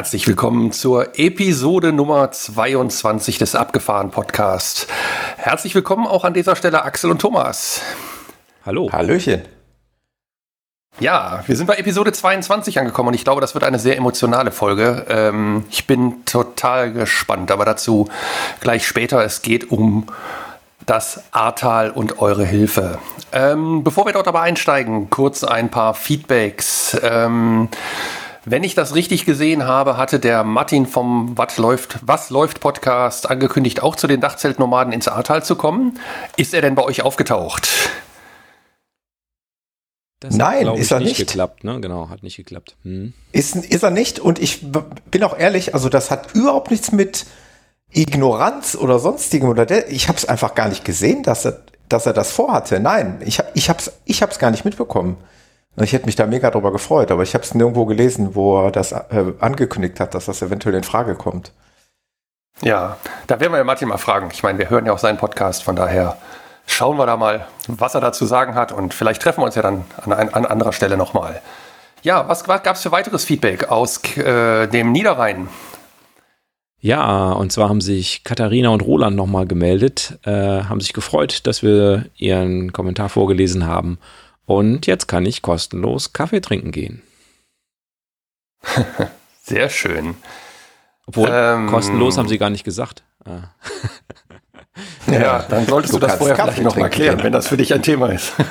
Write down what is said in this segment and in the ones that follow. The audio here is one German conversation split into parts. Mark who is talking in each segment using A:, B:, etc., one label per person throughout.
A: Herzlich willkommen zur Episode Nummer 22 des Abgefahren Podcast. Herzlich willkommen auch an dieser Stelle Axel und Thomas.
B: Hallo.
A: Hallöchen. Ja, wir sind bei Episode 22 angekommen und ich glaube, das wird eine sehr emotionale Folge. Ähm, ich bin total gespannt, aber dazu gleich später. Es geht um das Ahrtal und eure Hilfe. Ähm, bevor wir dort aber einsteigen, kurz ein paar Feedbacks. Ähm, wenn ich das richtig gesehen habe, hatte der Martin vom Was läuft, Was läuft Podcast angekündigt, auch zu den Dachzeltnomaden ins Ahrtal zu kommen. Ist er denn bei euch aufgetaucht?
B: Das Nein, hat, ist er nicht. geklappt, ne? Genau, hat nicht geklappt. Hm.
C: Ist, ist er nicht und ich bin auch ehrlich, also das hat überhaupt nichts mit Ignoranz oder sonstigem oder der, ich habe es einfach gar nicht gesehen, dass er, dass er das vorhatte. Nein, ich, ich habe es ich hab's gar nicht mitbekommen. Ich hätte mich da mega drüber gefreut, aber ich habe es nirgendwo gelesen, wo er das äh, angekündigt hat, dass das eventuell in Frage kommt.
A: Ja, da werden wir ja Martin mal fragen. Ich meine, wir hören ja auch seinen Podcast, von daher schauen wir da mal, was er dazu sagen hat und vielleicht treffen wir uns ja dann an, an anderer Stelle nochmal. Ja, was, was gab es für weiteres Feedback aus äh, dem Niederrhein?
B: Ja, und zwar haben sich Katharina und Roland nochmal gemeldet, äh, haben sich gefreut, dass wir ihren Kommentar vorgelesen haben und jetzt kann ich kostenlos Kaffee trinken gehen.
A: Sehr schön.
B: Obwohl, ähm, kostenlos haben sie gar nicht gesagt. Ah.
A: ja, dann solltest du, du das vorher vielleicht noch erklären, wenn das für dich ein Thema ist.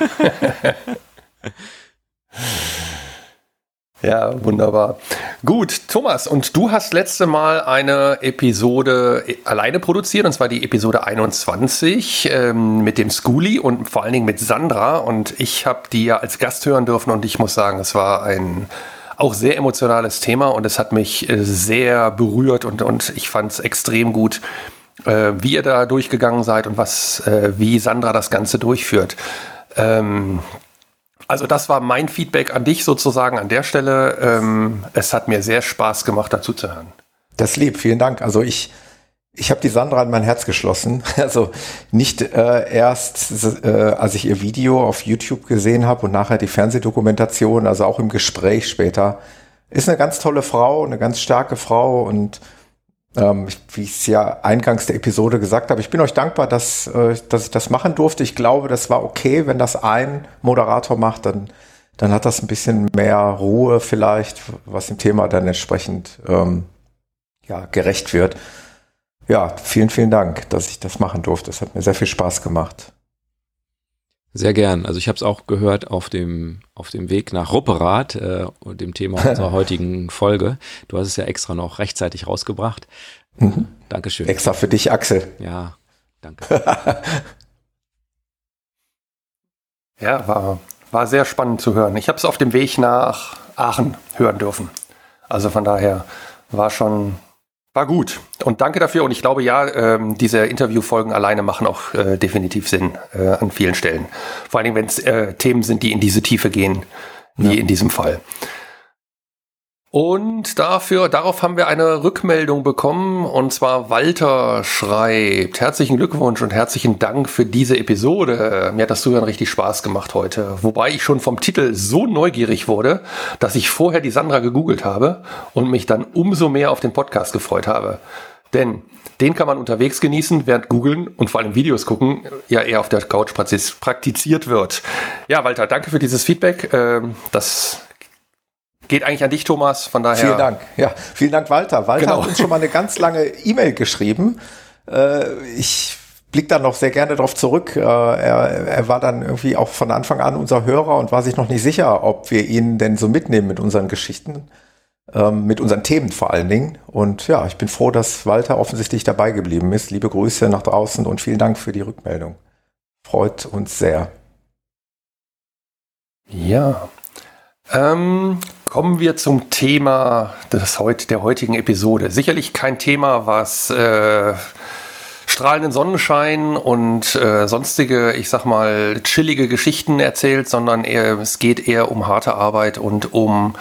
A: Ja, wunderbar. Gut, Thomas, und du hast letzte Mal eine Episode alleine produziert, und zwar die Episode 21 ähm, mit dem Schoolie und vor allen Dingen mit Sandra. Und ich habe die ja als Gast hören dürfen und ich muss sagen, es war ein auch sehr emotionales Thema und es hat mich äh, sehr berührt und, und ich fand es extrem gut, äh, wie ihr da durchgegangen seid und was, äh, wie Sandra das Ganze durchführt. Ähm, also das war mein Feedback an dich sozusagen an der Stelle. Ähm, es hat mir sehr Spaß gemacht, dazu zu hören.
C: Das lieb, vielen Dank. Also ich, ich habe die Sandra in mein Herz geschlossen. Also nicht äh, erst, äh, als ich ihr Video auf YouTube gesehen habe und nachher die Fernsehdokumentation, also auch im Gespräch später. Ist eine ganz tolle Frau, eine ganz starke Frau und ähm, wie ich es ja eingangs der Episode gesagt habe, ich bin euch dankbar, dass, äh, dass ich das machen durfte. Ich glaube, das war okay, wenn das ein Moderator macht, dann, dann hat das ein bisschen mehr Ruhe vielleicht, was dem Thema dann entsprechend ähm, ja, gerecht wird. Ja, vielen, vielen Dank, dass ich das machen durfte. Es hat mir sehr viel Spaß gemacht.
B: Sehr gern. Also ich habe es auch gehört auf dem, auf dem Weg nach Rupperath, äh, dem Thema unserer heutigen Folge. Du hast es ja extra noch rechtzeitig rausgebracht.
C: Mhm. Dankeschön. Extra für dich, Axel.
B: Ja, danke.
A: ja, war, war sehr spannend zu hören. Ich habe es auf dem Weg nach Aachen hören dürfen. Also von daher war schon war gut und danke dafür. Und ich glaube, ja, ähm, diese Interviewfolgen alleine machen auch äh, definitiv Sinn äh, an vielen Stellen. Vor allem, wenn es äh, Themen sind, die in diese Tiefe gehen, wie ja. in diesem Fall. Und dafür, darauf haben wir eine Rückmeldung bekommen. Und zwar Walter schreibt, herzlichen Glückwunsch und herzlichen Dank für diese Episode. Mir hat das Zuhören richtig Spaß gemacht heute. Wobei ich schon vom Titel so neugierig wurde, dass ich vorher die Sandra gegoogelt habe und mich dann umso mehr auf den Podcast gefreut habe. Denn den kann man unterwegs genießen, während googeln und vor allem Videos gucken ja eher auf der Couch praktiziert wird. Ja, Walter, danke für dieses Feedback. Ähm, das Geht eigentlich an dich, Thomas, von daher.
C: Vielen Dank. Ja, vielen Dank, Walter. Walter genau. hat uns schon mal eine ganz lange E-Mail geschrieben. Äh, ich blicke da noch sehr gerne darauf zurück. Äh, er, er war dann irgendwie auch von Anfang an unser Hörer und war sich noch nicht sicher, ob wir ihn denn so mitnehmen mit unseren Geschichten, ähm, mit unseren Themen vor allen Dingen. Und ja, ich bin froh, dass Walter offensichtlich dabei geblieben ist. Liebe Grüße nach draußen und vielen Dank für die Rückmeldung. Freut uns sehr.
A: Ja. Ähm, Kommen wir zum Thema des heut, der heutigen Episode. Sicherlich kein Thema, was äh, strahlenden Sonnenschein und äh, sonstige, ich sag mal, chillige Geschichten erzählt, sondern eher, es geht eher um harte Arbeit und um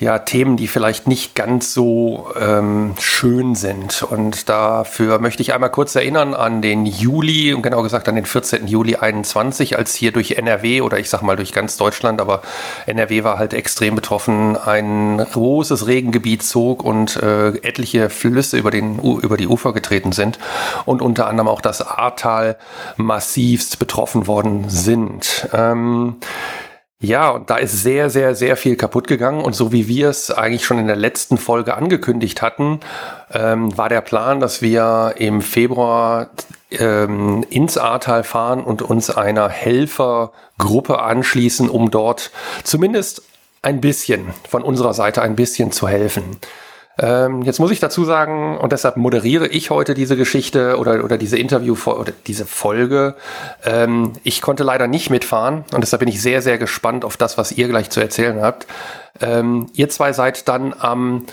A: ja, Themen, die vielleicht nicht ganz so ähm, schön sind. Und dafür möchte ich einmal kurz erinnern an den Juli, und genau gesagt an den 14. Juli 21, als hier durch NRW oder ich sag mal durch ganz Deutschland, aber NRW war halt extrem betroffen, ein großes Regengebiet zog und äh, etliche Flüsse über, den, über die Ufer getreten sind und unter anderem auch das Ahrtal massivst betroffen worden sind. Ähm, ja, und da ist sehr, sehr, sehr viel kaputt gegangen. Und so wie wir es eigentlich schon in der letzten Folge angekündigt hatten, ähm, war der Plan, dass wir im Februar ähm, ins Ahrtal fahren und uns einer Helfergruppe anschließen, um dort zumindest ein bisschen von unserer Seite ein bisschen zu helfen. Ähm, jetzt muss ich dazu sagen, und deshalb moderiere ich heute diese Geschichte oder, oder diese Interview oder diese Folge. Ähm, ich konnte leider nicht mitfahren und deshalb bin ich sehr, sehr gespannt auf das, was ihr gleich zu erzählen habt. Ähm, ihr zwei seid dann am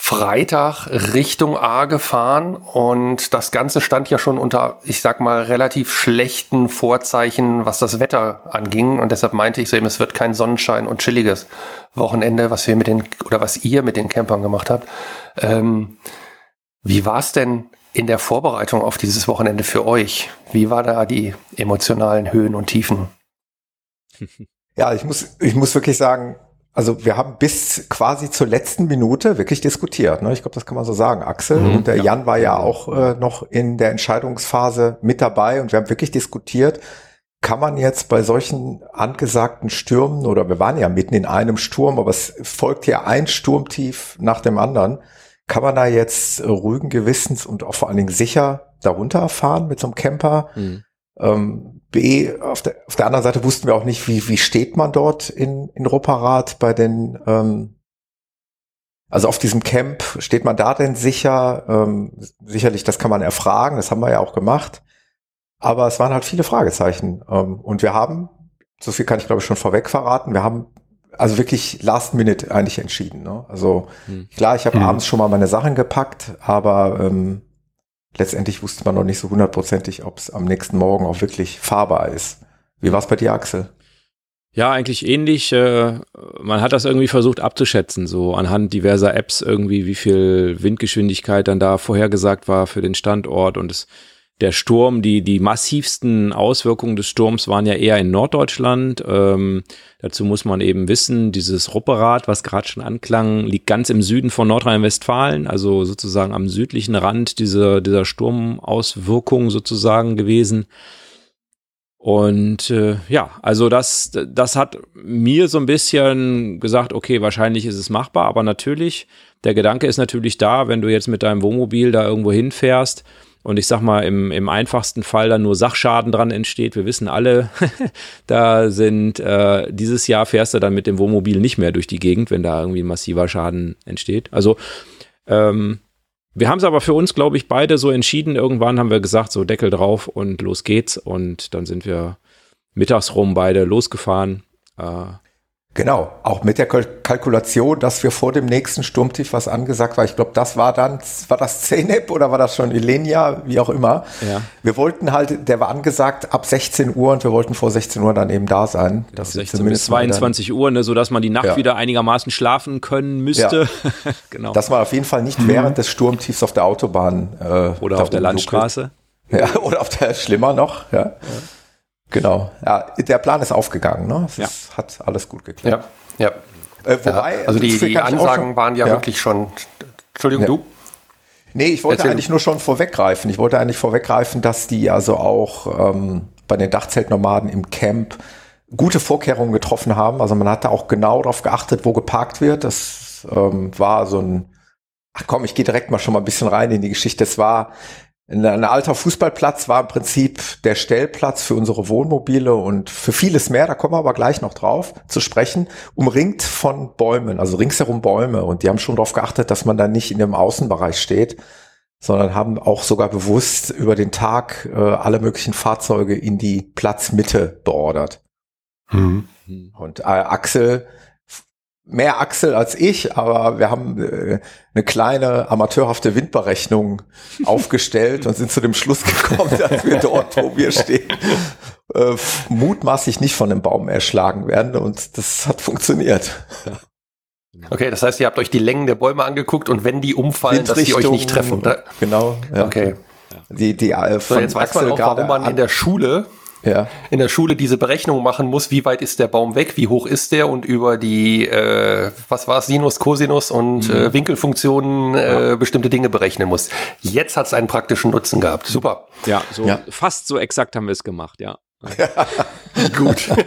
A: Freitag Richtung A gefahren und das Ganze stand ja schon unter, ich sag mal, relativ schlechten Vorzeichen, was das Wetter anging und deshalb meinte ich so eben, es wird kein Sonnenschein und chilliges Wochenende, was wir mit den, oder was ihr mit den Campern gemacht habt. Ähm, wie war es denn in der Vorbereitung auf dieses Wochenende für euch? Wie war da die emotionalen Höhen und Tiefen?
C: Ja, ich muss, ich muss wirklich sagen, also wir haben bis quasi zur letzten Minute wirklich diskutiert. Ne? Ich glaube, das kann man so sagen, Axel. Mhm, und der ja. Jan war ja auch äh, noch in der Entscheidungsphase mit dabei und wir haben wirklich diskutiert, kann man jetzt bei solchen angesagten Stürmen oder wir waren ja mitten in einem Sturm, aber es folgt ja ein Sturmtief nach dem anderen, kann man da jetzt ruhigen Gewissens und auch vor allen Dingen sicher darunter fahren mit so einem Camper? Mhm. Ähm, B, auf der, auf der anderen Seite wussten wir auch nicht, wie, wie steht man dort in, in Rupperath bei den, ähm, also auf diesem Camp, steht man da denn sicher? Ähm, sicherlich, das kann man erfragen, das haben wir ja auch gemacht. Aber es waren halt viele Fragezeichen. Ähm, und wir haben, so viel kann ich glaube ich schon vorweg verraten, wir haben also wirklich last minute eigentlich entschieden. Ne? Also hm. klar, ich habe hm. abends schon mal meine Sachen gepackt, aber ähm, letztendlich wusste man noch nicht so hundertprozentig, ob es am nächsten Morgen auch wirklich fahrbar ist. Wie war es bei dir, Axel?
B: Ja, eigentlich ähnlich. Äh, man hat das irgendwie versucht abzuschätzen, so anhand diverser Apps irgendwie, wie viel Windgeschwindigkeit dann da vorhergesagt war für den Standort und es der Sturm, die, die massivsten Auswirkungen des Sturms waren ja eher in Norddeutschland. Ähm, dazu muss man eben wissen, dieses Rupperrad, was gerade schon anklang, liegt ganz im Süden von Nordrhein-Westfalen, also sozusagen am südlichen Rand dieser, dieser Sturmauswirkung sozusagen gewesen. Und äh, ja, also das, das hat mir so ein bisschen gesagt, okay, wahrscheinlich ist es machbar, aber natürlich, der Gedanke ist natürlich da, wenn du jetzt mit deinem Wohnmobil da irgendwo hinfährst, und ich sag mal, im, im einfachsten Fall dann nur Sachschaden dran entsteht. Wir wissen alle, da sind äh, dieses Jahr fährst du dann mit dem Wohnmobil nicht mehr durch die Gegend, wenn da irgendwie massiver Schaden entsteht. Also ähm, wir haben es aber für uns, glaube ich, beide so entschieden. Irgendwann haben wir gesagt, so Deckel drauf und los geht's. Und dann sind wir mittags rum beide losgefahren. Äh,
C: Genau, auch mit der Kalkulation, dass wir vor dem nächsten Sturmtief was angesagt war. Ich glaube, das war dann, war das CNEP oder war das schon Ilenia, wie auch immer. Ja. Wir wollten halt, der war angesagt ab 16 Uhr und wir wollten vor 16 Uhr dann eben da sein.
B: Das 16 bis 22 Uhr, ne, sodass man die Nacht ja. wieder einigermaßen schlafen können müsste.
C: Ja. genau. Dass man auf jeden Fall nicht mhm. während des Sturmtiefs auf der Autobahn
B: äh, oder auf der Landstraße.
C: Ja, oder auf der, schlimmer noch, ja. Genau. Ja, der Plan ist aufgegangen. Ne? Es ja. ist, hat alles gut geklappt.
A: Ja. ja. Äh, wobei, ja, also die, die Ansagen schon, waren ja, ja, wirklich schon. Entschuldigung, du?
C: Nee, ich wollte Erzähl. eigentlich nur schon vorweggreifen. Ich wollte eigentlich vorweggreifen, dass die also auch ähm, bei den Dachzeltnomaden im Camp gute Vorkehrungen getroffen haben. Also man hat da auch genau darauf geachtet, wo geparkt wird. Das ähm, war so ein, ach komm, ich gehe direkt mal schon mal ein bisschen rein in die Geschichte. Es war ein alter Fußballplatz war im Prinzip der Stellplatz für unsere Wohnmobile und für vieles mehr, da kommen wir aber gleich noch drauf zu sprechen, umringt von Bäumen, also ringsherum Bäume. Und die haben schon darauf geachtet, dass man da nicht in dem Außenbereich steht, sondern haben auch sogar bewusst über den Tag äh, alle möglichen Fahrzeuge in die Platzmitte beordert. Mhm. Und äh, Axel mehr Axel als ich, aber wir haben äh, eine kleine amateurhafte Windberechnung aufgestellt und sind zu dem Schluss gekommen, dass wir dort, wo wir stehen, äh, mutmaßlich nicht von einem Baum erschlagen werden und das hat funktioniert.
A: Okay, das heißt, ihr habt euch die Längen der Bäume angeguckt und wenn die umfallen, dass die euch nicht treffen. Da,
C: genau.
A: Ja. Okay.
C: Die, die,
A: äh, so, jetzt weiß man auch, warum man in der Schule ja. in der Schule diese Berechnung machen muss, wie weit ist der Baum weg, wie hoch ist der und über die, äh, was war es, Sinus, Cosinus und mhm. äh, Winkelfunktionen äh, ja. bestimmte Dinge berechnen muss. Jetzt hat es einen praktischen Nutzen gehabt. Super.
B: Ja, so ja. fast so exakt haben wir es gemacht, ja.
A: Gut.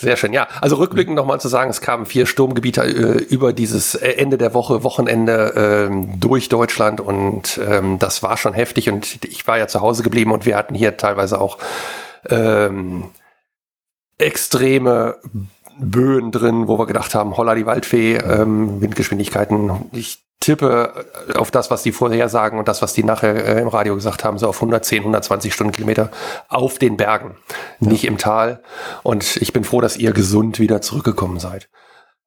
A: Sehr schön, ja. Also rückblickend nochmal zu sagen, es kamen vier Sturmgebiete äh, über dieses äh, Ende der Woche, Wochenende ähm, durch Deutschland und ähm, das war schon heftig und ich war ja zu Hause geblieben und wir hatten hier teilweise auch ähm, extreme Böen drin, wo wir gedacht haben, holla die Waldfee, ähm, Windgeschwindigkeiten. Ich tippe auf das, was die vorher sagen und das, was die nachher äh, im Radio gesagt haben, so auf 110, 120 Stundenkilometer auf den Bergen, ja. nicht im Tal. Und ich bin froh, dass ihr gesund wieder zurückgekommen seid.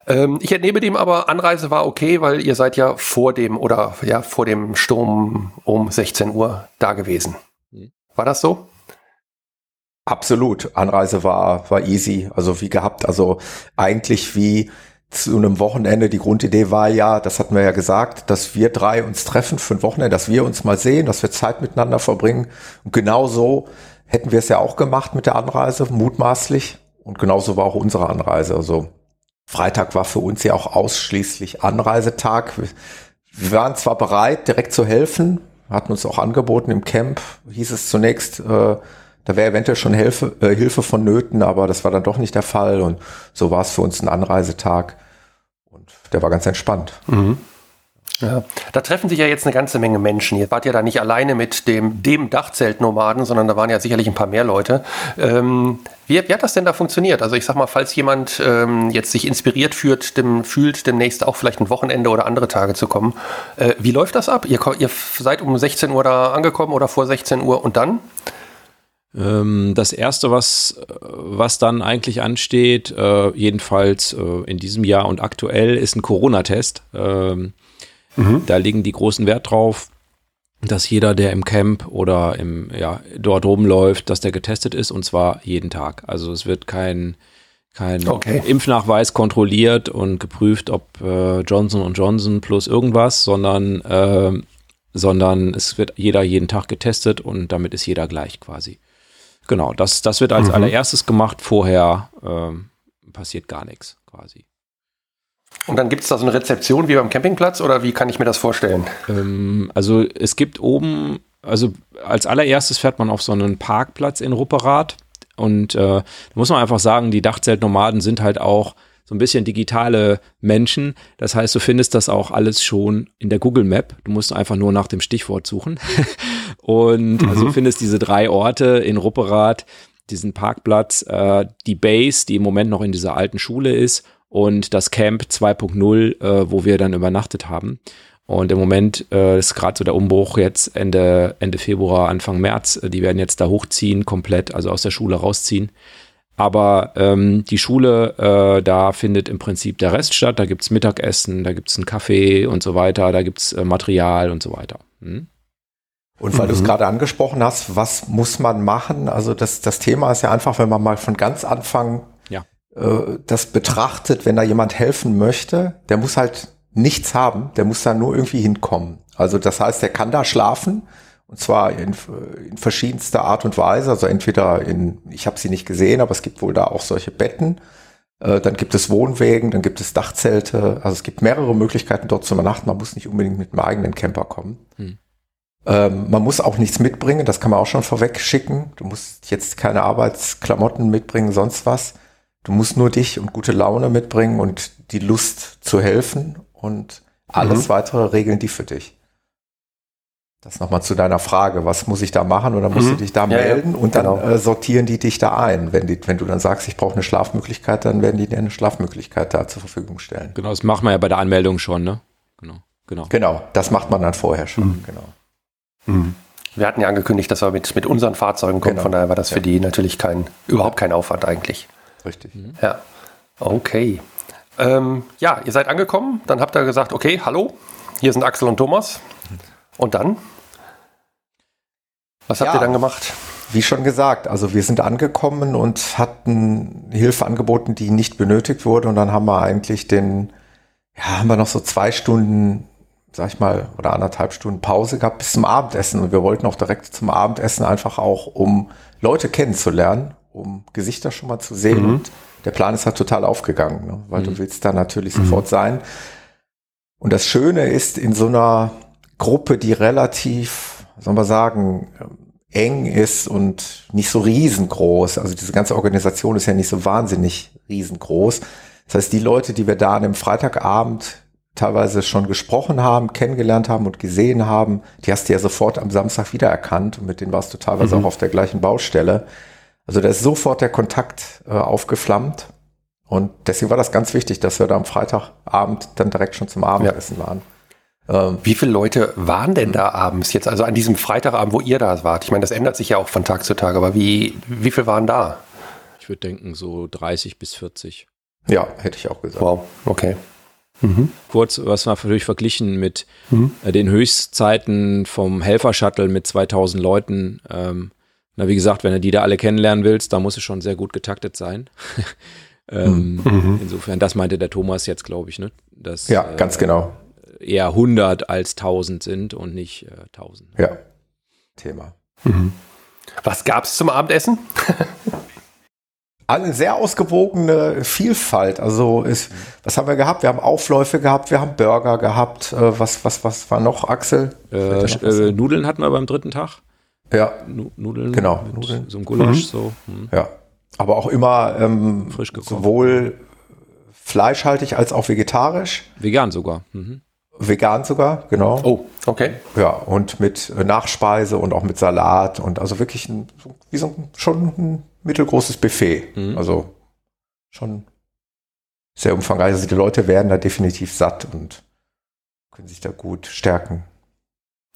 A: Ähm, ich entnehme dem aber, Anreise war okay, weil ihr seid ja vor dem oder ja vor dem Sturm um 16 Uhr da gewesen. Mhm. War das so?
C: Absolut. Anreise war, war easy. Also wie gehabt. Also eigentlich wie zu einem Wochenende. Die Grundidee war ja, das hatten wir ja gesagt, dass wir drei uns treffen für ein Wochenende, dass wir uns mal sehen, dass wir Zeit miteinander verbringen. Und genau so hätten wir es ja auch gemacht mit der Anreise, mutmaßlich. Und genauso war auch unsere Anreise. Also Freitag war für uns ja auch ausschließlich Anreisetag. Wir waren zwar bereit, direkt zu helfen, hatten uns auch angeboten im Camp, hieß es zunächst, äh, da wäre eventuell schon Hilfe, äh, Hilfe vonnöten, aber das war dann doch nicht der Fall und so war es für uns ein Anreisetag der war ganz entspannt. Mhm.
A: Ja, da treffen sich ja jetzt eine ganze Menge Menschen. Ihr wart ja da nicht alleine mit dem, dem Dachzeltnomaden, sondern da waren ja sicherlich ein paar mehr Leute. Ähm, wie, wie, hat das denn da funktioniert? Also ich sag mal, falls jemand ähm, jetzt sich inspiriert fühlt, dem, fühlt, demnächst auch vielleicht ein Wochenende oder andere Tage zu kommen, äh, wie läuft das ab? Ihr, ihr seid um 16 Uhr da angekommen oder vor 16 Uhr und dann?
B: Ähm, das erste, was, was dann eigentlich ansteht, äh, jedenfalls äh, in diesem Jahr und aktuell, ist ein Corona-Test. Ähm, mhm. Da liegen die großen Wert drauf, dass jeder, der im Camp oder im, ja, dort rumläuft, dass der getestet ist und zwar jeden Tag. Also es wird kein, kein okay. Impfnachweis kontrolliert und geprüft, ob äh, Johnson Johnson plus irgendwas, sondern, äh, sondern es wird jeder jeden Tag getestet und damit ist jeder gleich quasi. Genau, das, das wird als mhm. allererstes gemacht. Vorher ähm, passiert gar nichts quasi.
A: Und dann gibt es da so eine Rezeption wie beim Campingplatz oder wie kann ich mir das vorstellen?
B: Ähm, also es gibt oben, also als allererstes fährt man auf so einen Parkplatz in Rupperath und äh, da muss man einfach sagen, die Dachzeltnomaden sind halt auch so ein bisschen digitale Menschen. Das heißt, du findest das auch alles schon in der Google Map. Du musst einfach nur nach dem Stichwort suchen. Und mhm. also findest diese drei Orte in Rupperath, diesen Parkplatz, äh, die Base, die im Moment noch in dieser alten Schule ist und das Camp 2.0, äh, wo wir dann übernachtet haben. Und im Moment äh, ist gerade so der Umbruch jetzt Ende, Ende Februar, Anfang März. Die werden jetzt da hochziehen, komplett, also aus der Schule rausziehen. Aber ähm, die Schule, äh, da findet im Prinzip der Rest statt. Da gibt's Mittagessen, da gibt's einen Kaffee und so weiter, da gibt's äh, Material und so weiter. Hm?
C: Und weil mhm. du es gerade angesprochen hast, was muss man machen? Also das, das Thema ist ja einfach, wenn man mal von ganz Anfang ja. äh, das betrachtet, wenn da jemand helfen möchte, der muss halt nichts haben, der muss da nur irgendwie hinkommen. Also das heißt, der kann da schlafen, und zwar in, in verschiedenster Art und Weise. Also entweder in, ich habe sie nicht gesehen, aber es gibt wohl da auch solche Betten. Äh, dann gibt es Wohnwägen, dann gibt es Dachzelte. Also es gibt mehrere Möglichkeiten dort zu übernachten. Man muss nicht unbedingt mit einem eigenen Camper kommen. Hm. Ähm, man muss auch nichts mitbringen, das kann man auch schon vorweg schicken. Du musst jetzt keine Arbeitsklamotten mitbringen, sonst was. Du musst nur dich und gute Laune mitbringen und die Lust zu helfen und alles mhm. weitere regeln die für dich. Das nochmal zu deiner Frage, was muss ich da machen oder musst mhm. du dich da ja, melden ja. und dann genau. äh, sortieren die dich da ein. Wenn, die, wenn du dann sagst, ich brauche eine Schlafmöglichkeit, dann werden die dir eine Schlafmöglichkeit da zur Verfügung stellen.
B: Genau, das macht man ja bei der Anmeldung schon, ne?
C: Genau, genau. Genau, das macht man dann vorher schon, mhm. genau.
A: Mhm. Wir hatten ja angekündigt, dass wir mit, mit unseren Fahrzeugen kommen, genau. von daher war das für die natürlich kein, überhaupt kein Aufwand eigentlich.
C: Richtig.
A: Ja. Okay. Ähm, ja, ihr seid angekommen, dann habt ihr gesagt, okay, hallo, hier sind Axel und Thomas. Und dann? Was habt
C: Ja.
A: ihr dann gemacht?
C: Wie schon gesagt, also wir sind angekommen und hatten Hilfe angeboten, die nicht benötigt wurde. Und dann haben wir eigentlich den, ja, haben wir noch so zwei Stunden, sag ich mal, oder anderthalb Stunden Pause gehabt bis zum Abendessen. Und wir wollten auch direkt zum Abendessen einfach auch, um Leute kennenzulernen, um Gesichter schon mal zu sehen. Und der Plan ist halt total aufgegangen, ne? weil du willst da natürlich sofort sein. Und das Schöne ist, in so einer Gruppe, die relativ, soll man sagen, eng ist und nicht so riesengroß. Also diese ganze Organisation ist ja nicht so wahnsinnig riesengroß. Das heißt, die Leute, die wir da an einem Freitagabend teilweise schon gesprochen haben, kennengelernt haben und gesehen haben, die hast du ja sofort am Samstag wiedererkannt und mit denen warst du teilweise auch auf der gleichen Baustelle. Also da ist sofort der Kontakt äh, aufgeflammt. Und deswegen war das ganz wichtig, dass wir da am Freitagabend dann direkt schon zum Abendessen waren. Ähm,
A: Wie viele Leute waren denn da abends jetzt, also an diesem Freitagabend, wo ihr da wart? Ich meine, das ändert sich ja auch von Tag zu Tag, aber wie, wie viel waren da?
B: Ich würde denken, so 30 bis 40.
C: ja, hätte ich auch gesagt.
A: Wow, okay.
B: Kurz, was war natürlich verglichen mit
A: Mhm.
B: äh, den Höchstzeiten vom Helfer-Shuttle mit 2000 Leuten. Ähm, na, wie gesagt, wenn du die da alle kennenlernen willst, da muss es schon sehr gut getaktet sein. ähm,
A: Mhm.
B: Insofern, das meinte der Thomas jetzt, glaube ich, ne? Dass,
C: Ja,
B: äh,
C: ganz genau.
B: Eher 100 als 1000 sind und nicht äh, 1000.
C: Ja. Thema.
A: Was gab's zum Abendessen?
C: Eine sehr ausgewogene Vielfalt. Also ist, was haben wir gehabt? Wir haben Aufläufe gehabt, wir haben Burger gehabt. Äh, was, was, was war noch, Axel?
B: Äh, äh,
C: ein?
B: Nudeln hatten wir beim dritten Tag.
C: ja,
B: Nu Nudeln.
C: Genau,
B: Mit
C: Nudeln.
B: So einem Gulasch, so. Hm.
C: ja. Aber auch immer ähm,
B: Frisch gekocht.
C: sowohl fleischhaltig als auch vegetarisch.
B: Vegan sogar. Mhm.
C: Vegan sogar, genau.
A: Oh, okay.
C: Ja, und mit Nachspeise und auch mit Salat und also wirklich ein, wie so ein, schon ein mittelgroßes Buffet.
B: Mhm.
C: Also schon sehr umfangreich. Also die Leute werden da definitiv satt und können sich da gut stärken.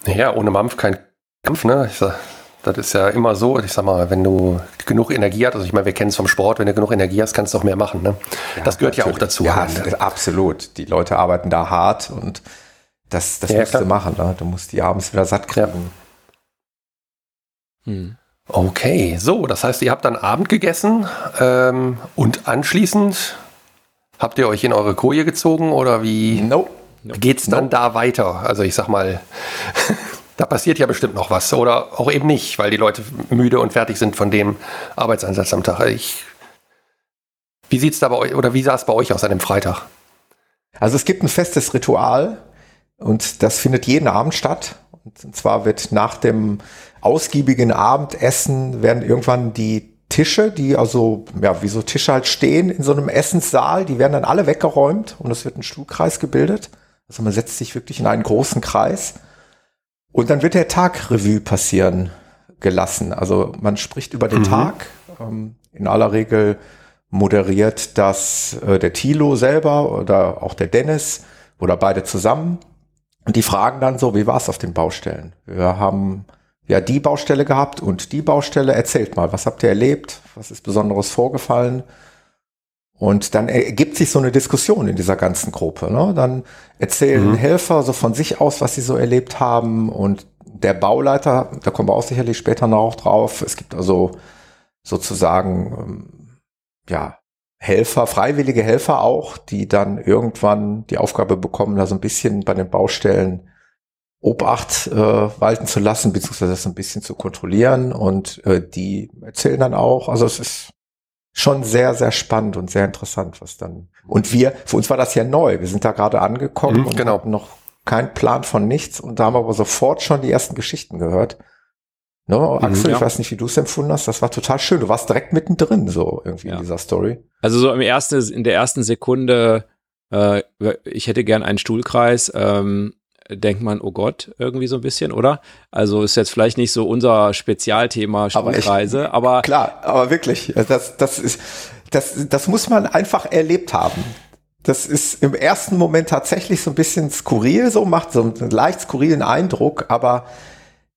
A: Ja, ohne Mampf kein Kampf, ne? Ich sag, das ist ja immer so. Ich sag mal, wenn du genug Energie hast, also ich meine, wir kennen es vom Sport, wenn du genug Energie hast, kannst du auch mehr machen, ne? das gehört ja auch
C: natürlich.
A: dazu.
C: Ja,
A: ne?
C: absolut. Die Leute arbeiten da hart und das, das
A: Ja,
C: musst du
A: klar.
C: machen. Ne? Du musst die abends wieder satt kriegen.
B: Hm.
A: Okay, so, das heißt, ihr habt dann Abend gegessen ähm, und anschließend habt ihr euch in eure Koje gezogen oder wie
C: No.
A: geht's dann da weiter? Also ich sag mal, da passiert ja bestimmt noch was oder auch eben nicht, weil die Leute müde und fertig sind von dem Arbeitseinsatz am Tag. Ich, wie sieht's da bei euch oder wie sah es bei euch aus an dem Freitag?
C: Also es gibt ein festes Ritual und das findet jeden Abend statt. Und zwar wird nach dem ausgiebigen Abendessen werden irgendwann die Tische, die also, ja, wie so Tische halt stehen in so einem Essenssaal, die werden dann alle weggeräumt und es wird ein Stuhlkreis gebildet. Also man setzt sich wirklich in einen großen Kreis. Und dann wird der Tag Revue passieren gelassen. Also man spricht über den Tag. Ähm, in aller Regel moderiert das äh, der Thilo selber oder auch der Dennis oder beide zusammen. Und die fragen dann so, wie war es auf den Baustellen? Wir haben ja die Baustelle gehabt und die Baustelle. Erzählt mal, was habt ihr erlebt? Was ist Besonderes vorgefallen? Und dann ergibt sich so eine Diskussion in dieser ganzen Gruppe. Ne? Dann erzählen Helfer so von sich aus, was sie so erlebt haben. Und der Bauleiter, da kommen wir auch sicherlich später noch drauf. Es gibt also sozusagen, ähm, ja, Helfer, freiwillige Helfer auch, die dann irgendwann die Aufgabe bekommen, da so ein bisschen bei den Baustellen Obacht äh, walten zu lassen, beziehungsweise das ein bisschen zu kontrollieren. Und äh, die erzählen dann auch, also es ist schon sehr, sehr spannend und sehr interessant, was dann. Und wir, für uns war das ja neu. Wir sind da gerade angekommen
A: Mhm,
C: und
A: genau.
C: hatten noch keinen Plan von nichts und da haben wir aber sofort schon die ersten Geschichten gehört. Ne, Axel,
B: ja.
C: ich weiß nicht, wie du es empfunden hast. Das war total schön. Du warst direkt mittendrin, so irgendwie
B: Ja.
C: in dieser Story.
B: Also so im ersten, in der ersten Sekunde, äh, ich hätte gern einen Stuhlkreis, ähm, denkt man, oh Gott, irgendwie so ein bisschen, oder? Also ist jetzt vielleicht nicht so unser Spezialthema
C: Aber ich-
B: Stuhlkreise, aber,
C: Klar, aber wirklich, das, das ist, das, das muss man einfach erlebt haben. Das ist im ersten Moment tatsächlich so ein bisschen skurril, so macht so einen leicht skurrilen Eindruck, aber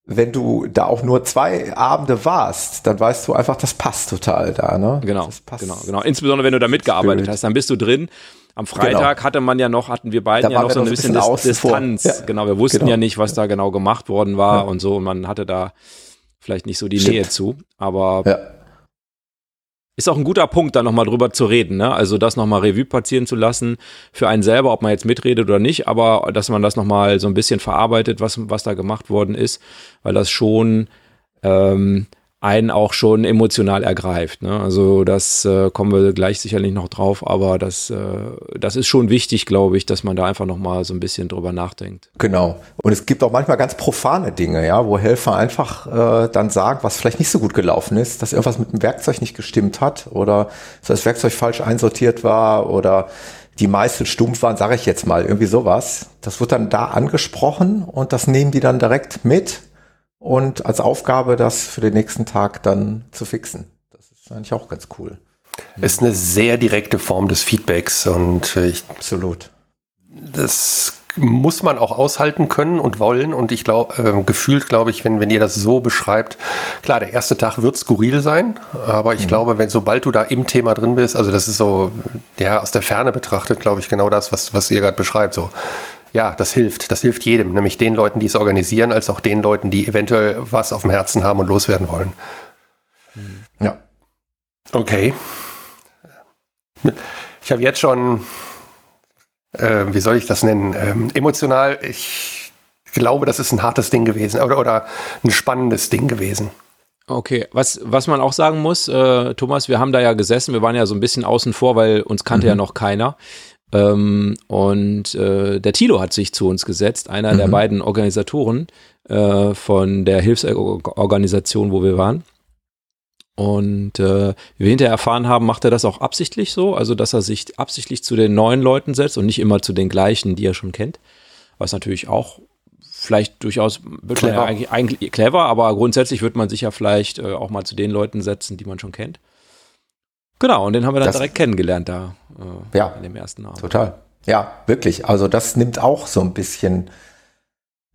C: wenn du da auch nur zwei Abende warst, dann weißt du einfach, das passt total da, ne?
B: Genau,
C: das passt.
B: genau, genau. Insbesondere wenn du da mitgearbeitet
C: Spirit.
B: hast, dann bist du drin. Am Freitag
C: Genau.
B: hatte man ja noch, hatten wir beiden
C: Da
B: ja noch so ein bisschen,
C: bisschen.
B: Distanz.
C: Ja.
B: Genau, wir wussten
C: Genau.
B: ja nicht, was da genau gemacht worden war
C: Ja.
B: und so. Und man hatte da vielleicht nicht so die
C: Stimmt.
B: Nähe zu. Aber
C: Ja.
B: ist auch ein guter Punkt, da nochmal drüber zu reden. Ne? Also das nochmal Revue passieren zu lassen für einen selber, ob man jetzt mitredet oder nicht, aber dass man das nochmal so ein bisschen verarbeitet, was, was da gemacht worden ist, weil das schon ähm, einen auch schon emotional ergreift. Ne? Also das äh, kommen wir gleich sicherlich noch drauf, aber das, äh, das ist schon wichtig, glaube ich, dass man da einfach nochmal so ein bisschen drüber nachdenkt.
C: Genau. Und es gibt auch manchmal ganz profane Dinge, ja, wo Helfer einfach äh, dann sagen, was vielleicht nicht so gut gelaufen ist, dass irgendwas mit dem Werkzeug nicht gestimmt hat oder dass das Werkzeug falsch einsortiert war oder die Meißel stumpf waren, sage ich jetzt mal, irgendwie sowas. Das wird dann da angesprochen und das nehmen die dann direkt mit und als Aufgabe, das für den nächsten Tag dann zu fixen. Das ist eigentlich auch ganz cool.
A: Ist eine sehr direkte Form des Feedbacks und äh, ich,
C: Absolut.
A: das muss man auch aushalten können und wollen. Und ich glaube, äh, gefühlt glaube ich, wenn, wenn ihr das so beschreibt, klar, der erste Tag wird skurril sein, aber ich glaube, wenn sobald du da im Thema drin bist, also das ist so, ja, aus der Ferne betrachtet, glaube ich, genau das, was, was ihr gerade beschreibt. So, ja, das hilft. Das hilft jedem, nämlich den Leuten, die es organisieren, als auch den Leuten, die eventuell was auf dem Herzen haben und loswerden wollen.
C: Ja.
A: Okay. Ich habe jetzt schon, äh, wie soll ich das nennen, ähm, emotional, ich glaube, das ist ein hartes Ding gewesen oder, oder ein spannendes Ding gewesen.
B: Okay, was, was man auch sagen muss, äh, Thomas, wir haben da ja gesessen, wir waren ja so ein bisschen außen vor, weil uns kannte ja noch keiner. Ähm, und äh, der Tilo hat sich zu uns gesetzt, einer der beiden Organisatoren äh, von der Hilfsorganisation, wo wir waren. Und äh, wie wir hinterher erfahren haben, macht er das auch absichtlich so, also dass er sich absichtlich zu den neuen Leuten setzt und nicht immer zu den gleichen, die er schon kennt. Was natürlich auch vielleicht durchaus man ja
A: Clever.
B: eigentlich, eigentlich clever, aber grundsätzlich wird man sich ja vielleicht äh, auch mal zu den Leuten setzen, die man schon kennt. Genau, und den haben wir dann
C: Das-
B: direkt kennengelernt da äh,
C: Ja.
B: in dem ersten Abend.
C: Total. Ja, wirklich. Also das nimmt auch so ein bisschen,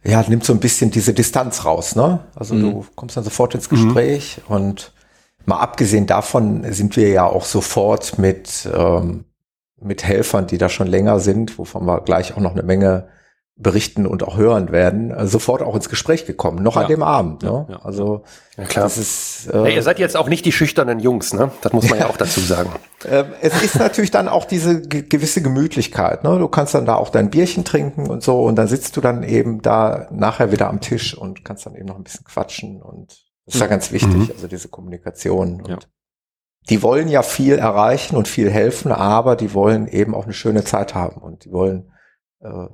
C: ja, nimmt so ein bisschen diese Distanz raus, ne? Also
B: Mhm.
C: du kommst dann sofort ins Gespräch und mal abgesehen davon sind wir ja auch sofort mit, ähm, mit Helfern, die da schon länger sind, wovon wir gleich auch noch eine Menge berichten und auch hören werden, äh, sofort auch ins Gespräch gekommen, noch
B: Ja.
C: an dem Abend. Ne?
B: Ja, ja,
C: also
A: Ja, klar.
C: das ist
A: Ja,
C: äh,
A: ihr seid jetzt auch nicht die schüchternen Jungs, ne? Das muss man ja auch dazu sagen.
C: ähm, es ist natürlich dann auch diese ge gewisse Gemütlichkeit. Ne? Du kannst dann da auch dein Bierchen trinken und so und dann sitzt du dann eben da nachher wieder am Tisch und kannst dann eben noch ein bisschen quatschen und das ist ja ganz wichtig,
A: Mhm.
C: also diese Kommunikation. Und
B: Ja.
C: Die wollen ja viel erreichen und viel helfen, aber die wollen eben auch eine schöne Zeit haben und die wollen äh,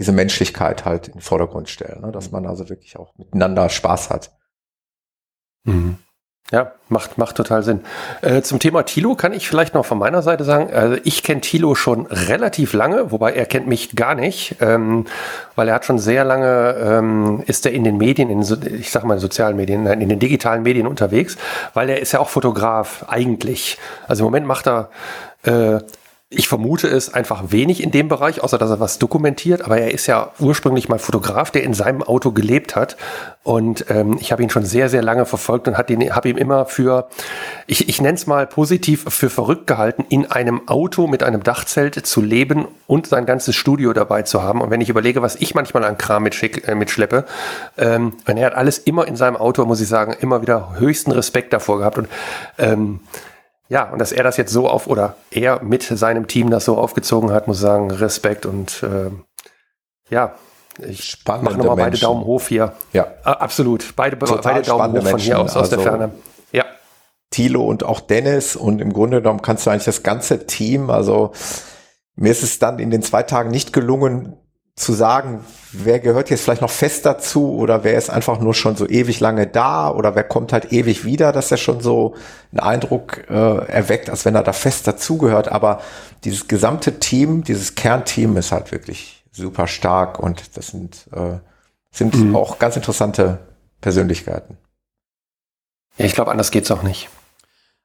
C: diese Menschlichkeit halt in den Vordergrund stellen, ne? dass man also wirklich auch miteinander Spaß hat.
A: Mhm. Ja, macht, macht total Sinn. Äh, zum Thema Thilo kann ich vielleicht noch von meiner Seite sagen, also ich kenne Thilo schon relativ lange, wobei er kennt mich gar nicht, ähm, weil er hat schon sehr lange, ähm, ist er in den Medien, in, so- ich sag mal sozialen Medien, nein, in den digitalen Medien unterwegs, weil er ist ja auch Fotograf eigentlich. Also im Moment macht er äh, ich vermute es einfach wenig in dem Bereich, außer dass er was dokumentiert. Aber er ist ja ursprünglich mal Fotograf, der in seinem Auto gelebt hat. Und ähm, ich habe ihn schon sehr, sehr lange verfolgt und habe ihm immer für, ich, ich nenne es mal positiv, für verrückt gehalten, in einem Auto mit einem Dachzelt zu leben und sein ganzes Studio dabei zu haben. Und wenn ich überlege, was ich manchmal an Kram mitschick, äh, mitschleppe, ähm, und er hat alles immer in seinem Auto, muss ich sagen, immer wieder höchsten Respekt davor gehabt. Und ähm, ja, und dass er das jetzt so auf oder er mit seinem Team das so aufgezogen hat, muss ich sagen, Respekt und ähm, ja, ich
C: Spannende
A: mache nochmal beide
C: Menschen.
A: Daumen hoch hier.
C: Ja.
A: A- Absolut, beide,
C: Total
A: beide Daumen hoch von hier aus, aus der
C: also-
A: Ferne. Ja,
C: Thilo und auch Dennis und im Grunde genommen kannst du eigentlich das ganze Team, also mir ist es dann in den zwei Tagen nicht gelungen zu sagen, wer gehört jetzt vielleicht noch fest dazu oder wer ist einfach nur schon so ewig lange da oder wer kommt halt ewig wieder, dass er schon so einen Eindruck äh, erweckt, als wenn er da fest dazugehört. Aber dieses gesamte Team, dieses Kernteam ist halt wirklich super stark und das sind, äh, sind auch ganz interessante Persönlichkeiten.
A: ja ich glaube, anders geht's auch nicht.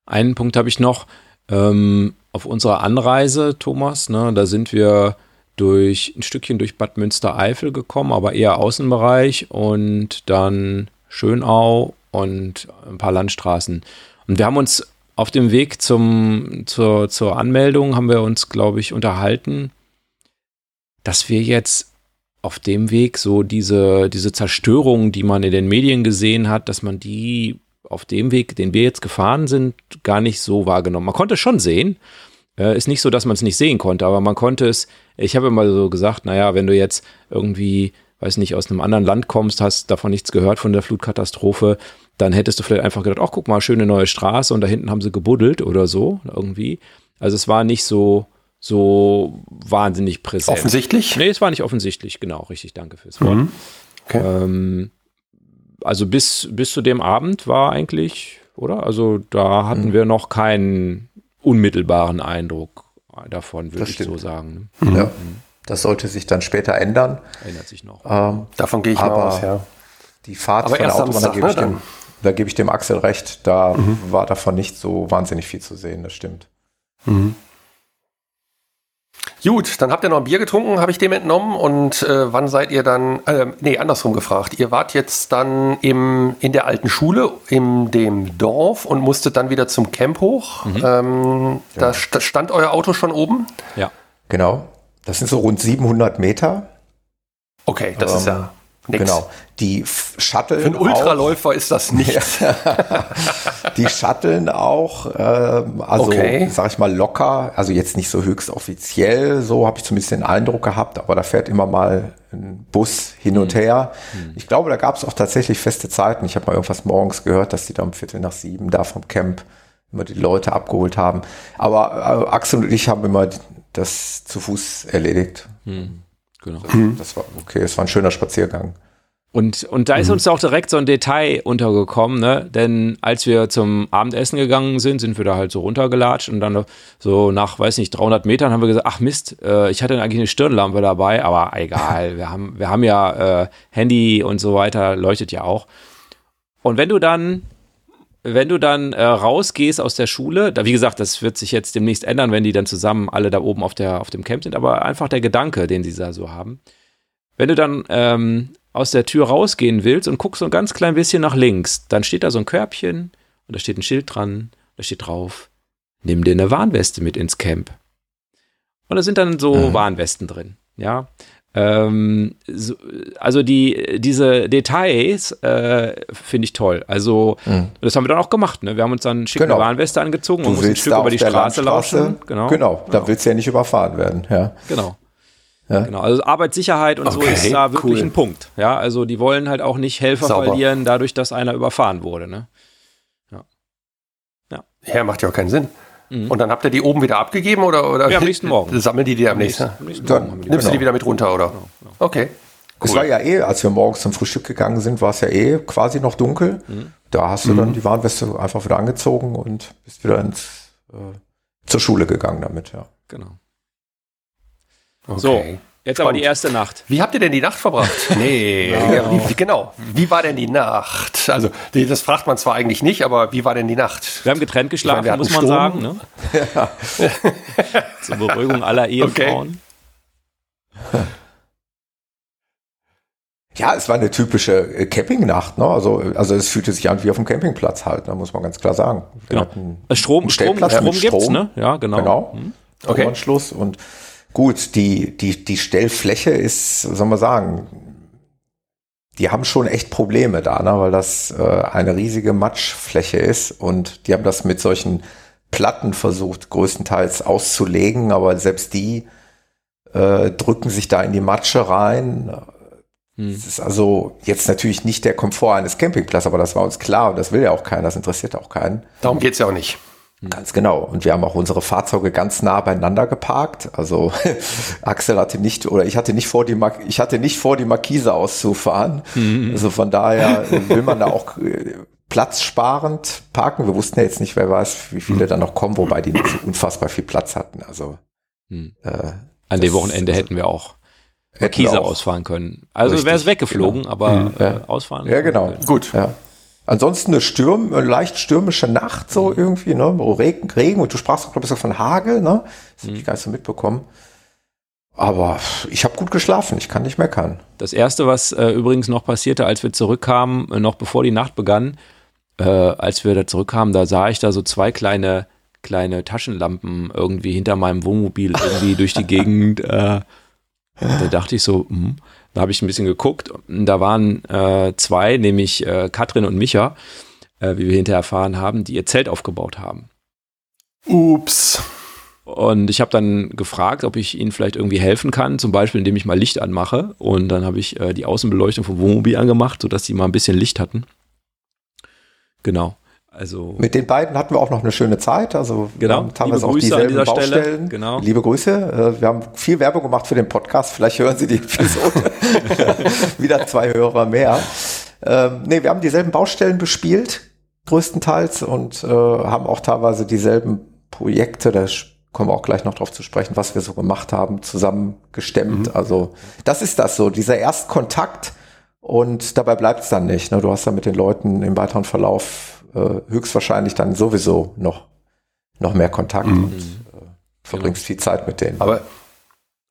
B: Einen Punkt habe ich noch. Ähm, auf unserer Anreise, Thomas, ne, da sind wir durch ein Stückchen durch Bad Münstereifel gekommen, aber eher Außenbereich und dann Schönau und ein paar Landstraßen. Und wir haben uns auf dem Weg zum, zur, zur Anmeldung, haben wir uns, glaube ich, unterhalten, dass wir jetzt auf dem Weg so diese, diese Zerstörung, die man in den Medien gesehen hat, dass man die auf dem Weg, den wir jetzt gefahren sind, gar nicht so wahrgenommen. Man konnte schon sehen. Äh, ist nicht so, dass man es nicht sehen konnte, aber man konnte es, ich habe immer so gesagt, naja, wenn du jetzt irgendwie, weiß nicht, aus einem anderen Land kommst, hast davon nichts gehört von der Flutkatastrophe, dann hättest du vielleicht einfach gedacht, ach guck mal, schöne neue Straße und da hinten haben sie gebuddelt oder so irgendwie. Also es war nicht so, so wahnsinnig präsent.
A: Offensichtlich?
B: Nee, es war nicht offensichtlich, genau, richtig, danke fürs Wort. Mhm. Okay. Ähm, also bis, bis zu dem Abend war eigentlich, oder? Also da hatten mhm. wir noch keinen unmittelbaren Eindruck davon, würde ich so sagen.
C: Ne? Mhm. Ja. Das sollte sich dann später ändern.
B: Ändert sich noch.
A: Ähm, Davon gehe ich aber mal aus, ja.
C: Die Fahrt aber von der Autobahn, da gebe ich, dem, da gebe ich dem Axel recht, da mhm. war davon nicht so wahnsinnig viel zu sehen, das stimmt. Mhm.
A: Gut, dann habt ihr noch ein Bier getrunken, habe ich dem entnommen. Und äh, wann seid ihr dann, äh, nee, andersrum gefragt. Ihr wart jetzt dann im, in der alten Schule, in dem Dorf und musstet dann wieder zum Camp hoch. Mhm. Ähm, ja. Da stand euer Auto schon oben?
C: Ja. Genau. Das sind so rund 700 Meter.
A: Okay, das ähm, ist ja Nix.
C: Genau. Die Shuttle.
A: Für einen Ultraläufer auch, ist das nichts.
C: die shutteln auch, äh, also okay. sag ich mal locker, also jetzt nicht so höchst offiziell, so habe ich zumindest den Eindruck gehabt, aber da fährt immer mal ein Bus hin und mhm. her. Mhm. Ich glaube, da gab es auch tatsächlich feste Zeiten. Ich habe mal irgendwas morgens gehört, dass die da um Viertel nach sieben da vom Camp immer die Leute abgeholt haben. Aber äh, Axel und ich haben immer das zu Fuß erledigt. Mhm. Genau. Mhm. Das war okay, es war ein schöner Spaziergang.
B: Und, und da ist mhm. uns auch direkt so ein Detail untergekommen, ne? Denn als wir zum Abendessen gegangen sind, sind wir da halt so runtergelatscht und dann so nach, weiß nicht, 300 Metern haben wir gesagt, ach Mist, äh, ich hatte eigentlich eine Stirnlampe dabei, aber egal, wir haben, wir haben ja äh, Handy und so weiter, leuchtet ja auch. Und wenn du dann wenn du dann äh, rausgehst aus der Schule, da wie gesagt, das wird sich jetzt demnächst ändern, wenn die dann zusammen alle da oben auf, der, auf dem Camp sind, aber einfach der Gedanke, den sie da so haben. Wenn du dann ähm, aus der Tür rausgehen willst und guckst so ein ganz klein bisschen nach links, dann steht da so ein Körbchen und da steht ein Schild dran, da steht drauf, nimm dir eine Warnweste mit ins Camp. Und da sind dann so mhm. Warnwesten drin, ja. Ähm, so, also die, diese Details äh, finde ich toll. Also mhm. das haben wir dann auch gemacht. Ne? Wir haben uns dann schicke genau. Warnweste angezogen
C: du und mussten ein Stück über die Straße laufen. Genau, genau. da genau. willst du ja nicht überfahren werden. Ja.
B: Genau. Ja. Genau, also Arbeitssicherheit und okay, so ist da wirklich cool. ein Punkt. Ja, also die wollen halt auch nicht Helfer Sauber. verlieren, dadurch, dass einer überfahren wurde. Ne?
A: Ja. ja. Ja, macht ja auch keinen Sinn. Mhm. Und dann habt ihr die oben wieder abgegeben oder, oder
B: ja, am nächsten Morgen.
A: sammeln die die am nächsten, am nächsten Morgen? Dann nimmst du die wieder mit runter, oder? Genau, genau. Okay.
C: Cool. Es war ja eh, als wir morgens zum Frühstück gegangen sind, war es ja eh quasi noch dunkel. Mhm. Da hast du mhm. dann die Warnweste einfach wieder angezogen und bist wieder ins, äh, zur Schule gegangen damit, ja.
B: Genau. Okay. So, Jetzt Spannend. aber die erste Nacht.
A: Wie habt ihr denn die Nacht verbracht? Nee, ja. wie, genau. Wie war denn die Nacht? Also, das fragt man zwar eigentlich nicht, aber wie war denn die Nacht?
B: Wir haben getrennt geschlafen, meine, muss man Sturm. sagen. Ne? Ja. Zur Beruhigung aller Ehefrauen.
C: Okay. Ja, es war eine typische äh, Campingnacht. Ne? Also, also es fühlte sich an wie auf dem Campingplatz halt, da ne? muss man ganz klar sagen.
B: Wir genau. Strom, Strom, Strom, Strom gibt's, ne?
C: Ja, genau. Genau. Mhm. Okay. Anschluss und Gut, die, die, die Stellfläche ist, soll man sagen, die haben schon echt Probleme da, ne? weil das äh, eine riesige Matschfläche ist und die haben das mit solchen Platten versucht, größtenteils auszulegen, aber selbst die äh, drücken sich da in die Matsche rein. Hm. Das ist also jetzt natürlich nicht der Komfort eines Campingplatzes, aber das war uns klar und das will ja auch keiner, das interessiert auch keinen.
A: Darum geht's ja auch nicht.
C: Ganz genau. Und wir haben auch unsere Fahrzeuge ganz nah beieinander geparkt. Also Axel hatte nicht oder ich hatte nicht vor die Mar ich hatte nicht vor die Markise auszufahren. Mhm. Also von daher will man da auch äh, platzsparend parken. Wir wussten ja jetzt nicht, wer weiß, wie viele mhm. da noch kommen, wobei die nicht so unfassbar viel Platz hatten. Also
B: mhm. äh, an dem Wochenende hätten wir auch Markise ausfahren können. Also wäre es weggeflogen, genau. aber mhm. äh, ausfahren.
C: Ja, genau. Gut. Ja. Ansonsten eine Stürm, eine leicht stürmische Nacht so mhm. irgendwie, ne? Regen, Regen und du sprachst auch, glaube ich, von Hagel, ne? Das mhm. habe ich gar nicht so mitbekommen. Aber ich habe gut geschlafen, ich kann nicht meckern.
B: Das erste, was äh, übrigens noch passierte, als wir zurückkamen, äh, noch bevor die Nacht begann, äh, als wir da zurückkamen, da sah ich da so zwei kleine, kleine Taschenlampen irgendwie hinter meinem Wohnmobil irgendwie durch die Gegend. Äh, da dachte ich so, hm. Da habe ich ein bisschen geguckt. Da waren äh, zwei, nämlich äh, Katrin und Micha, äh, wie wir hinterher erfahren haben, die ihr Zelt aufgebaut haben.
A: Ups.
B: Und ich habe dann gefragt, ob ich ihnen vielleicht irgendwie helfen kann, zum Beispiel indem ich mal Licht anmache. Und dann habe ich äh, die Außenbeleuchtung vom Wohnmobil angemacht, sodass sie mal ein bisschen Licht hatten. Genau. Also
C: Mit den beiden hatten wir auch noch eine schöne Zeit. Also
B: Genau.
C: wir haben teilweise auch
B: Grüße an
C: dieselben
B: dieser Stelle.
C: Baustellen.
B: Genau.
C: Liebe Grüße. Äh, Wir haben viel Werbung gemacht für den Podcast. Vielleicht hören Sie die Episode. Wieder zwei Hörer mehr. Ähm, nee, wir haben dieselben Baustellen bespielt, größtenteils, und äh, haben auch teilweise dieselben Projekte, da kommen wir auch gleich noch drauf zu sprechen, was wir so gemacht haben, zusammen gestemmt. Also das ist das so, dieser Erstkontakt und dabei bleibt es dann nicht. Ne? Du hast dann mit den Leuten im weiteren Verlauf äh, höchstwahrscheinlich dann sowieso noch, noch mehr Kontakt und äh, verbringst viel Zeit mit denen.
A: Aber,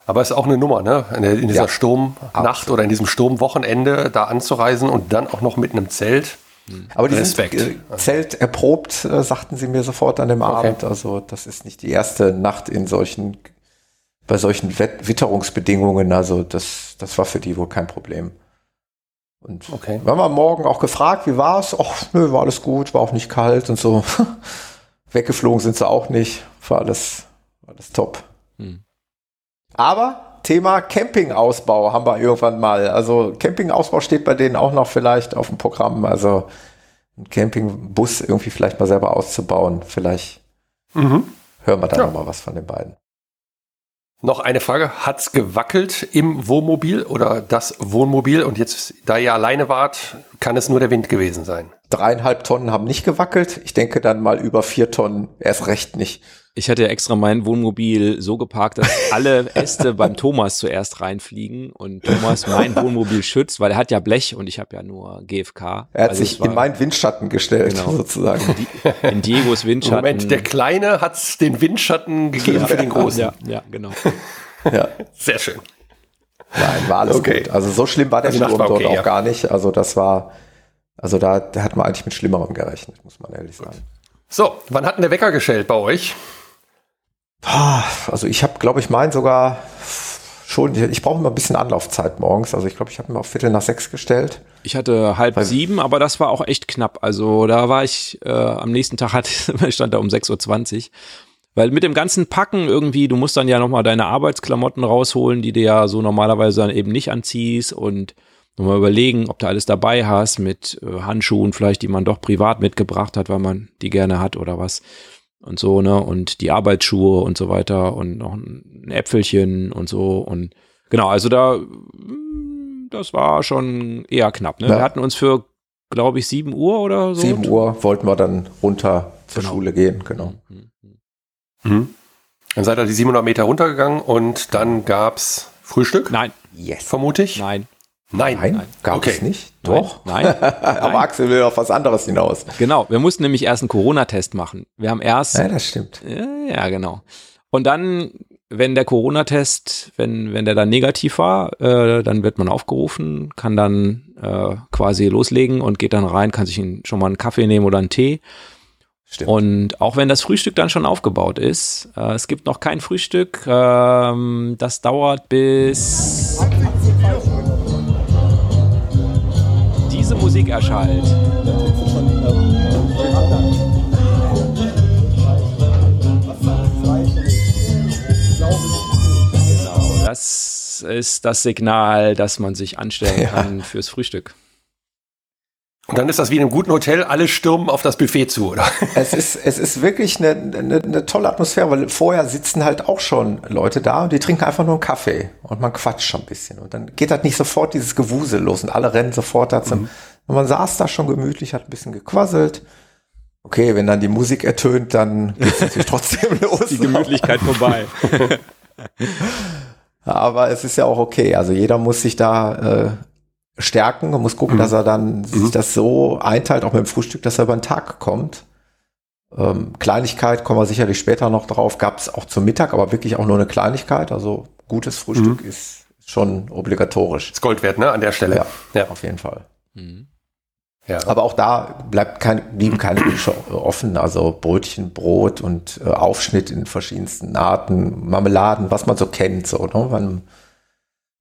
A: aber ist auch eine Nummer, ne? In, in dieser
C: Ja,
A: Sturmnacht
C: absolut.
A: oder in diesem Sturmwochenende da anzureisen und dann auch noch mit einem Zelt.
C: Aber die
A: Respekt.
C: sind äh, Zelt erprobt, äh, sagten sie mir sofort an dem Abend. Also das ist nicht die erste Nacht in solchen, bei solchen Wet Witterungsbedingungen. Also das, das war für die wohl kein Problem. Und
A: Okay.
C: wir haben am Morgen auch gefragt, wie war es? Ach, nö, war alles gut, war auch nicht kalt und so. Weggeflogen sind sie auch nicht. War alles, war alles top.
B: Hm.
C: Aber Thema Campingausbau haben wir irgendwann mal. Also Campingausbau steht bei denen auch noch vielleicht auf dem Programm. Also einen Campingbus irgendwie vielleicht mal selber auszubauen. Vielleicht
A: Mhm.
C: hören wir da
A: Ja.
C: noch mal was von den beiden.
A: Noch eine Frage. Hat's gewackelt im Wohnmobil oder das Wohnmobil? Und jetzt, da ihr alleine wart, kann es nur der Wind gewesen sein.
C: Dreieinhalb Tonnen haben nicht gewackelt. Ich denke dann mal über vier Tonnen erst recht nicht.
B: Ich hatte ja extra mein Wohnmobil so geparkt, dass alle Äste beim Thomas zuerst reinfliegen und Thomas mein Wohnmobil schützt, weil er hat ja Blech und ich habe ja nur GFK.
C: Er hat
B: Also
C: sich
B: war
C: in meinen Windschatten gestellt,
B: Genau.
C: sozusagen.
B: in Diegos Windschatten.
A: Moment, der Kleine hat den Windschatten gegeben für den Großen.
B: ja, ja, genau.
C: ja.
A: Sehr schön.
C: Nein, war alles
A: Okay.
C: gut. Also so schlimm war der
A: Also
C: Sturm
A: war
C: dort
A: okay,
C: auch
A: ja.
C: gar nicht. Also das war, also da, da hat man eigentlich mit Schlimmerem gerechnet, muss man ehrlich sagen.
A: So, wann hat denn der Wecker geschellt bei euch?
C: Ah, Also ich habe, glaube ich, meinen sogar schon, ich brauche immer ein bisschen Anlaufzeit morgens. Also ich glaube, ich habe mir auf Viertel nach sechs gestellt.
B: Ich hatte halb sieben, aber das war auch echt knapp. Also da war ich, äh, am nächsten Tag hat, stand da um 6.20 Uhr. Weil mit dem ganzen Packen irgendwie, du musst dann ja nochmal deine Arbeitsklamotten rausholen, die du ja so normalerweise dann eben nicht anziehst und nochmal überlegen, ob du alles dabei hast mit äh, Handschuhen vielleicht, die man doch privat mitgebracht hat, weil man die gerne hat oder was und so, ne? Und die Arbeitsschuhe und so weiter und noch ein Äpfelchen und so und genau, also da, mm, das war schon eher knapp, ne?
C: Ja.
B: Wir hatten uns für, glaube ich, 7 Uhr oder so.
C: Sieben Uhr wollten wir dann runter zur
B: Genau.
C: Schule gehen, genau.
A: Dann seid ihr die 700 Meter runtergegangen und dann gab's Frühstück,
B: Nein,
C: Yes.
A: vermute ich?
B: nein,
A: Nein.
C: Nein, gab
A: Okay.
C: es nicht.
B: nein,
C: Doch.
B: nein.
C: Aber Axel will auf was anderes hinaus.
B: Genau, wir mussten nämlich erst einen Corona-Test machen. Wir haben erst
C: Ja, das stimmt.
B: Ja, genau. Und dann, wenn der Corona-Test, wenn, wenn der dann negativ war, äh, dann wird man aufgerufen, kann dann äh, quasi loslegen und geht dann rein, kann sich schon mal einen Kaffee nehmen oder einen Tee.
C: Stimmt.
B: Und auch wenn das Frühstück dann schon aufgebaut ist, äh, es gibt noch kein Frühstück, ähm, das dauert bis Musik erschallt. Genau, das ist das Signal, dass man sich anstellen kann fürs Frühstück.
A: Und dann ist das wie in einem guten Hotel, alle stürmen auf das Buffet zu, oder?
C: Es ist, es ist wirklich eine, eine, eine tolle Atmosphäre, weil vorher sitzen halt auch schon Leute da und die trinken einfach nur einen Kaffee und man quatscht schon ein bisschen. Und dann geht halt nicht sofort dieses Gewusel los und alle rennen sofort da zum. Und man saß da schon gemütlich, hat ein bisschen gequasselt. Okay, wenn dann die Musik ertönt, dann geht's natürlich trotzdem los.
B: Die Gemütlichkeit vorbei.
C: Aber es ist ja auch okay. Also jeder muss sich da äh, stärken und muss gucken, dass er dann sich das so einteilt, auch mit dem Frühstück, dass er über den Tag kommt. Ähm, Kleinigkeit kommen wir sicherlich später noch drauf. Gab es auch zum Mittag, aber wirklich auch nur eine Kleinigkeit. Also gutes Frühstück mhm. ist schon obligatorisch.
A: Das Gold wert, ne, an der Stelle.
C: Ja, ja. auf jeden Fall. Mhm. Ja. Aber auch da bleibt kein, blieben keine Wünsche offen. Also Brötchen, Brot und äh, Aufschnitt in verschiedensten Arten, Marmeladen, was man so kennt, so, ne? Man,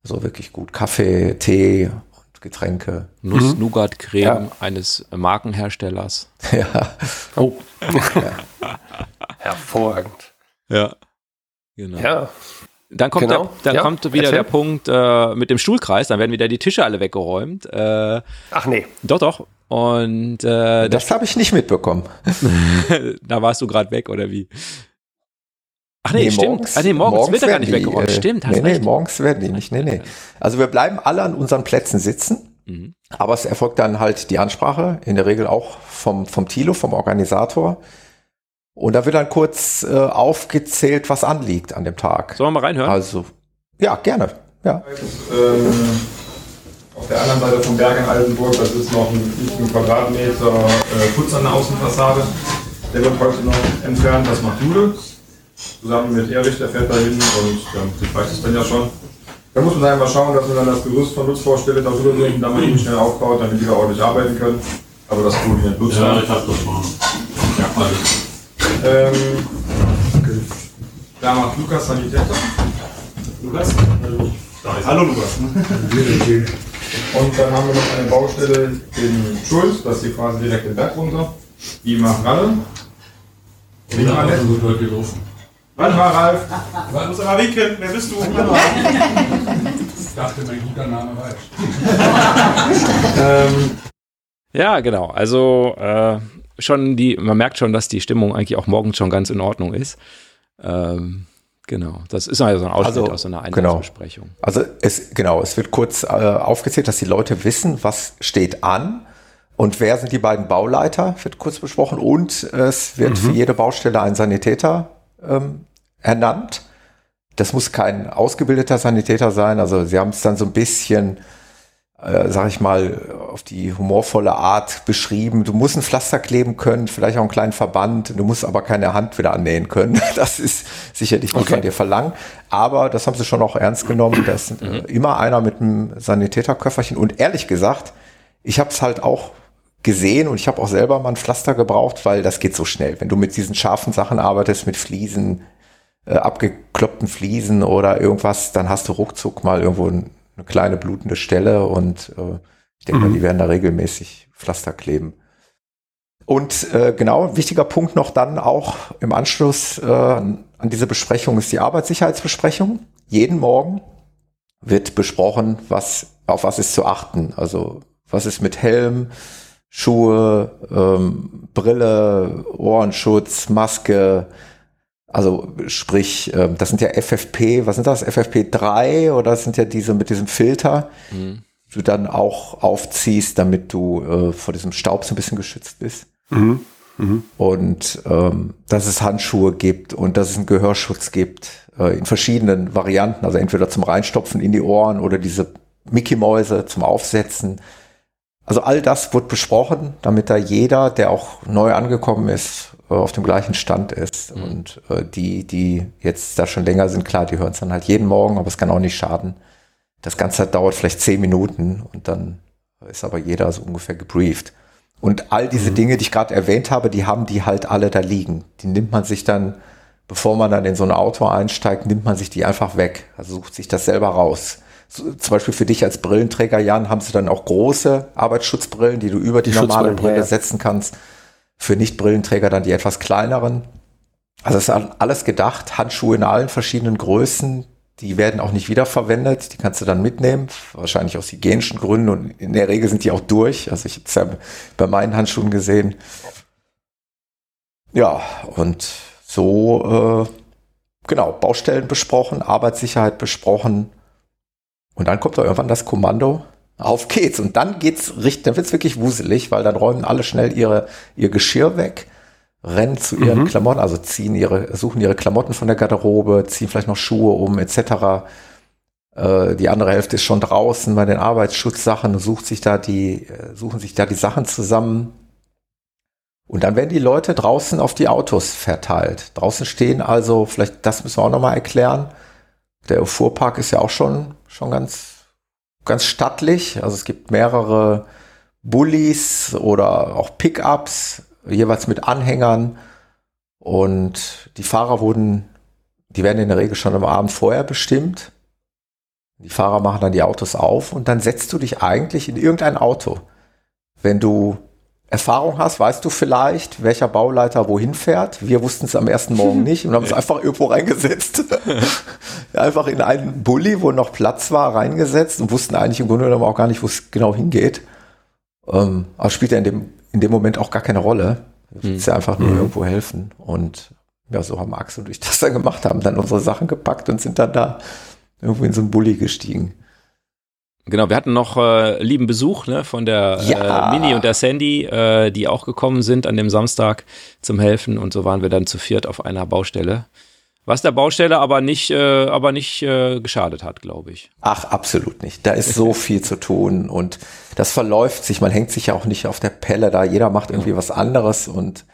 C: so wirklich gut Kaffee, Tee und Getränke.
B: Nuss-Nougat-Creme ja. eines Markenherstellers.
C: Ja.
A: Oh. ja. Hervorragend.
B: Ja. Genau. Ja. Dann kommt, genau. der, dann ja, kommt wieder erzähl. der Punkt äh, mit dem Stuhlkreis, dann werden wieder die Tische alle weggeräumt. Äh,
A: Ach nee.
B: Doch, doch. Und äh,
C: das habe ich nicht mitbekommen.
B: da warst du gerade weg, oder wie? Ach nee, nee stimmt. Morgens,
C: ah,
B: nee, morgens,
C: morgens
B: wird er gar nicht weggeräumt.
C: Äh, stimmt, hast nee, recht. nee, morgens werden die nicht. Nee, nee. Also wir bleiben alle an unseren Plätzen sitzen, mhm. aber es erfolgt dann halt die Ansprache, in der Regel auch vom, vom Tilo, vom Organisator. Und da wird dann kurz äh, aufgezählt, was anliegt an dem Tag.
B: Sollen wir mal reinhören?
C: Also, ja, gerne. Ja.
D: Ähm, auf der anderen Seite vom Berg in Altenburg, das ist noch ein 15 Quadratmeter äh, Putz an der Außenfassade. Der wird heute noch entfernt, das macht Jude. Zusammen mit Erich, der fährt da hin und ja, das weiß es dann ja schon. Da muss man einfach schauen, dass man dann das Gerüst von Nutzvorstelle darüber bringt, damit man ihn schnell aufbaut, damit die da ordentlich arbeiten können. Aber das tun wir nicht nutzen. Ja, ich hab das mal. Ja, alles. Ähm, da macht Lukas Sanitäter. Lukas? Hallo Lukas. Und dann haben wir noch eine Baustelle in Schuld, das ist hier quasi direkt den Berg runter. Die macht Ralle. Wie war das? Warte mal, Ralf. Du musst aber winken. Wer bist du? Ich
E: dachte, mein guter Name reicht.
B: ähm, ja, genau. Also, äh, schon die, man merkt schon, dass die Stimmung eigentlich auch morgens schon ganz in Ordnung ist. Ähm, genau, das ist also ein Ausschnitt also, aus so einer Eingangsbesprechung.
C: Genau. Also es, genau, es wird kurz äh, aufgezählt, dass die Leute wissen, was steht an und wer sind die beiden Bauleiter, wird kurz besprochen und es wird mhm. für jede Baustelle ein Sanitäter ähm, ernannt. Das muss kein ausgebildeter Sanitäter sein, also sie haben es dann so ein bisschen äh, sag ich mal, auf die humorvolle Art beschrieben. Du musst ein Pflaster kleben können, vielleicht auch einen kleinen Verband, du musst aber keine Hand wieder annähen können. Das ist sicherlich nicht okay. von dir verlangt. Aber das haben sie schon auch ernst genommen. Da ist mhm. immer einer mit einem Sanitäterköfferchen. Und ehrlich gesagt, ich habe es halt auch gesehen und ich habe auch selber mal ein Pflaster gebraucht, weil das geht so schnell. Wenn du mit diesen scharfen Sachen arbeitest, mit Fliesen, äh, abgekloppten Fliesen oder irgendwas, dann hast du ruckzuck mal irgendwo ein eine kleine blutende Stelle und äh, ich denke mhm. mal, die werden da regelmäßig Pflaster kleben. Und äh, genau, wichtiger Punkt noch dann auch im Anschluss äh, an diese Besprechung ist die Arbeitssicherheitsbesprechung. Jeden Morgen wird besprochen, was auf was ist zu achten. Also was ist mit Helm, Schuhe, ähm, Brille, Ohrenschutz, Maske, also sprich, ähm, das sind ja FFP, was sind das? FFP3 oder das sind ja diese mit diesem Filter, mhm. du dann auch aufziehst, damit du äh, vor diesem Staub so ein bisschen geschützt bist. Mhm. Mhm. Und ähm, dass es Handschuhe gibt und dass es einen Gehörschutz gibt äh, in verschiedenen Varianten, also entweder zum Reinstopfen in die Ohren oder diese Mickey-Mäuse zum Aufsetzen. Also all das wird besprochen, damit da jeder, der auch neu angekommen ist, auf dem gleichen Stand ist. Mhm. Und äh, die, die jetzt da schon länger sind, klar, die hören es dann halt jeden Morgen, aber es kann auch nicht schaden. Das Ganze dauert vielleicht zehn Minuten und dann ist aber jeder so ungefähr gebrieft. Und all diese mhm. Dinge, die ich gerade erwähnt habe, die haben die halt alle da liegen. Die nimmt man sich dann, bevor man dann in so ein Auto einsteigt, nimmt man sich die einfach weg. Also sucht sich das selber raus. So, zum Beispiel für dich als Brillenträger, Jan, haben sie dann auch große Arbeitsschutzbrillen, die du über die, die normale Brille ja. setzen kannst. Für Nicht-Brillenträger dann die etwas kleineren. Also es ist alles gedacht, Handschuhe in allen verschiedenen Größen, die werden auch nicht wiederverwendet, die kannst du dann mitnehmen, wahrscheinlich aus hygienischen Gründen und in der Regel sind die auch durch. Also ich habe es ja bei meinen Handschuhen gesehen. Ja, und so, äh, genau, Baustellen besprochen, Arbeitssicherheit besprochen. Und dann kommt da irgendwann das Kommando, auf geht's. Und dann geht's richtig, dann wird's wirklich wuselig, weil dann räumen alle schnell ihre, ihr Geschirr weg, rennen zu ihren mhm. Klamotten, also ziehen ihre, suchen ihre Klamotten von der Garderobe, ziehen vielleicht noch Schuhe um, etc. Äh, die andere Hälfte ist schon draußen bei den Arbeitsschutzsachen und sucht sich da die, äh, suchen sich da die Sachen zusammen. Und dann werden die Leute draußen auf die Autos verteilt. Draußen stehen also, vielleicht das müssen wir auch nochmal erklären, Der Fuhrpark ist ja auch schon, schon ganz, ganz stattlich. Also es gibt mehrere Bullies oder auch Pickups, jeweils mit Anhängern. Und die Fahrer wurden, die werden in der Regel schon am Abend vorher bestimmt. Die Fahrer machen dann die Autos auf und dann setzt du dich eigentlich in irgendein Auto. Wenn du Erfahrung hast, weißt du vielleicht, welcher Bauleiter wohin fährt. Wir wussten es am ersten Morgen nicht und haben es einfach irgendwo reingesetzt. einfach in einen Bulli, wo noch Platz war, reingesetzt und wussten eigentlich im Grunde genommen auch gar nicht, wo es genau hingeht. Ähm, aber spielt ja in dem, in dem Moment auch gar keine Rolle. Du willst ja einfach nur mhm. irgendwo helfen. Und ja, so haben Axel und ich das dann gemacht, haben dann unsere Sachen gepackt und sind dann da irgendwo in so einen Bulli gestiegen.
B: Genau, wir hatten noch äh, lieben Besuch ne, von der ja. äh, Mini und der Sandy, äh, die auch gekommen sind an dem Samstag zum Helfen und so waren wir dann zu viert auf einer Baustelle. Was der Baustelle aber nicht, äh, aber nicht äh, geschadet hat, glaube ich.
C: Ach, absolut nicht. Da ist so viel zu tun und das verläuft sich. Man hängt sich ja auch nicht auf der Pelle da. Jeder macht irgendwie was anderes und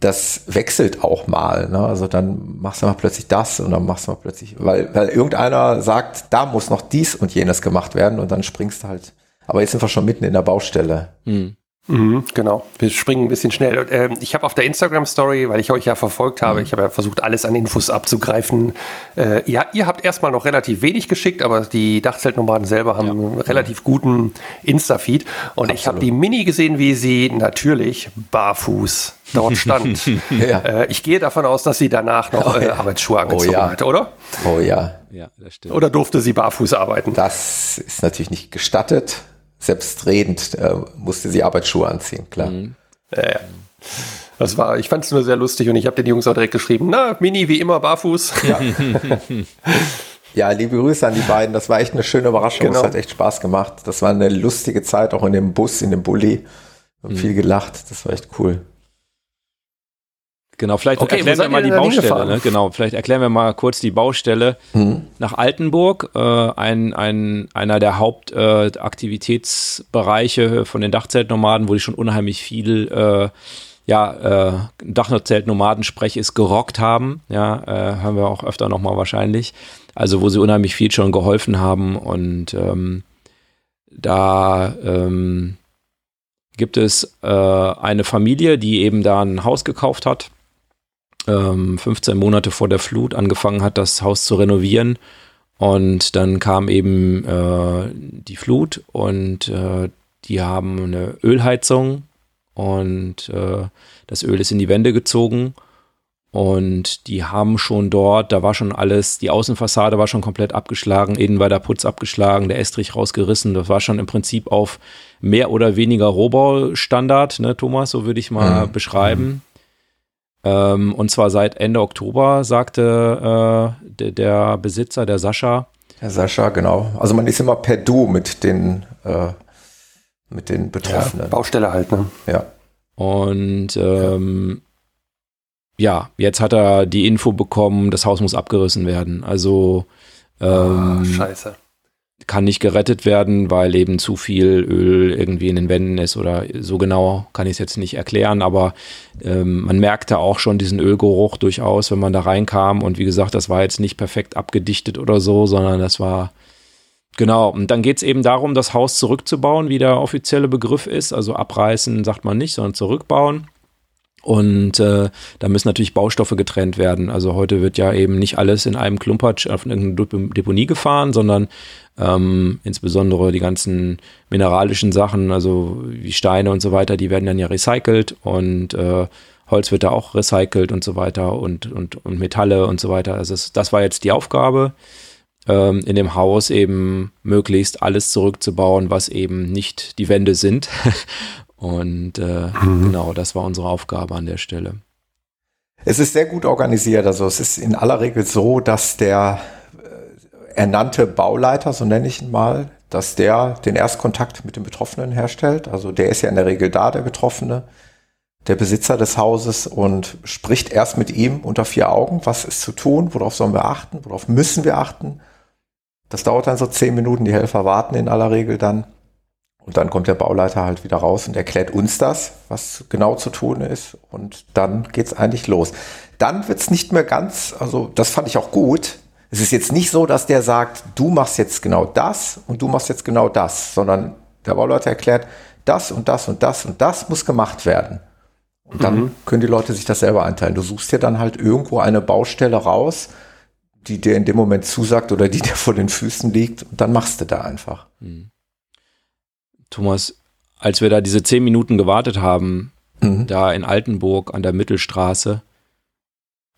C: das wechselt auch mal. Ne? Also dann machst du mal plötzlich das und dann machst du mal plötzlich, weil, weil irgendeiner sagt, da muss noch dies und jenes gemacht werden und dann springst du halt. Aber jetzt sind wir schon mitten in der Baustelle.
A: Mhm. Mhm, genau, wir springen ein bisschen schnell. Ähm, ich habe auf der Instagram-Story, weil ich euch ja verfolgt habe, mhm. ich habe ja versucht, alles an Infos abzugreifen. Äh, ja, ihr habt erstmal noch relativ wenig geschickt, aber die Dachzeltnomaden selber haben ja. einen relativ guten Insta-Feed. Und Absolut. ich habe die Mini gesehen, wie sie natürlich barfuß dort stand. ja. äh, ich gehe davon aus, dass sie danach noch äh, Arbeitsschuhe angezogen oh, ja. hat, oder?
C: Oh ja.
A: ja das stimmt. Oder durfte sie barfuß arbeiten?
C: Das ist natürlich nicht gestattet selbstredend äh, musste sie Arbeitsschuhe anziehen, klar. Mhm.
A: Ja, ja. Das war, ich fand es nur sehr lustig und ich habe den Jungs auch direkt geschrieben, na, Mini wie immer barfuß.
C: Ja. ja, liebe Grüße an die beiden. Das war echt eine schöne Überraschung. Genau. Es hat echt Spaß gemacht. Das war eine lustige Zeit, auch in dem Bus, in dem Bulli. Mhm. Viel gelacht. Das war echt cool.
B: Genau, vielleicht okay, erklären wir mal die Baustelle. Ne? Genau, vielleicht erklären wir mal kurz die Baustelle mhm. nach Altenburg. Äh, ein, ein, einer der Hauptaktivitätsbereiche äh, von den Dachzeltnomaden, wo ich schon unheimlich viel äh, ja, äh, Dachzeltnomaden-Sprech ist, gerockt haben. Ja, äh, hören wir auch öfter nochmal wahrscheinlich. Also, wo sie unheimlich viel schon geholfen haben und ähm, da ähm, gibt es äh, eine Familie, die eben da ein Haus gekauft hat 15 ähm, Monate vor der Flut angefangen hat, das Haus zu renovieren. Und dann kam eben äh, die Flut und äh, die haben eine Ölheizung und äh, das Öl ist in die Wände gezogen. Und die haben schon dort, da war schon alles, die Außenfassade war schon komplett abgeschlagen, innen war der Putz abgeschlagen, der Estrich rausgerissen. Das war schon im Prinzip auf mehr oder weniger Rohbaustandard, ne, Thomas, so würde ich mal mhm. beschreiben. Ähm, und zwar seit Ende Oktober, sagte äh, der, der, Besitzer, der Sascha.
C: Der Sascha, genau. Also man ist immer per Du mit den, äh, mit den Betroffenen. Ja,
A: Baustelle halt, ne?
C: Ja.
B: Und ähm, ja. ja, jetzt hat er die Info bekommen, das Haus muss abgerissen werden. Also ähm, oh,
A: scheiße
B: kann nicht gerettet werden, weil eben zu viel Öl irgendwie in den Wänden ist oder so genau kann ich es jetzt nicht erklären, aber ähm, man merkte auch schon diesen Ölgeruch durchaus, wenn man da reinkam und wie gesagt, das war jetzt nicht perfekt abgedichtet oder so, sondern das war genau und dann geht es eben darum, das Haus zurückzubauen, wie der offizielle Begriff ist, also abreißen sagt man nicht, sondern zurückbauen und äh, da müssen natürlich Baustoffe getrennt werden. Also heute wird ja eben nicht alles in einem Klumpatsch auf irgendeine Deponie gefahren, sondern ähm, insbesondere die ganzen mineralischen Sachen, also wie Steine und so weiter, die werden dann ja recycelt und äh, Holz wird da auch recycelt und so weiter und, und, und Metalle und so weiter. Also das, das war jetzt die Aufgabe, ähm, in dem Haus eben möglichst alles zurückzubauen, was eben nicht die Wände sind Und äh, mhm. genau, das war unsere Aufgabe an der Stelle.
C: Es ist sehr gut organisiert. Also es ist in aller Regel so, dass der äh, ernannte Bauleiter, so nenne ich ihn mal, dass der den Erstkontakt mit dem Betroffenen herstellt. Also der ist ja in der Regel da, der Betroffene, der Besitzer des Hauses und spricht erst mit ihm unter vier Augen, was ist zu tun, worauf sollen wir achten, worauf müssen wir achten. Das dauert dann so zehn Minuten, die Helfer warten in aller Regel dann. Und dann kommt der Bauleiter halt wieder raus und erklärt uns das, was genau zu tun ist. Und dann geht's eigentlich los. Dann wird's nicht mehr ganz, also das fand ich auch gut, Es ist jetzt nicht so, dass der sagt, du machst jetzt genau das und du machst jetzt genau das, sondern der Bauleiter erklärt, das und das und das und das muss gemacht werden. Und dann mhm. können die Leute sich das selber einteilen. Du suchst dir dann halt irgendwo eine Baustelle raus, die dir in dem Moment zusagt oder die dir vor den Füßen liegt und dann machst du da einfach. Mhm.
B: Thomas, als wir da diese zehn Minuten gewartet haben, mhm. da in Altenburg an der Mittelstraße,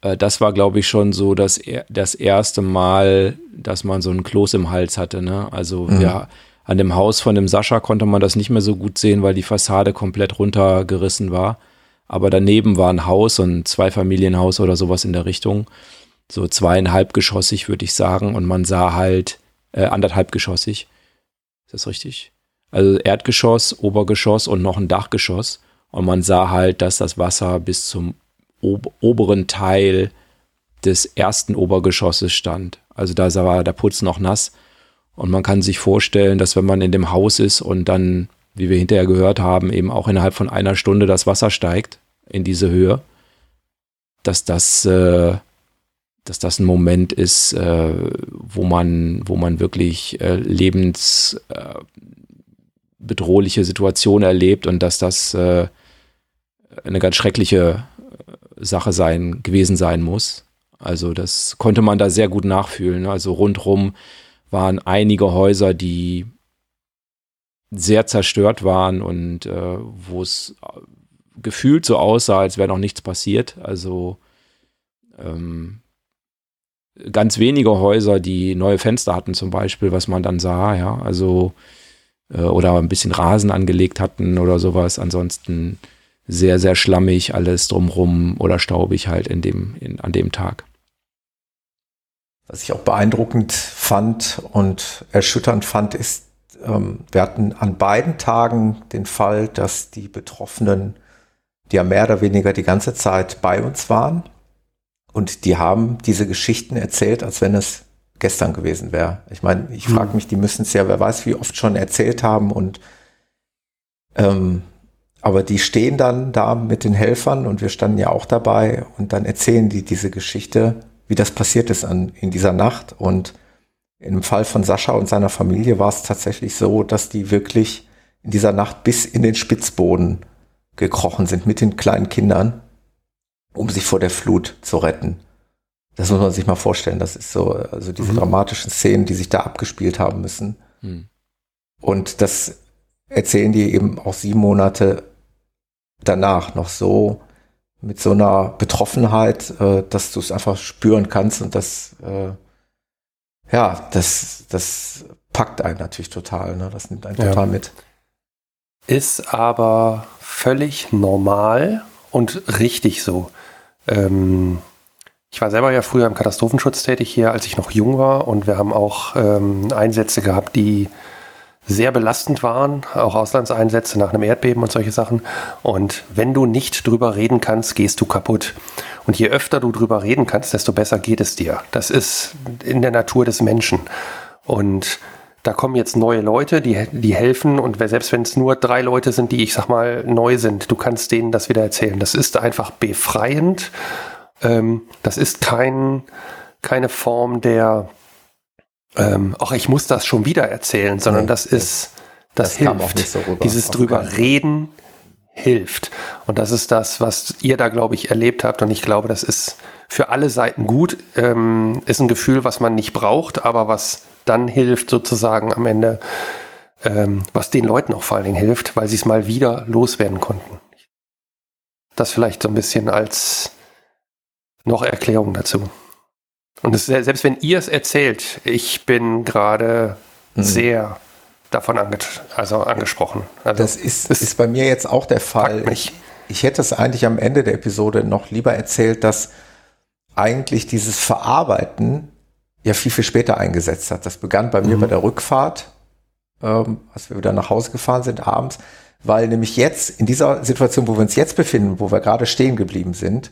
B: äh, das war, glaube ich, schon so das, das erste Mal, dass man so einen Kloß im Hals hatte. Ne? Also mhm. ja, an dem Haus von dem Sascha konnte man das nicht mehr so gut sehen, weil die Fassade komplett runtergerissen war. Aber daneben war ein Haus, ein Zweifamilienhaus oder sowas in der Richtung. So zweieinhalbgeschossig, würde ich sagen. Und man sah halt, äh, anderthalbgeschossig. Ist das richtig? Also Erdgeschoss, Obergeschoss und noch ein Dachgeschoss. Und man sah halt, dass das Wasser bis zum ob oberen Teil des ersten Obergeschosses stand. Also da war der Putz noch nass. Und man kann sich vorstellen, dass wenn man in dem Haus ist und dann, wie wir hinterher gehört haben, eben auch innerhalb von einer Stunde das Wasser steigt in diese Höhe, dass das, äh, dass das ein Moment ist, äh, wo man, wo man wirklich äh, lebensbedrohliche äh, Situationen erlebt und dass das äh, eine ganz schreckliche Sache sein, gewesen sein muss. Also das konnte man da sehr gut nachfühlen. Also rundrum waren einige Häuser, die sehr zerstört waren und äh, wo es gefühlt so aussah, als wäre noch nichts passiert. Also ähm, ganz wenige Häuser, die neue Fenster hatten zum Beispiel, was man dann sah, ja, also äh, oder ein bisschen Rasen angelegt hatten oder sowas. Ansonsten sehr, sehr schlammig alles drumrum oder staubig halt in dem, in, an dem Tag.
C: Was ich auch beeindruckend fand und erschütternd fand, ist, ähm, wir hatten an beiden Tagen den Fall, dass die Betroffenen, die ja mehr oder weniger die ganze Zeit bei uns waren, und die haben diese Geschichten erzählt, als wenn es gestern gewesen wäre. Ich meine, ich frage hm. mich, die müssen es ja, wer weiß, wie oft schon erzählt haben und ähm, aber die stehen dann da mit den Helfern und wir standen ja auch dabei und dann erzählen die diese Geschichte, wie das passiert ist an, in dieser Nacht. Und im Fall von Sascha und seiner Familie war es tatsächlich so, dass die wirklich in dieser Nacht bis in den Spitzboden gekrochen sind mit den kleinen Kindern, um sich vor der Flut zu retten. Das muss man sich mal vorstellen. Das ist so, also diese mhm. dramatischen Szenen, die sich da abgespielt haben müssen. Mhm. Und das erzählen die eben auch sieben Monate danach noch so mit so einer Betroffenheit, äh, dass du es einfach spüren kannst und das, äh, ja, das, das packt einen natürlich total, ne? das nimmt einen ja. total mit.
A: Ist aber völlig normal und richtig so. Ähm, ich war selber ja früher im Katastrophenschutz tätig hier, als ich noch jung war und wir haben auch ähm, Einsätze gehabt, die sehr belastend waren, auch Auslandseinsätze nach einem Erdbeben und solche Sachen. Und wenn du nicht drüber reden kannst, gehst du kaputt. Und je öfter du drüber reden kannst, desto besser geht es dir. Das ist in der Natur des Menschen. Und da kommen jetzt neue Leute, die, die helfen. Und selbst wenn es nur drei Leute sind, die, ich sag mal, neu sind, du kannst denen das wieder erzählen. Das ist einfach befreiend. Ähm, das ist kein, keine Form der ähm, ach, ich muss das schon wieder erzählen, sondern nee, das ist, das, das hilft. So Dieses drüber reden hilft. Und das ist das, was ihr da, glaube ich, erlebt habt. Und ich glaube, das ist für alle Seiten gut. Ähm, ist ein Gefühl, was man nicht braucht, aber was dann hilft, sozusagen am Ende, ähm, was den Leuten auch vor allen Dingen hilft, weil sie es mal wieder loswerden konnten. Das vielleicht so ein bisschen als noch Erklärung dazu. Und es, selbst wenn ihr es erzählt, ich bin gerade mhm. sehr davon ange also angesprochen. Also
C: das ist, ist bei mir jetzt auch der Fall. Ich, ich hätte es eigentlich am Ende der Episode noch lieber erzählt, dass eigentlich dieses Verarbeiten ja viel, viel später eingesetzt hat. Das begann bei mhm. mir bei der Rückfahrt, ähm, als wir wieder nach Hause gefahren sind abends, weil nämlich jetzt in dieser Situation, wo wir uns jetzt befinden, wo wir gerade stehen geblieben sind,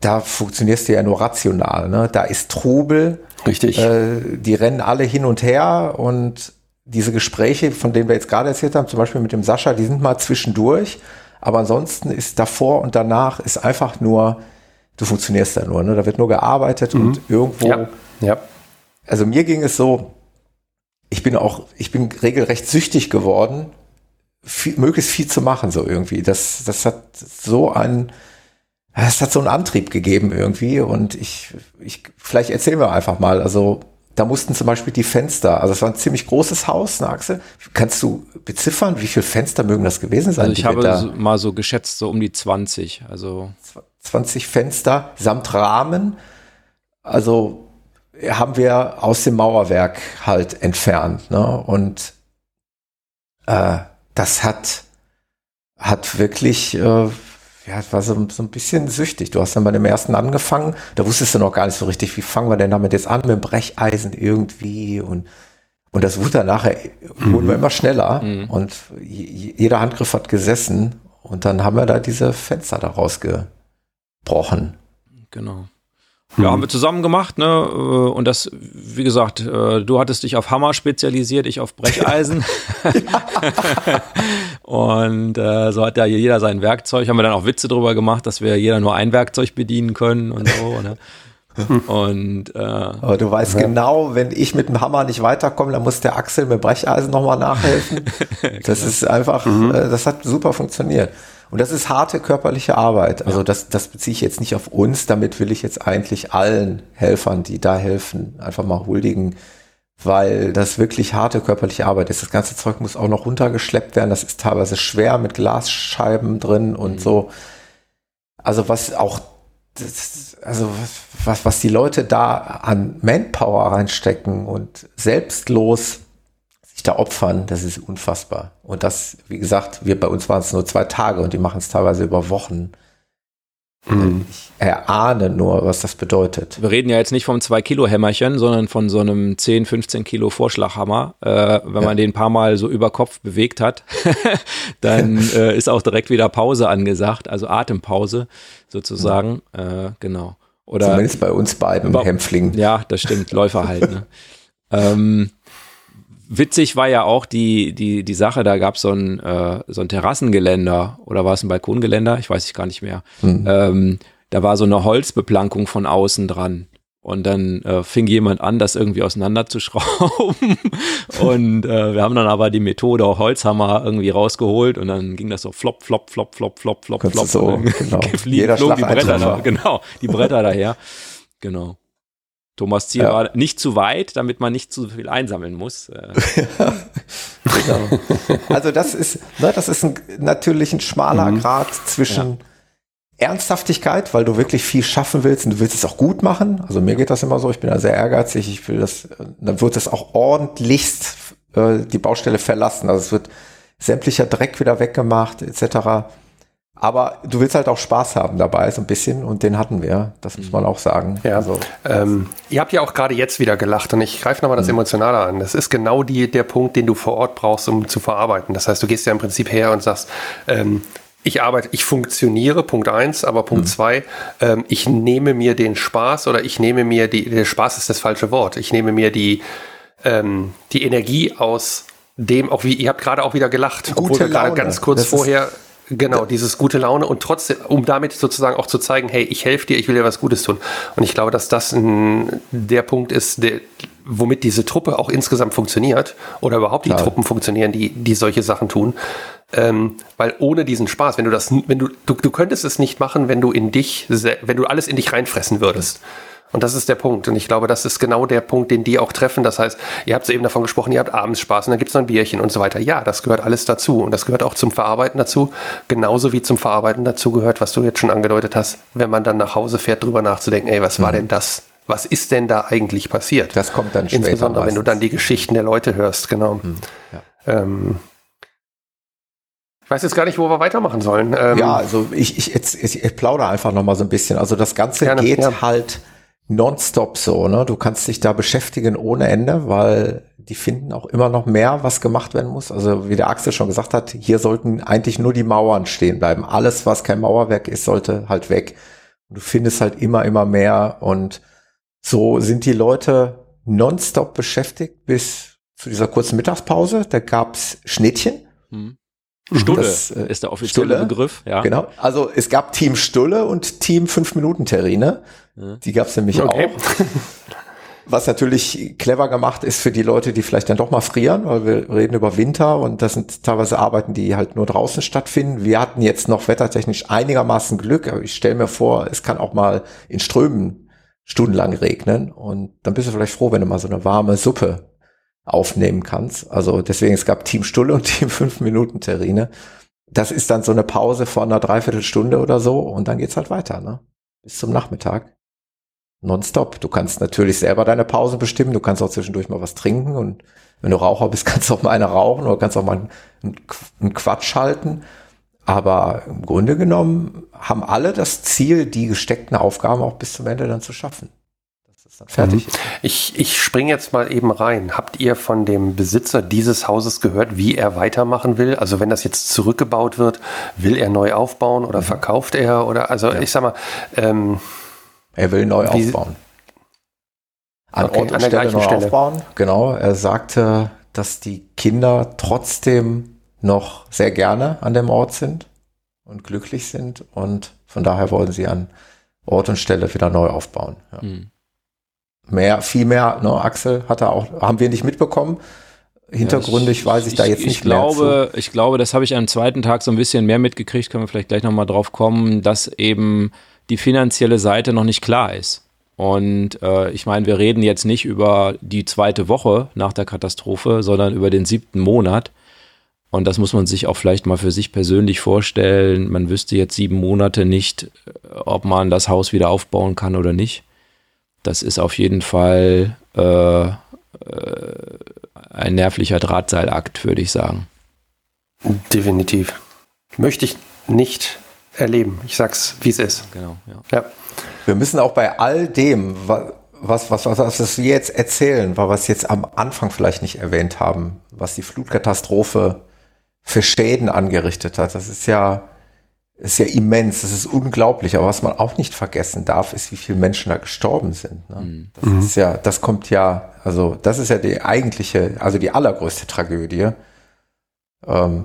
C: da funktionierst du ja nur rational. Ne? Da ist Trubel.
A: Richtig.
C: Äh, die rennen alle hin und her und diese Gespräche, von denen wir jetzt gerade erzählt haben, zum Beispiel mit dem Sascha, die sind mal zwischendurch. Aber ansonsten ist davor und danach ist einfach nur du funktionierst da nur, ne? Da wird nur gearbeitet
A: Mhm.
C: und irgendwo.
A: Ja. ja.
C: Also mir ging es so, ich bin auch, ich bin regelrecht süchtig geworden, viel, möglichst viel zu machen, so irgendwie. Das, das hat so ein, es hat so einen Antrieb gegeben irgendwie und ich, ich, vielleicht erzählen wir einfach mal, also da mussten zum Beispiel die Fenster, also es war ein ziemlich großes Haus, eine Achse. Kannst du beziffern, wie viele Fenster mögen das gewesen sein?
B: Also ich habe
C: da-
B: so, mal so geschätzt, so um die 20. Also
C: 20 Fenster samt Rahmen. Also haben wir aus dem Mauerwerk halt entfernt. Ne? Und äh, das hat, hat wirklich, äh, ja, es war so, so ein bisschen süchtig. Du hast dann bei dem ersten angefangen, da wusstest du noch gar nicht so richtig, wie fangen wir denn damit jetzt an, mit dem Brecheisen irgendwie und und das wurde dann nachher, wurden wir immer schneller und je- jeder Handgriff hat gesessen und dann haben wir da diese Fenster da rausgebrochen.
B: Genau. Ja, haben wir zusammen gemacht, ne? äh, Und das, wie gesagt, äh, du hattest dich auf Hammer spezialisiert, ich auf Brecheisen. und äh, so hat ja jeder sein Werkzeug. Haben wir dann auch Witze drüber gemacht, dass wir jeder nur ein Werkzeug bedienen können und so, ne? Und äh,
C: Aber du weißt genau, wenn ich mit dem Hammer nicht weiterkomme, dann muss der Axel mit Brecheisen nochmal nachhelfen. das ist einfach, äh, das hat super funktioniert. Und das ist harte körperliche Arbeit. Also das, das beziehe ich jetzt nicht auf uns. Damit will ich jetzt eigentlich allen Helfern, die da helfen, einfach mal huldigen, weil das wirklich harte körperliche Arbeit ist. Das ganze Zeug muss auch noch runtergeschleppt werden. Das ist teilweise schwer mit Glasscheiben drin und so. Also was auch, das, also was, was die Leute da an Manpower reinstecken und selbstlos sich da opfern, das ist unfassbar. Und das, wie gesagt, wir bei uns waren es nur zwei Tage und die machen es teilweise über Wochen. Ich erahne nur, was das bedeutet.
B: wir reden ja jetzt nicht vom 2-Kilo-Hämmerchen, sondern von so einem 10, 15 Kilo Vorschlaghammer. Äh, wenn man den ein paar Mal so über Kopf bewegt hat, dann äh, ist auch direkt wieder Pause angesagt, also Atempause sozusagen. Äh, genau. Oder
C: Zumindest bei uns beiden
B: Über-
C: Hämpflingen.
B: Ja, das stimmt, Läufer halt. Ne? ähm, witzig war ja auch die, die, die Sache, da gab so ein, äh, so ein Terrassengeländer oder war es ein Balkongeländer? Ich weiß ich gar nicht mehr. Ähm, da war so eine Holzbeplankung von außen dran. Und dann äh, fing jemand an, das irgendwie auseinanderzuschrauben. und äh, wir haben dann aber die Methode auch Holzhammer irgendwie rausgeholt und dann ging das so flop, flop, flop, flop, flop, flop, flop.
C: so, genau. Jeder
B: flogen die Bretter da, genau, die Bretter daher. Genau. Thomas Ziel
C: Ja.
B: war nicht zu weit, damit man nicht zu viel einsammeln muss. Äh,
C: Genau. Also das ist, ne, das ist ein, natürlich ein schmaler Grad zwischen Ernsthaftigkeit, weil du wirklich viel schaffen willst und du willst es auch gut machen. Also mir geht das immer so, ich bin da sehr ehrgeizig, ich will das, dann wird es auch ordentlichst äh, die Baustelle verlassen. Also es wird sämtlicher Dreck wieder weggemacht, etc. Aber du willst halt auch Spaß haben dabei, so ein bisschen, und den hatten wir, das muss man auch sagen.
A: Ja,
C: Also,
A: ähm, ihr habt ja auch gerade jetzt wieder gelacht. Und ich greife nochmal das Emotionale an. Das ist genau die, der Punkt, den du vor Ort brauchst, um zu verarbeiten. Das heißt, du gehst ja im Prinzip her und sagst, ähm, ich arbeite, ich funktioniere, Punkt eins, aber Punkt zwei, ähm, ich nehme mir den Spaß oder ich nehme mir die, der Spaß ist das falsche Wort. Ich nehme mir die, ähm, die Energie aus dem, auch wie, ihr habt gerade auch wieder gelacht,
C: Gute
A: obwohl wir gerade ganz kurz
C: Das
A: vorher Genau, dieses gute Laune und trotzdem, um damit sozusagen auch zu zeigen, hey, ich helfe dir, ich will dir was Gutes tun. Und ich glaube, dass das ein, der Punkt ist, der, womit diese Truppe auch insgesamt funktioniert oder überhaupt die
C: Klar.
A: Truppen funktionieren, die, die solche Sachen tun. Ähm, weil ohne diesen Spaß, wenn du das, wenn du, du, du könntest es nicht machen, wenn du in dich, wenn du alles in dich reinfressen würdest. Und das ist der Punkt. Und ich glaube, das ist genau der Punkt, den die auch treffen. Das heißt, ihr habt eben davon gesprochen, ihr habt abends Spaß und dann gibt's noch ein Bierchen und so weiter. Ja, das gehört alles dazu. Und das gehört auch zum Verarbeiten dazu. Genauso wie zum Verarbeiten dazu gehört, was du jetzt schon angedeutet hast, wenn man dann nach Hause fährt, drüber nachzudenken, ey, was war denn das? Was ist denn da eigentlich passiert?
C: Das kommt dann später
A: Insbesondere, wenn du
C: meistens.
A: dann die Geschichten der Leute hörst, genau. Ähm, ich weiß jetzt gar nicht, wo wir weitermachen sollen. Ähm,
C: Ja, also ich, ich, jetzt, ich, ich plaudere einfach noch mal so ein bisschen. Also das Ganze
A: Gerne,
C: geht
A: ja.
C: halt nonstop so, ne? Du kannst dich da beschäftigen ohne Ende, weil die finden auch immer noch mehr, was gemacht werden muss. Also wie der Axel schon gesagt hat, hier sollten eigentlich nur die Mauern stehen bleiben. Alles, was kein Mauerwerk ist, sollte halt weg. Und du findest halt immer, immer mehr. Und so sind die Leute nonstop beschäftigt bis zu dieser kurzen Mittagspause. Da gab's Schnittchen.
B: hm. Stulle
C: Das, äh,
B: ist der offizielle
C: Stulle?
B: Begriff. Ja.
C: Genau. Also es gab Team Stulle und Team 5-Minuten-Terrine. Die gab es nämlich
A: Okay.
C: auch. Was natürlich clever gemacht ist für die Leute, die vielleicht dann doch mal frieren, weil wir reden über Winter und das sind teilweise Arbeiten, die halt nur draußen stattfinden. Wir hatten jetzt noch wettertechnisch einigermaßen Glück, aber ich stelle mir vor, es kann auch mal in Strömen stundenlang regnen und dann bist du vielleicht froh, wenn du mal so eine warme Suppe aufnehmen kannst. Also deswegen, es gab Team Stulle und Team 5 Minuten Terrine. Das ist dann so eine Pause von einer Dreiviertelstunde oder so und dann geht's halt weiter, ne? Bis zum Nachmittag. Nonstop. Du kannst natürlich selber deine Pause bestimmen. Du kannst auch zwischendurch mal was trinken und wenn du Raucher bist, kannst du auch mal eine rauchen oder kannst auch mal einen Quatsch halten. Aber im Grunde genommen haben alle das Ziel, die gesteckten Aufgaben auch bis zum Ende dann zu schaffen. Das dann fertig ist.
A: Ich, ich springe jetzt mal eben rein. Habt ihr von dem Besitzer dieses Hauses gehört, wie er weitermachen will? Also wenn das jetzt zurückgebaut wird, will er neu aufbauen oder verkauft er? Oder also ich sag mal, ähm,
C: Er will neu
A: Wie-
C: aufbauen. An
A: Okay,
C: Ort und
A: der
C: Stelle
A: gleichen
C: neu
A: Stelle.
C: aufbauen. Genau. Er sagte, dass die Kinder trotzdem noch sehr gerne an dem Ort sind und glücklich sind und von daher wollen sie an Ort und Stelle wieder neu aufbauen. Ja.
B: Hm.
C: Mehr, viel mehr, ne, Axel hat er auch, haben wir nicht mitbekommen. Hintergründig weiß ich, da jetzt nicht
B: ich
C: mehr
B: glaube, Ich glaube, das habe ich am zweiten Tag so ein bisschen mehr mitgekriegt, können wir vielleicht gleich nochmal drauf kommen, dass eben die finanzielle Seite noch nicht klar ist. Und äh, ich meine, wir reden jetzt nicht über die zweite Woche nach der Katastrophe, sondern über den siebten Monat. Und das muss man sich auch vielleicht mal für sich persönlich vorstellen. Man wüsste jetzt sieben Monate nicht, äh, ob man das Haus wieder aufbauen kann oder nicht. Das ist auf jeden Fall äh, ein nervlicher Drahtseilakt, würde ich sagen.
A: definitiv. Möchte ich nicht erleben. Ich sag's, wie es ist.
B: Genau, ja.
A: Ja.
C: Wir müssen auch bei all dem, wa- was, was, was, was wir jetzt erzählen, weil wir es jetzt am Anfang vielleicht nicht erwähnt haben, was die Flutkatastrophe für Schäden angerichtet hat. Das ist ja, ist ja immens, das ist unglaublich. Aber was man auch nicht vergessen darf, ist, wie viele Menschen da gestorben sind. Ne? Das ist ja, das kommt ja, also das ist ja die eigentliche, also die allergrößte Tragödie. Ähm,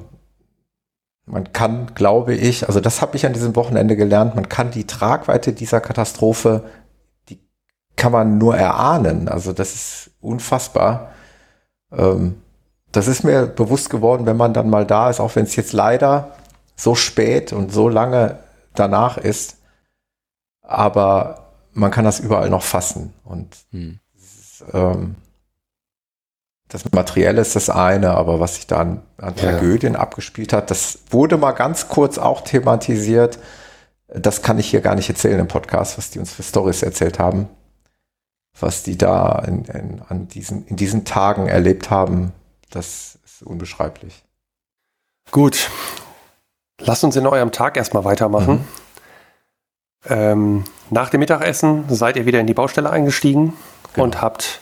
C: man kann, glaube ich, also das habe ich an diesem Wochenende gelernt, man kann die Tragweite dieser Katastrophe, die kann man nur erahnen. Also das ist unfassbar. Ähm, das ist mir bewusst geworden, wenn man dann mal da ist, auch wenn es jetzt leider so spät und so lange danach ist. Aber man kann das überall noch fassen. Und
B: Hm.
C: ähm, das Materielle ist das eine, aber was sich da an, an
A: Ja.
C: Tragödien abgespielt hat, das wurde mal ganz kurz auch thematisiert. Das kann ich hier gar nicht erzählen im Podcast, was die uns für Stories erzählt haben, was die da in, in, an diesen, in diesen Tagen erlebt haben. Das ist unbeschreiblich.
A: Gut. Lasst uns in eurem Tag erstmal weitermachen. Ähm, nach dem Mittagessen seid ihr wieder in die Baustelle eingestiegen und habt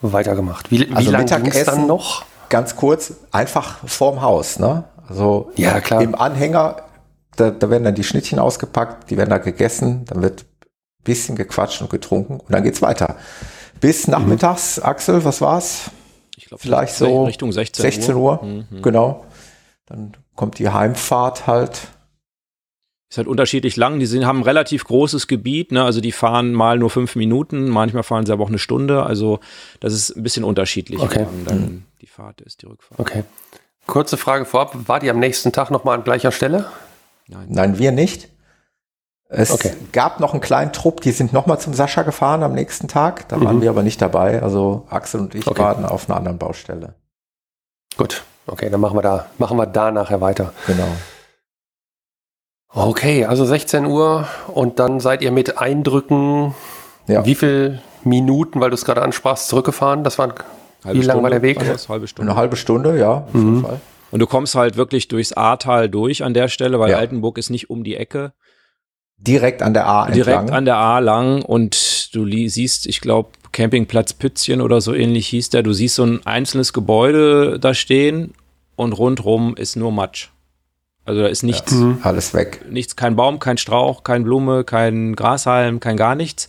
A: weitergemacht. Wie, wie
C: Also
A: lange ging dann noch?
C: Ganz kurz, einfach vorm Haus, ne? Also
A: Ja, klar.
C: im Anhänger, da, da werden dann die Schnittchen ausgepackt, die werden da gegessen, dann wird ein bisschen gequatscht und getrunken und dann geht's weiter. Bis nachmittags, Axel, was war's?
B: Ich glaube,
C: Vielleicht so
B: Richtung 16,
C: 16 Uhr,
B: Mhm.
C: genau. Dann kommt die Heimfahrt halt.
B: Ist halt unterschiedlich lang. Die sind, haben ein relativ großes Gebiet. Ne? Also die fahren mal nur fünf Minuten, manchmal fahren sie aber auch eine Stunde. Also das ist ein bisschen unterschiedlich,
A: Okay.
B: wie lang dann die Fahrt ist, die Rückfahrt.
A: Okay. Kurze Frage vorab. War die am nächsten Tag nochmal an gleicher Stelle?
B: Nein.
C: Nein, wir nicht. Es
A: Okay.
C: gab noch einen kleinen Trupp, die sind nochmal zum Sascha gefahren am nächsten Tag. Da waren wir aber nicht dabei. Also Axel und ich
A: Okay.
C: waren auf einer anderen Baustelle.
A: Gut. Okay, dann machen wir da, machen wir da nachher weiter.
C: Genau.
A: Okay, also 16 Uhr und dann seid ihr mit Eindrücken,
C: Ja.
A: wie viel Minuten, weil du es gerade ansprachst, zurückgefahren? Das waren,
B: Halbe
A: wie lang war der Weg?
B: war das? Halbe Stunde.
C: Eine halbe Stunde, ja, auf jeden Fall.
B: Und du kommst halt wirklich durchs Ahrtal durch an der Stelle, weil
C: Ja.
B: Altenburg ist nicht um die Ecke.
C: Direkt an der A
B: direkt
C: entlang.
B: an der A lang und du siehst, ich glaube, Campingplatz Pützchen oder so ähnlich hieß der. Du siehst so ein einzelnes Gebäude da stehen und rundrum ist nur Matsch. Also da ist nichts,
A: Mhm.
C: Alles weg.
B: nichts, kein Baum, kein Strauch, kein Blume, kein Grashalm, kein gar nichts.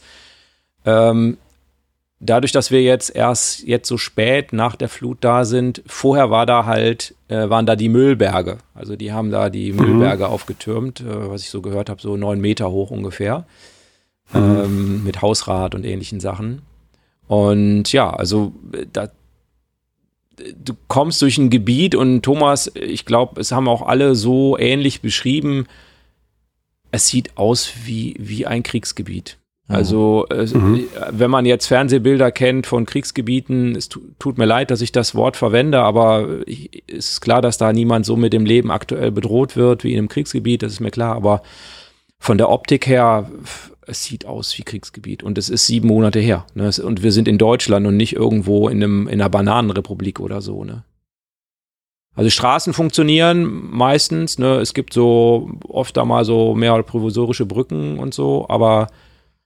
B: Ähm, dadurch, dass wir jetzt erst jetzt so spät nach der Flut da sind, vorher war da halt, äh, waren da die Müllberge. Also die haben da die Müllberge aufgetürmt, äh, was ich so gehört habe, so neun Meter hoch ungefähr. Ähm, mit Hausrat und ähnlichen Sachen. Und ja, also äh, da, du kommst durch ein Gebiet und Thomas, ich glaube, es haben auch alle so ähnlich beschrieben, es sieht aus wie, wie ein Kriegsgebiet. Also, äh, wenn man jetzt Fernsehbilder kennt von Kriegsgebieten, es tu, tut mir leid, dass ich das Wort verwende, aber ich, es ist klar, dass da niemand so mit dem Leben aktuell bedroht wird wie in einem Kriegsgebiet, das ist mir klar, aber von der Optik her, es sieht aus wie Kriegsgebiet und es ist sieben Monate her. Ne? Und wir sind in Deutschland und nicht irgendwo in, einem, in einer Bananenrepublik oder so. Ne? Also Straßen funktionieren meistens, ne? es gibt so oft da mal so mehr provisorische Brücken und so, aber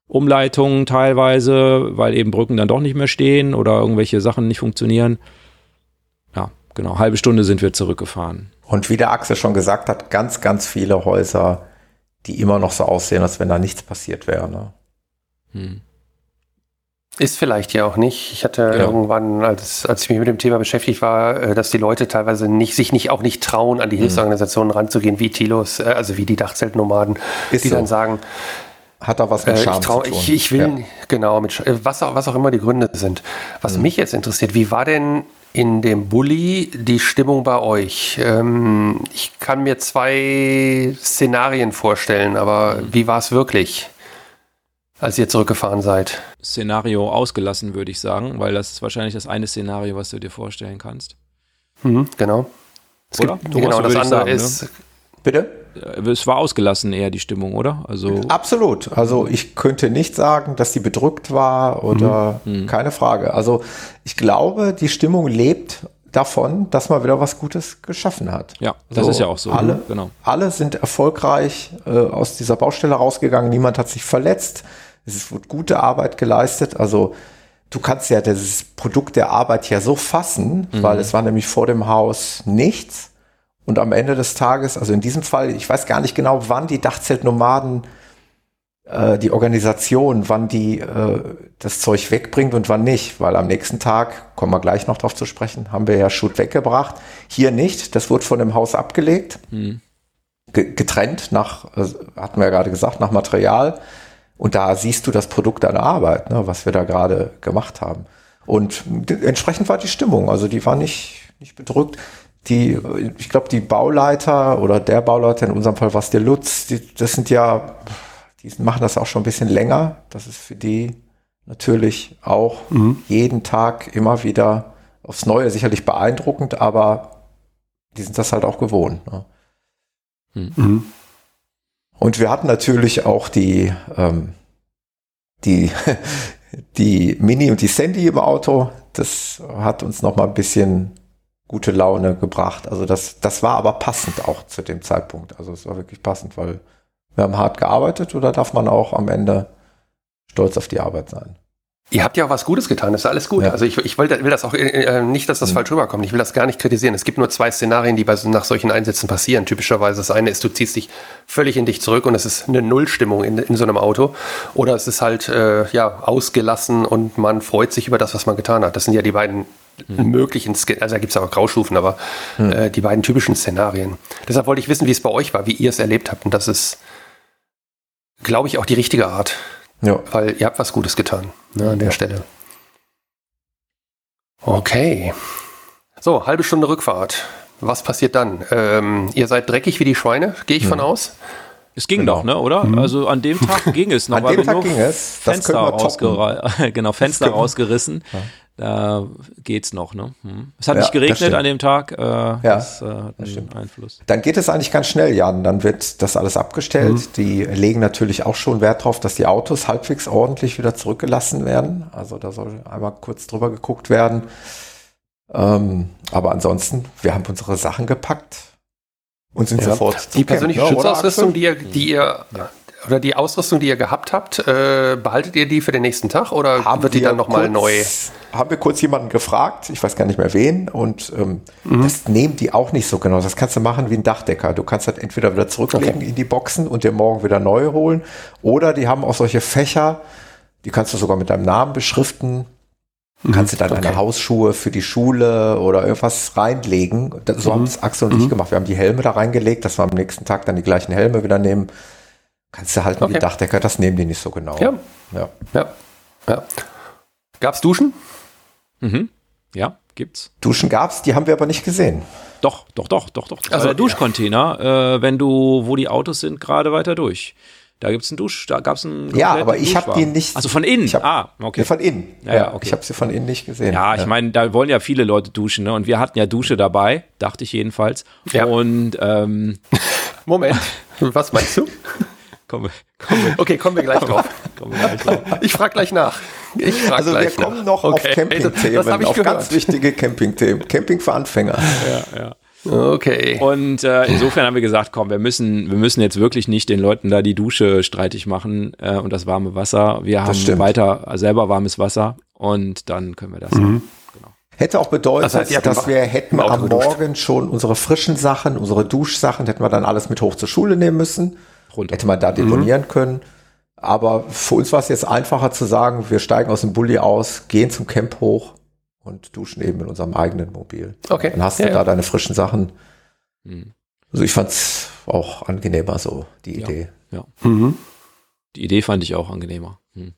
B: Umleitungen teilweise, weil eben Brücken dann doch nicht mehr stehen oder irgendwelche Sachen nicht funktionieren. Ja, genau, halbe Stunde sind wir zurückgefahren.
C: Und wie der Axel schon gesagt hat, ganz, ganz viele Häuser, die immer noch so aussehen, als wenn da nichts passiert wäre. Ne?
B: Hm.
A: Ist vielleicht ja auch nicht. Ich hatte
B: Ja.
A: irgendwann, als, als ich mich mit dem Thema beschäftigt war, äh, dass die Leute teilweise nicht, sich nicht auch nicht trauen, an die Hilfsorganisationen ranzugehen, wie Tilos, äh, also wie die Dachzeltnomaden,
C: Ist
A: die
C: so.
A: dann sagen,
C: Hat da was
A: äh,
C: mit
A: ich,
C: Scham
A: trau,
C: zu tun.
A: ich, ich will,
C: Ja.
A: genau, mit, äh, was, auch, was auch immer die Gründe sind. Was
C: Mhm.
A: mich jetzt interessiert, wie war denn in dem Bulli die Stimmung bei euch? Ähm, ich kann mir zwei Szenarien vorstellen, aber wie war es wirklich, als ihr zurückgefahren seid?
B: Szenario ausgelassen, würde ich sagen, weil das ist wahrscheinlich das eine Szenario, was du dir vorstellen kannst.
A: Mhm, genau. Es
B: Oder?
A: gibt,
B: Thomas,
A: genau, das andere
B: sagen, ne?
A: ist,
C: Bitte?
B: Äh, Es war ausgelassen eher die Stimmung, oder? Also
C: Absolut. Also ich könnte nicht sagen, dass die bedrückt war oder keine Frage. Also ich glaube, die Stimmung lebt davon, dass man wieder was Gutes geschaffen hat.
B: ja, das
C: So,
B: ist ja auch so.
C: Alle,
B: ne? Genau.
C: alle sind erfolgreich äh, aus dieser Baustelle rausgegangen. Niemand hat sich verletzt. Es wird gute Arbeit geleistet. Also du kannst ja dieses Produkt der Arbeit ja so fassen, weil es war nämlich vor dem Haus nichts. Und am Ende des Tages, also in diesem Fall, ich weiß gar nicht genau, wann die Dachzeltnomaden, äh, die Organisation, wann die äh, das Zeug wegbringt und wann nicht, weil am nächsten Tag, kommen wir gleich noch drauf zu sprechen, haben wir ja Schutt weggebracht. Hier nicht, das wurde von dem Haus abgelegt, ge getrennt nach, äh, hatten wir ja gerade gesagt, nach Material. Und da siehst du das Produkt deiner Arbeit, ne, was wir da gerade gemacht haben. Und entsprechend war die Stimmung, also die war nicht, nicht bedrückt. Die, ich glaube, die Bauleiter oder der Bauleiter, in unserem Fall war es der Lutz, die, das sind ja, die machen das auch schon ein bisschen länger. Das ist für die natürlich auch jeden Tag immer wieder aufs Neue sicherlich beeindruckend, aber die sind das halt auch gewohnt. Ne? Und wir hatten natürlich auch die, ähm, die, die Mini und die Sandy im Auto. Das hat uns noch mal ein bisschen gute Laune gebracht. Also das, das war aber passend auch zu dem Zeitpunkt. Also es war wirklich passend, weil wir haben hart gearbeitet oder darf man auch am Ende stolz auf die Arbeit sein.
A: Ihr habt ja auch was Gutes getan, das ist alles gut.
C: Ja.
A: Also ich, ich will, will das auch äh, äh, nicht, dass das falsch rüberkommt. Ich will das gar nicht kritisieren. Es gibt nur zwei Szenarien, die bei, nach solchen Einsätzen passieren. Typischerweise das eine ist, du ziehst dich völlig in dich zurück und es ist eine Nullstimmung in, in so einem Auto. Oder es ist halt äh, ja ausgelassen und man freut sich über das, was man getan hat. Das sind ja die beiden möglichen, Ske- also da gibt es auch Graustufen, aber äh, die beiden typischen Szenarien. Deshalb wollte ich wissen, wie es bei euch war, wie ihr es erlebt habt. Und das ist, glaube ich, auch die richtige Art.
C: Ja.
A: Weil ihr habt was Gutes getan ne, an der Stelle. Okay. So, halbe Stunde Rückfahrt. Was passiert dann? Ähm, ihr seid dreckig wie die Schweine, gehe ich von aus.
B: Es ging
C: Genau.
B: doch, ne, oder? Also an dem Tag ging es noch.
C: An dem Tag ging es. Das
B: Fenster, rausgera genau, Fenster
C: können wir-
B: rausgerissen. Da geht's noch, ne? Hm. Es hat
C: Ja,
B: nicht
C: das
B: geregnet an dem Tag. Äh, das äh, hat einen
C: stimmt.
B: Einfluss.
C: Dann geht es eigentlich ganz schnell, Jan. Dann wird das alles abgestellt. Die legen natürlich auch schon Wert darauf, dass die Autos halbwegs ordentlich wieder zurückgelassen werden. Also da soll einmal kurz drüber geguckt werden. Ähm, aber ansonsten, wir haben unsere Sachen gepackt und sind
A: Ja.
C: sofort
A: Die persönliche
C: Camp,
A: Schutzausrüstung, die ihr, die ihr oder die Ausrüstung, die ihr gehabt habt, äh, behaltet ihr die für den nächsten Tag oder wird die dann nochmal neu?
C: Haben wir kurz jemanden gefragt, ich weiß gar nicht mehr wen, und ähm,
A: Mhm.
C: das nehmen die auch nicht so genau. Das kannst du machen wie ein Dachdecker. Du kannst halt entweder wieder zurücklegen
A: Okay.
C: in die Boxen und dir morgen wieder neu holen, oder die haben auch solche Fächer, die kannst du sogar mit deinem Namen beschriften. Mhm. Kannst du dann okay. deine Hausschuhe für die Schule oder irgendwas reinlegen. So mhm. haben es Axel und mhm. ich gemacht. Wir haben die Helme da reingelegt, dass wir am nächsten Tag dann die gleichen Helme wieder nehmen. Kannst du halten okay. wie Dachdecker, das nehmen die nicht so genau.
A: Ja. Ja. ja. ja. Gab's Duschen?
B: Mhm. Ja, gibt's.
C: Duschen gab's, die haben wir aber nicht gesehen.
B: Doch, doch, doch, doch, doch. Also der Duschcontainer, ja. äh, wenn du, wo die Autos sind, gerade weiter durch. Da gibt's einen Dusch, da gab's einen
C: Ja, aber ich habe die nicht.
B: Also von innen.
C: Hab,
B: ah, okay.
C: Von innen. Ja, ja okay. Ich habe sie von innen nicht gesehen.
B: Ja, ich meine, da wollen ja viele Leute duschen, ne? Und wir hatten ja Dusche dabei, dachte ich jedenfalls. Ja. Und ähm,
A: Moment, was meinst du?
B: Komm, komm,
A: okay, kommen wir gleich drauf. Kommen wir gleich drauf. Ich frage gleich nach.
C: Frag also wir kommen noch okay. auf Campingthemen, auf gehört. ganz wichtige Campingthemen. Camping für Anfänger.
B: Ja, ja.
A: Okay.
B: Und äh, insofern haben wir gesagt, komm, wir müssen, wir müssen jetzt wirklich nicht den Leuten da die Dusche streitig machen äh, und das warme Wasser. Wir haben weiter selber warmes Wasser und dann können wir das. Mhm.
C: Genau. Hätte auch bedeutet, das heißt, dass wir hätten am Morgen schon unsere frischen Sachen, unsere Duschsachen, hätten wir dann alles mit hoch zur Schule nehmen müssen. Runter. Hätte man da deponieren mhm. können. Aber für uns war es jetzt einfacher zu sagen, wir steigen aus dem Bulli aus, gehen zum Camp hoch und duschen eben in unserem eigenen Mobil.
A: Okay.
C: Dann hast du ja, da ja. deine frischen Sachen. Mhm. Also ich fand es auch angenehmer so, die Idee.
B: Ja. Mhm. Die Idee fand ich auch angenehmer. Mhm.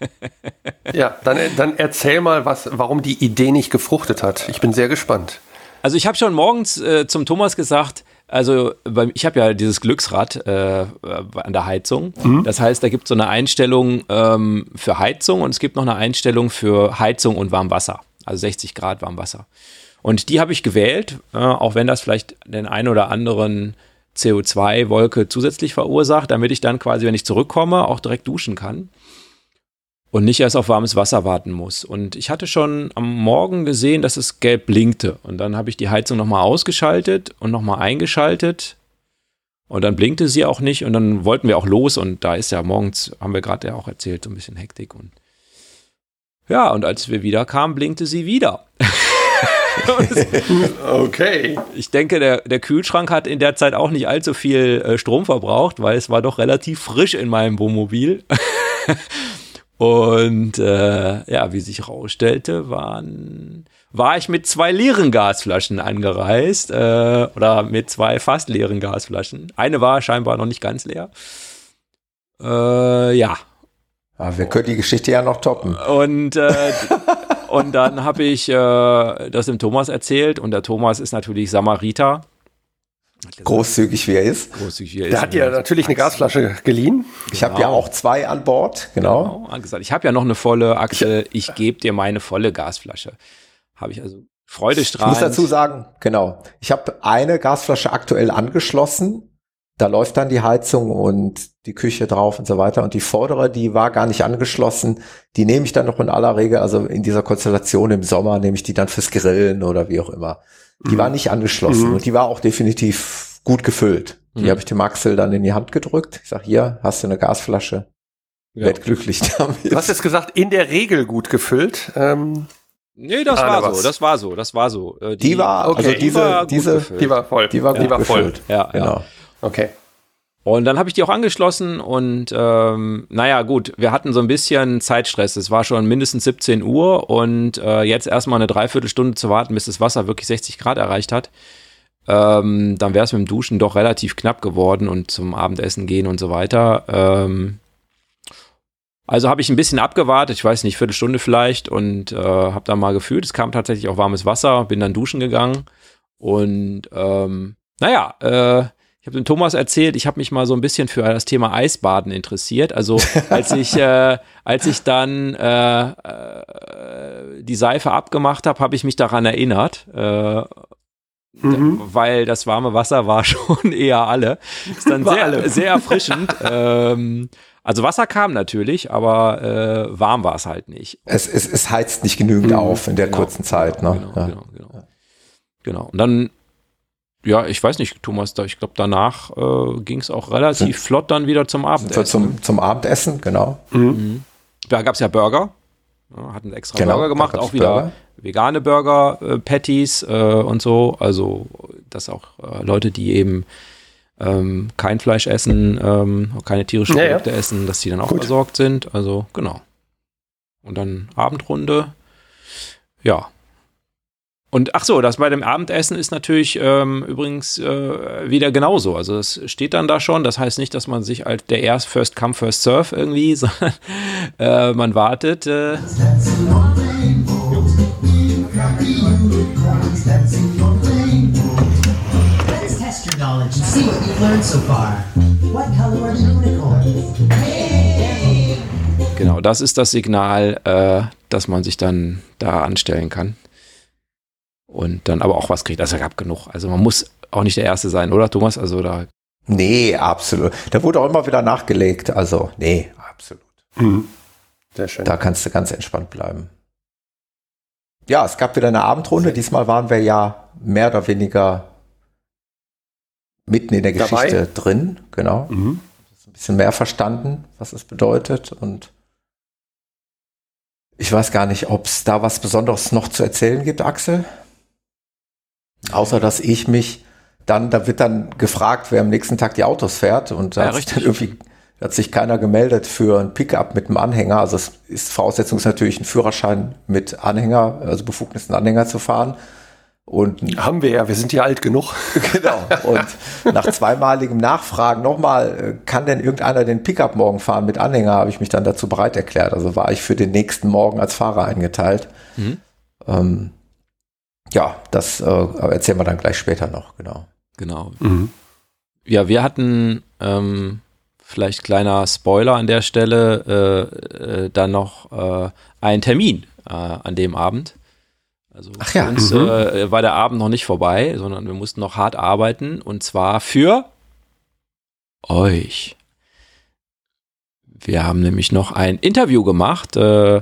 A: ja, dann, dann erzähl mal, was, warum die Idee nicht gefruchtet hat. Ich bin sehr gespannt.
B: Also ich habe schon morgens äh, zum Thomas gesagt, also ich habe ja dieses Glücksrad äh, an der Heizung. Mhm. Das heißt, da gibt es so eine Einstellung ähm, für Heizung und es gibt noch eine Einstellung für Heizung und Warmwasser. Also 60 Grad Warmwasser. Und die habe ich gewählt, äh, auch wenn das vielleicht den einen oder anderen CO2-Wolke zusätzlich verursacht, damit ich dann quasi, wenn ich zurückkomme, auch direkt duschen kann und nicht erst auf warmes Wasser warten muss. Und ich hatte schon am Morgen gesehen, dass es gelb blinkte. Und dann habe ich die Heizung nochmal ausgeschaltet und nochmal eingeschaltet. Und dann blinkte sie auch nicht und dann wollten wir auch los. Und da ist ja morgens, haben wir gerade ja auch erzählt, so ein bisschen Hektik. Und ja, und als wir wieder kamen, blinkte sie wieder.
A: okay.
B: Ich denke, der, der Kühlschrank hat in der Zeit auch nicht allzu viel äh, Strom verbraucht, weil es war doch relativ frisch in meinem Wohnmobil. Und äh, ja, wie sich herausstellte, waren, war ich mit zwei leeren Gasflaschen angereist äh, oder mit zwei fast leeren Gasflaschen. Eine war scheinbar noch nicht ganz leer. Äh, ja.
C: Aber wir können die Geschichte ja noch toppen.
B: Und, äh, und dann habe ich äh, das dem Thomas erzählt und der Thomas ist natürlich Samariter
C: Großzügig wie er ist.
B: Großzügig wie er
A: ist. Der hat ja natürlich eine Gasflasche geliehen.
C: Ich genau. habe ja auch zwei an Bord, genau.
B: genau Ich habe ja noch eine volle Achse. Ich, ich gebe dir meine volle Gasflasche. Habe ich also freudestrahlend.
C: Ich muss dazu sagen, genau. Ich habe eine Gasflasche aktuell angeschlossen. Da läuft dann die Heizung und die Küche drauf und so weiter. Und die vordere, die war gar nicht angeschlossen. Die nehme ich dann noch in aller Regel, also in dieser Konstellation im Sommer nehme ich die dann fürs Grillen oder wie auch immer. Die mhm. war nicht angeschlossen mhm. und die war auch definitiv gut gefüllt. Die mhm. habe ich dem Axel dann in die Hand gedrückt. Ich sag, hier, hast du eine Gasflasche. Ja. Werd glücklich damit.
A: Du hast jetzt gesagt, in der Regel gut gefüllt. Ähm,
B: nee, das war was. so, das war so, das war so.
C: Äh, die, die, war, okay. also diese, die war, diese,
A: die war voll.
C: Die war gut die war voll. gefüllt.
B: Ja, genau. Ja.
A: Okay.
B: Und dann habe ich die auch angeschlossen und ähm, naja, gut, wir hatten so ein bisschen Zeitstress. Es war schon mindestens 17 Uhr und äh, jetzt erstmal eine Dreiviertelstunde zu warten, bis das Wasser wirklich 60 Grad erreicht hat. Ähm, dann wäre es mit dem Duschen doch relativ knapp geworden und zum Abendessen gehen und so weiter. Ähm, also habe ich ein bisschen abgewartet, ich weiß nicht, Viertelstunde vielleicht und äh, habe dann mal gefühlt, es kam tatsächlich auch warmes Wasser, bin dann duschen gegangen und ähm, naja, äh, ich habe dem Thomas erzählt, ich habe mich mal so ein bisschen für das Thema Eisbaden interessiert. Also als ich, äh, als ich dann äh, äh, die Seife abgemacht habe, habe ich mich daran erinnert. Äh, mhm. Weil das warme Wasser war schon eher alle. Ist dann sehr, alle. sehr erfrischend. ähm, also Wasser kam natürlich, aber äh, warm war es halt nicht.
C: Es, es, es heizt nicht genügend mhm. auf in der genau, kurzen Zeit. Ne?
B: genau, ja. genau, genau. Genau. Und dann ja, ich weiß nicht, Thomas, da, ich glaube, danach äh, ging es auch relativ Sind, flott dann wieder zum Abendessen.
C: Zum, zum Abendessen, genau.
B: Mhm. Mhm. Da gab es ja Burger. Ja, hatten extra genau, Burger gemacht, auch wieder Burger. vegane Burger, äh, Patties äh, und so. Also, dass auch äh, Leute, die eben ähm, kein Fleisch essen, ähm, keine tierischen ja, Produkte ja. essen, dass die dann auch Gut. versorgt sind. Also, genau. Und dann Abendrunde. Ja. Und ach so, das bei dem Abendessen ist natürlich ähm, übrigens äh, wieder genauso. Also es steht dann da schon. Das heißt nicht, dass man sich als der erst First Come First Serve irgendwie, sondern äh, man wartet. Äh? Genau, das ist das Signal, äh, dass man sich dann da anstellen kann. Und dann aber auch was kriegt. Also gab genug. Also man muss auch nicht der Erste sein, oder Thomas? Also da.
C: Nee, absolut. Da wurde auch immer wieder nachgelegt. Also, nee, absolut.
A: Mhm. Sehr schön.
C: Da kannst du ganz entspannt bleiben. Ja, es gab wieder eine Abendrunde. Diesmal waren wir ja mehr oder weniger mitten in der
A: Dabei?
C: Geschichte drin. Genau.
A: Mhm.
C: Ein bisschen mehr verstanden, was es bedeutet. Und ich weiß gar nicht, ob es da was Besonderes noch zu erzählen gibt, Axel. Außer, dass ich mich dann, da wird dann gefragt, wer am nächsten Tag die Autos fährt. Und da
B: Ja,
C: hat sich dann irgendwie hat sich keiner gemeldet für ein Pickup mit einem Anhänger. Also es ist Voraussetzung ist natürlich ein Führerschein mit Anhänger, also Befugnis, einen Anhänger zu fahren. Und
A: Haben wir ja, wir sind ja alt genug.
C: genau. Und nach zweimaligem Nachfragen nochmal, äh, kann denn irgendeiner den Pickup morgen fahren mit Anhänger, habe ich mich dann dazu bereit erklärt. Also war ich für den nächsten Morgen als Fahrer eingeteilt.
B: Mhm.
C: Ähm, ja, das äh, erzählen wir dann gleich später noch, genau.
B: Genau.
A: Mhm.
B: Ja, wir hatten ähm, vielleicht kleiner Spoiler an der Stelle, äh, äh, dann noch äh, einen Termin äh, an dem Abend. Also
C: Ach ja,
B: für uns
A: mhm.
B: äh, war der Abend noch nicht vorbei, sondern wir mussten noch hart arbeiten und zwar für euch. Wir haben nämlich noch ein Interview gemacht äh,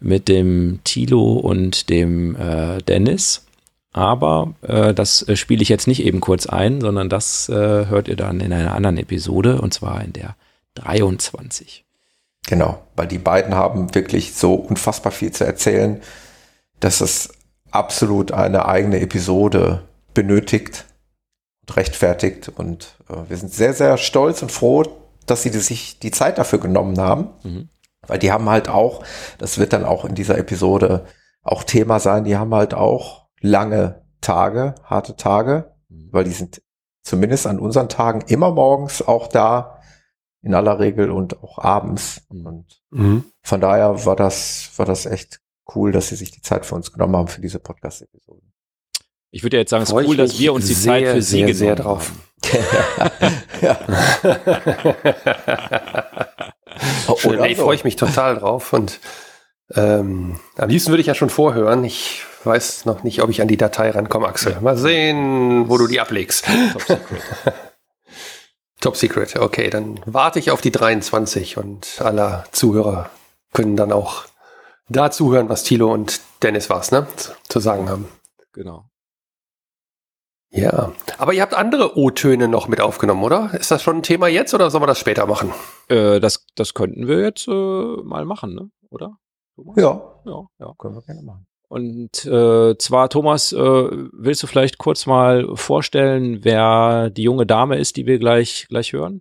B: mit dem Tilo und dem äh, Dennis. Aber äh, das äh, spiele ich jetzt nicht eben kurz ein, sondern das äh, hört ihr dann in einer anderen Episode und zwar in der 23.
C: Genau, weil die beiden haben wirklich so unfassbar viel zu erzählen, dass es absolut eine eigene Episode benötigt und rechtfertigt. Und äh, wir sind sehr, sehr stolz und froh, dass sie die, sich die Zeit dafür genommen haben.
B: Mhm.
C: Weil die haben halt auch, das wird dann auch in dieser Episode auch Thema sein, die haben halt auch lange Tage, harte Tage,
B: Mhm.
C: weil die sind zumindest an unseren Tagen immer morgens auch da, in aller Regel und auch abends.
B: Mhm.
C: Und
A: Mhm.
C: von daher war das, war das echt cool, dass sie sich die Zeit für uns genommen haben für diese Podcast-Episode.
B: Ich würde ja jetzt sagen, es ist cool, dass wir uns die
A: sehr,
B: Zeit für sie
A: sehr,
B: genommen
A: sehr drauf.
B: haben.
A: Schön,
C: Oder
A: nee,
C: so.
A: freue ich mich total drauf. Und ähm, am liebsten würde ich ja schon vorhören. Ich weiß noch nicht, ob ich an die Datei rankomme, Axel. Mal sehen, wo du die ablegst.
B: Top Secret.
A: Top Secret, okay, dann warte ich auf die 23 und alle Zuhörer können dann auch da zuhören, was Thilo und Dennis was, ne, zu sagen haben.
B: Genau.
A: Ja, aber ihr habt andere O-Töne noch mit aufgenommen, oder? Ist das schon ein Thema jetzt oder sollen wir das später machen?
B: Äh, das, das könnten wir jetzt äh, mal machen, ne? oder? Thomas?
C: Ja,
B: ja, ja.
C: können wir gerne machen.
B: Und äh, zwar, Thomas, äh, willst du vielleicht kurz mal vorstellen, wer die junge Dame ist, die wir gleich, gleich hören?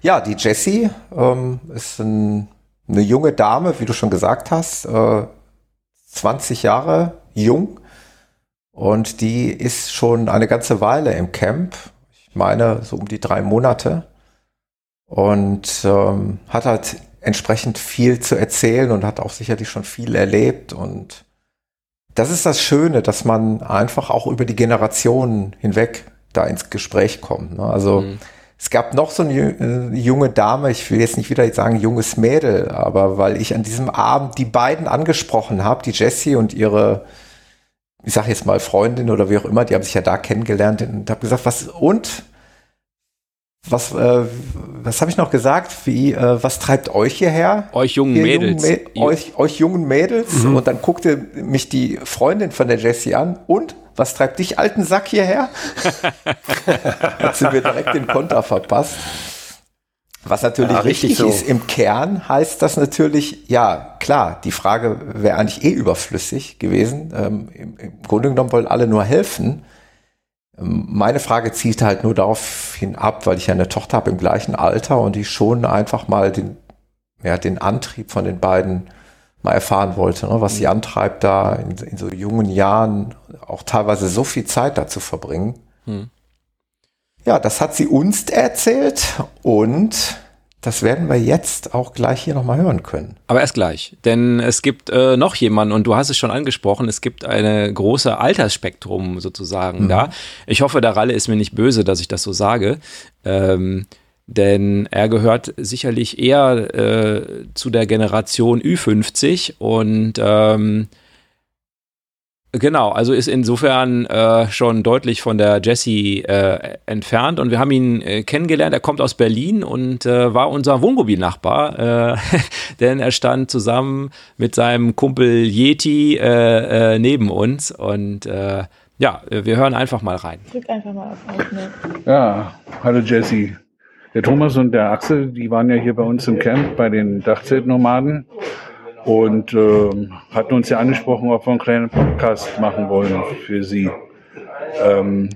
C: Ja, die Jessie ähm, ist ein, eine junge Dame, wie du schon gesagt hast, äh, 20 Jahre jung und die ist schon eine ganze Weile im Camp. Ich meine so um die drei Monate und ähm, hat halt entsprechend viel zu erzählen und hat auch sicherlich schon viel erlebt und das ist das Schöne, dass man einfach auch über die Generationen hinweg da ins Gespräch kommt. Ne? Also
B: Mhm.
C: es gab noch so eine äh, junge Dame, ich will jetzt nicht wieder sagen junges Mädel, aber weil ich an diesem Abend die beiden angesprochen habe, die Jessie und ihre, ich sag jetzt mal Freundin oder wie auch immer, die haben sich ja da kennengelernt und habe gesagt, was und was, äh, was habe ich noch gesagt? Wie, äh, was treibt euch hierher?
B: Euch jungen
C: Ihr
B: Mädels.
C: Jungen Mä- euch, euch jungen Mädels. Und dann guckte mich die Freundin von der Jessie an. Und was treibt dich, alten Sack, hierher? Hat sie mir direkt den Konter verpasst. Was natürlich
A: Ja, richtig
C: richtig
A: so.
C: ist, im Kern heißt das natürlich, ja, klar, die Frage wäre eigentlich eh überflüssig gewesen. Ähm, im, Im Grunde genommen wollen alle nur helfen. Ähm, Meine Frage zielt halt nur darauf hin ab, weil ich ja eine Tochter habe im gleichen Alter und die schon einfach mal den, ja, den Antrieb von den beiden mal erfahren wollte, ne, was sie antreibt, da in, in, so jungen Jahren auch teilweise so viel Zeit da zu verbringen. Hm. Ja, das hat sie uns erzählt und das werden wir jetzt auch gleich hier nochmal hören können.
B: Aber erst gleich, denn es gibt äh, noch jemanden und du hast es schon angesprochen, es gibt eine große Altersspektrum sozusagen mhm. da. Ich hoffe, der Ralle ist mir nicht böse, dass ich das so sage. Ähm, denn er gehört sicherlich eher äh, zu der Generation Ü50 und ähm, Genau, also ist insofern äh, schon deutlich von der Jessie äh, entfernt und wir haben ihn äh, kennengelernt. Er kommt aus Berlin und äh, war unser Wohnmobilnachbar, äh, denn er stand zusammen mit seinem Kumpel Yeti äh, neben uns und ja, wir hören einfach mal rein. Drück einfach mal auf
F: Aufnehmen. Ja, hallo Jessie. Der Thomas und der Axel, die waren ja hier bei uns im Camp bei den Dachzeltnomaden und äh, hatten uns ja angesprochen, ob wir einen kleinen Podcast machen wollen für sie. Ähm,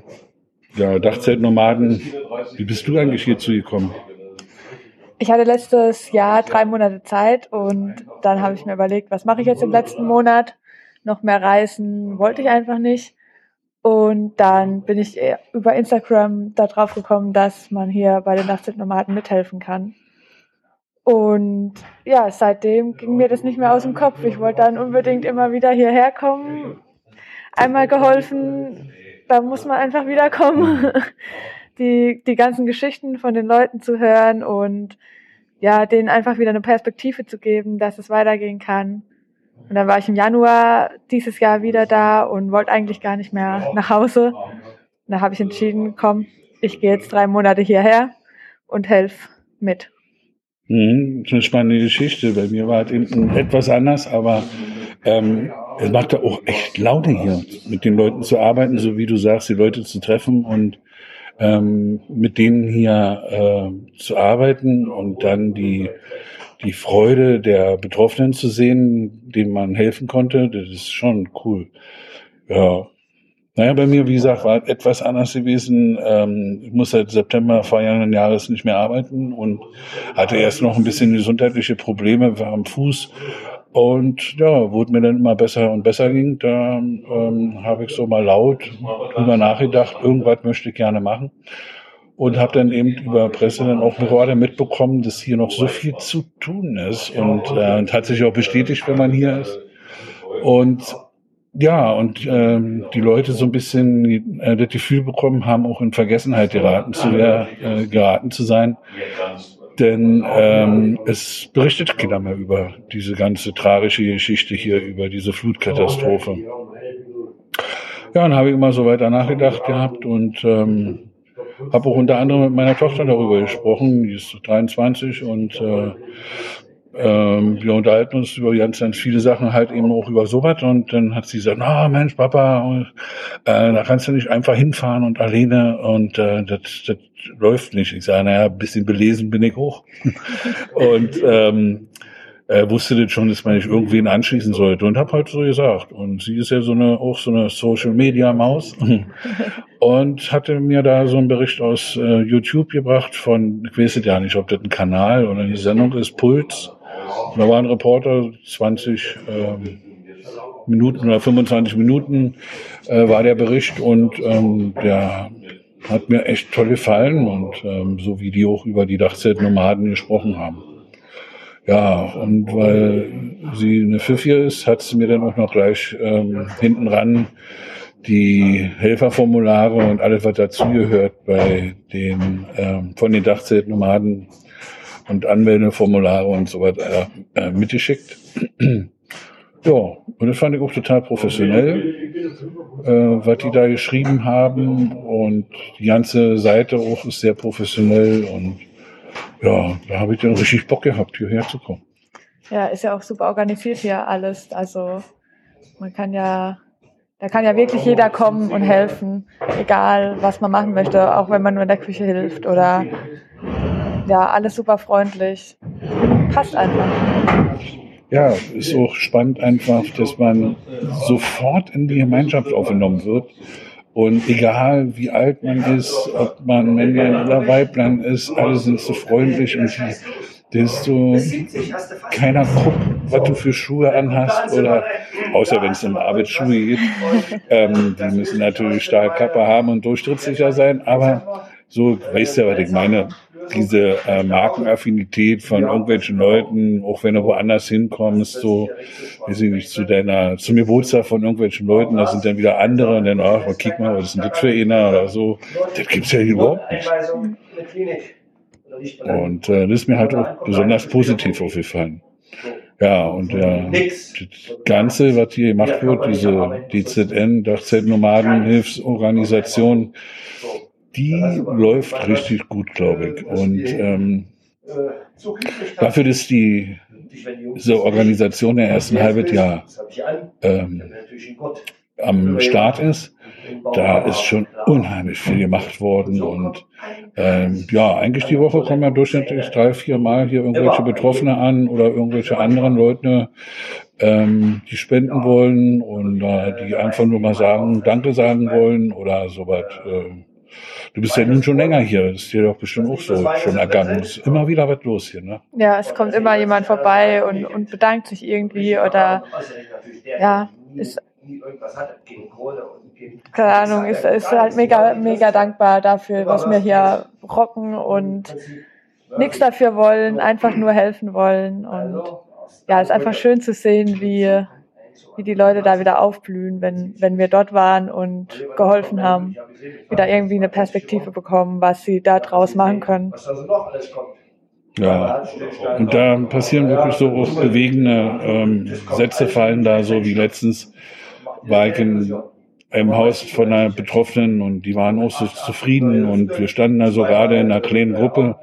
F: ja, Dachzeltnomaden, wie bist du eigentlich hierzu gekommen?
G: Ich hatte letztes Jahr drei Monate Zeit und dann habe ich mir überlegt, was mache ich jetzt im letzten Monat? Noch mehr reisen wollte ich einfach nicht. Und dann bin ich über Instagram darauf gekommen, dass man hier bei den Nachtzeltnomaden mithelfen kann. Und ja, seitdem ging mir das nicht mehr aus dem Kopf. Ich wollte dann unbedingt immer wieder hierher kommen. Einmal geholfen, da muss man einfach wiederkommen. Die, die ganzen Geschichten von den Leuten zu hören und ja, denen einfach wieder eine Perspektive zu geben, dass es weitergehen kann. Und dann war ich im Januar dieses Jahr wieder da und wollte eigentlich gar nicht mehr nach Hause. Und da habe ich entschieden, komm, ich gehe jetzt drei Monate hierher und helfe mit.
F: Mhm, das ist eine spannende Geschichte. Bei mir war es eben etwas anders, aber ähm, es macht ja auch echt Laune hier, mit den Leuten zu arbeiten, so wie du sagst, die Leute zu treffen und ähm, mit denen hier äh, zu arbeiten und dann die, die Freude der Betroffenen zu sehen, denen man helfen konnte, das ist schon cool. Ja, naja, bei mir, wie gesagt, war etwas anders gewesen. Ähm, ich muss seit September vergangenen Jahres nicht mehr arbeiten und hatte erst noch ein bisschen gesundheitliche Probleme am Fuß. Und ja, es mir dann immer besser und besser ging, da ähm, habe ich so mal laut drüber nachgedacht, irgendwas möchte ich gerne machen. Und habe dann eben über Presse dann auch gerade mitbekommen, dass hier noch so viel zu tun ist. Und, äh, hat sich auch bestätigt, wenn man hier ist. Und ja, und ähm, die Leute so ein bisschen äh, das Gefühl bekommen haben, auch in Vergessenheit geraten zu, äh, geraten zu sein. Denn ähm, es berichtet keiner mehr über diese ganze tragische Geschichte hier, über diese Flutkatastrophe. Ja, dann habe ich immer so weiter nachgedacht gehabt und ähm, habe auch unter anderem mit meiner Tochter darüber gesprochen, die ist 23 und äh, ähm, wir unterhalten uns über ganz, ganz viele Sachen, halt eben auch über sowas. Und dann hat sie gesagt, na Mensch, Papa, äh, da kannst du nicht einfach hinfahren und alleine und äh, das, das läuft nicht. Ich sage, naja, ein bisschen belesen bin ich auch. und ähm, er wusste das schon, dass man nicht irgendwen anschließen sollte und habe halt so gesagt. Und sie ist ja so eine auch so eine Social Media Maus und hatte mir da so einen Bericht aus äh, YouTube gebracht von, ich weiß ja nicht, ob das ein Kanal oder eine Sendung ist, Puls. Da war ein Reporter, 20 ähm, Minuten oder 25 Minuten äh, war der Bericht und ähm, der hat mir echt toll gefallen und ähm, so wie die auch über die Dachzeltnomaden gesprochen haben. Ja, und weil sie eine Pfiffi ist, hat sie mir dann auch noch gleich ähm, hinten ran die Helferformulare und alles, was dazugehört bei den ähm, von den Dachzeltnomaden und Anmeldeformulare und so weiter äh, mitgeschickt. ja, und das fand ich auch total professionell, äh, was die da geschrieben haben. Und die ganze Seite auch ist sehr professionell. Und ja, da habe ich dann richtig Bock gehabt, hierher zu kommen.
G: Ja, ist ja auch super organisiert hier alles. Also man kann ja, da kann ja wirklich jeder kommen und helfen, egal was man machen möchte, auch wenn man nur in der Küche hilft oder ja, alles super freundlich. Passt einfach.
F: Ja, ist auch spannend einfach, dass man sofort in die Gemeinschaft aufgenommen wird. Und egal wie alt man ist, ob man Männlein oder Weiblein ist, alle sind so freundlich und sie desto keiner guckt, was du für Schuhe anhast oder außer wenn es um Arbeitsschuhe geht. Ähm, die müssen natürlich Stahlkappe haben und durchtrittssicher sein, aber so, weißt du, was ich meine? Diese äh, Markenaffinität von irgendwelchen Leuten, auch wenn du woanders hinkommst, so, weiß ich nicht, zu deiner, zum Geburtstag von irgendwelchen Leuten, da sind dann wieder andere und dann, ach, kick mal, was ist denn das für einer oder so. Das gibt's ja hier überhaupt nicht. Und äh, das ist mir halt auch besonders positiv aufgefallen. Ja, und äh, das Ganze, was hier gemacht wird, diese DZN, Dachzeltnomadenhilfsorganisation, die läuft richtig gut, glaube ich. Und ähm, dafür, dass die diese Organisation der ersten halbes Jahr ähm, am Start ist, da ist schon unheimlich viel gemacht worden und ähm, ja, eigentlich die Woche kommen ja durchschnittlich drei, vier Mal hier irgendwelche Betroffene an oder irgendwelche anderen Leute, ähm, die spenden wollen und äh, die einfach nur mal sagen, Danke sagen wollen oder sowas. Äh, Du bist ja nun schon länger hier. Das ist dir doch bestimmt auch so schon ergangen. Es ist immer wieder was los hier, ne?
G: Ja, es kommt immer jemand vorbei und, und bedankt sich irgendwie oder ja, ist keine Ahnung, ist, ist halt mega, mega dankbar dafür, was wir hier rocken und nichts dafür wollen, einfach nur helfen wollen. Und ja, es ist einfach schön zu sehen, wie, wie die Leute da wieder aufblühen, wenn, wenn wir dort waren und geholfen haben, wieder irgendwie eine Perspektive bekommen, was sie da draus machen können.
F: Ja, und da passieren wirklich so bewegende ähm, Sätze fallen da, so wie letztens war ich in einem Haus von einer Betroffenen und die waren auch so zufrieden und wir standen also gerade in einer kleinen Gruppe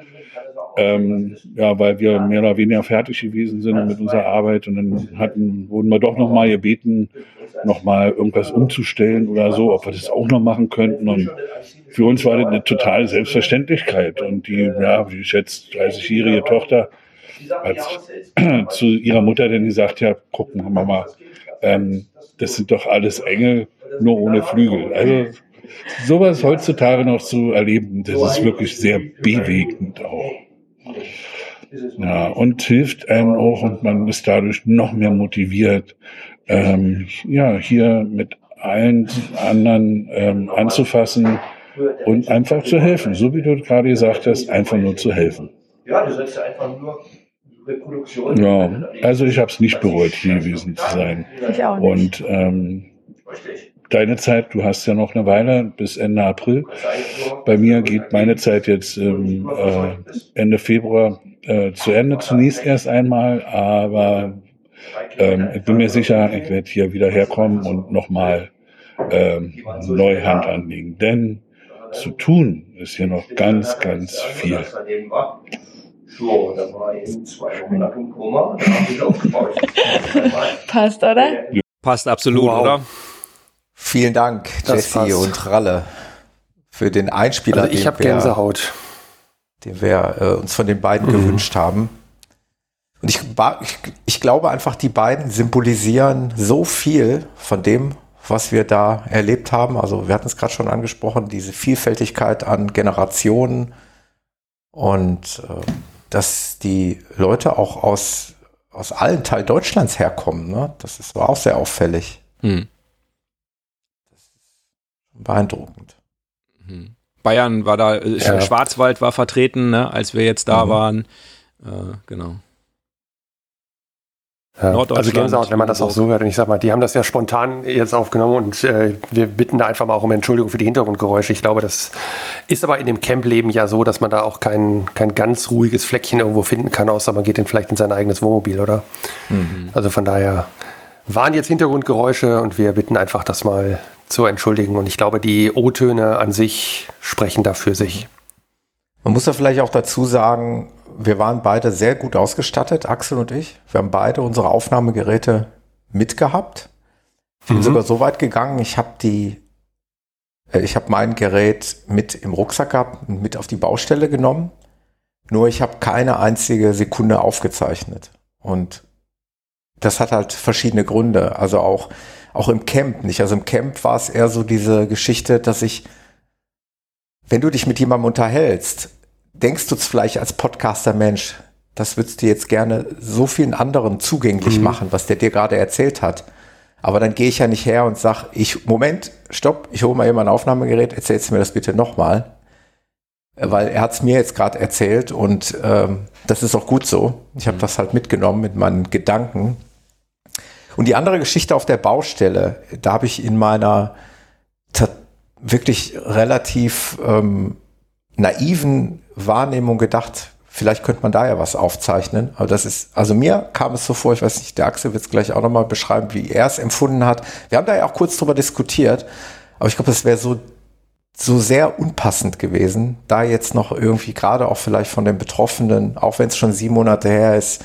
F: ähm, ja, weil wir mehr oder weniger fertig gewesen sind mit unserer Arbeit und dann hatten, wurden wir doch nochmal gebeten, nochmal irgendwas umzustellen oder so, ob wir das auch noch machen könnten und für uns war das eine totale Selbstverständlichkeit und die, ja, wie ich jetzt 30-jährige Tochter hat zu ihrer Mutter dann gesagt, ja, gucken wir mal, ähm, das sind doch alles Engel, nur ohne Flügel. Also sowas heutzutage noch zu erleben, das ist wirklich sehr bewegend auch. Ja, und hilft einem auch und man ist dadurch noch mehr motiviert, ähm, ja, hier mit allen anderen ähm, anzufassen und einfach zu helfen. So wie du gerade gesagt hast, einfach nur zu helfen. Ja, du sollst einfach nur Reproduktion. Ja, also ich habe es nicht bereut, hier gewesen zu sein.
G: Ich auch nicht.
F: Und ähm, deine Zeit, du hast ja noch eine Weile bis Ende April. Bei mir geht meine Zeit jetzt ähm, äh, Ende Februar äh, zu Ende zunächst erst einmal, aber ähm, ich bin mir sicher, ich werde hier wieder herkommen und nochmal ähm, neue Hand anlegen. Denn zu tun ist hier noch ganz, ganz viel.
G: Passt, oder?
B: Passt absolut,
A: Wow.
B: oder?
C: Vielen Dank,
A: Das
C: Jesse
A: passt.
C: und Ralle, für den Einspieler,
A: Also ich habe
C: wir-
A: Gänsehaut.
C: Den wir äh, uns von den beiden
A: Mhm.
C: gewünscht haben. Und ich, ich, ich glaube einfach, die beiden symbolisieren so viel von dem, was wir da erlebt haben. Also wir hatten es gerade schon angesprochen, diese Vielfältigkeit an Generationen und äh, dass die Leute auch aus, aus allen Teilen Deutschlands herkommen. Ne? Das ist, war auch sehr auffällig,
B: Hm.
C: beeindruckend.
B: Mhm. Bayern war da, äh,
A: Ja.
B: Schwarzwald war vertreten, ne, als wir jetzt da
C: Mhm.
B: waren. Äh, genau.
A: Ja, also Gänsehaut, wenn man das auch so hört. Und ich sag mal, die haben das ja spontan jetzt aufgenommen und äh, wir bitten da einfach mal auch um Entschuldigung für die Hintergrundgeräusche. Ich glaube, das ist aber in dem Campleben ja so, dass man da auch kein, kein ganz ruhiges Fleckchen irgendwo finden kann, außer man geht dann vielleicht in sein eigenes Wohnmobil, oder? Also von daher waren jetzt Hintergrundgeräusche und wir bitten einfach, das mal zu entschuldigen. Und ich glaube, die O-Töne an sich sprechen da für sich.
C: Man muss ja vielleicht auch dazu sagen, wir waren beide sehr gut ausgestattet, Axel und ich. Wir haben beide unsere Aufnahmegeräte mitgehabt. Ich bin
A: Mhm.
C: sogar so weit gegangen, ich habe die, äh, ich habe mein Gerät mit im Rucksack gehabt und mit auf die Baustelle genommen. Nur ich habe keine einzige Sekunde aufgezeichnet. Und das hat halt verschiedene Gründe. Also auch, auch im Camp nicht. Also im Camp war es eher so diese Geschichte, dass ich wenn du dich mit jemandem unterhältst, denkst du vielleicht als Podcaster, Mensch, das würdest du jetzt gerne so vielen anderen zugänglich
A: Mhm.
C: machen, was der dir gerade erzählt hat. Aber dann gehe ich ja nicht her und sag, ich, Moment, stopp, ich hole mal eben ein Aufnahmegerät, erzählst du mir das bitte nochmal. Weil er hat es mir jetzt gerade erzählt und ähm, das ist auch gut so. Ich habe das halt mitgenommen mit meinen Gedanken. Und die andere Geschichte auf der Baustelle, da habe ich in meiner wirklich relativ ähm, naiven Wahrnehmung gedacht, vielleicht könnte man da ja was aufzeichnen. Aber das ist, also mir kam es so vor, ich weiß nicht, der Axel wird es gleich auch nochmal beschreiben, wie er es empfunden hat. Wir haben da ja auch kurz drüber diskutiert, aber ich glaube, es wäre so, so sehr unpassend gewesen, da jetzt noch irgendwie gerade auch vielleicht von den Betroffenen, auch wenn es schon sieben Monate her ist,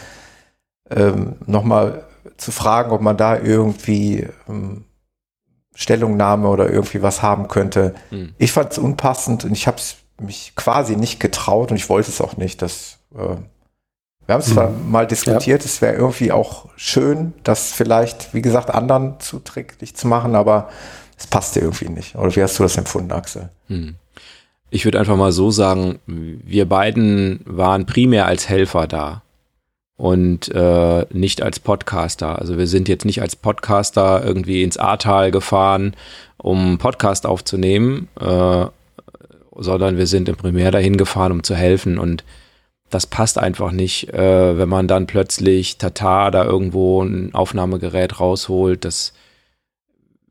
C: ähm, nochmal zu fragen, ob man da irgendwie ähm, Stellungnahme oder irgendwie was haben könnte.
B: Hm.
C: Ich fand es unpassend und ich habe es mich quasi nicht getraut und ich wollte es auch nicht. Das, äh, wir haben es zwar mal diskutiert, es wäre irgendwie auch schön, das vielleicht, wie gesagt, anderen zuträglich zu machen, aber es passte irgendwie nicht. Oder wie hast du das empfunden, Axel?
B: Hm. Ich würde einfach mal so sagen, wir beiden waren primär als Helfer da und äh, nicht als Podcaster. Also wir sind jetzt nicht als Podcaster irgendwie ins Ahrtal gefahren, um einen Podcast aufzunehmen, äh, sondern wir sind im Primär dahin gefahren, um zu helfen und das passt einfach nicht, äh, wenn man dann plötzlich Tata da irgendwo ein Aufnahmegerät rausholt. Das,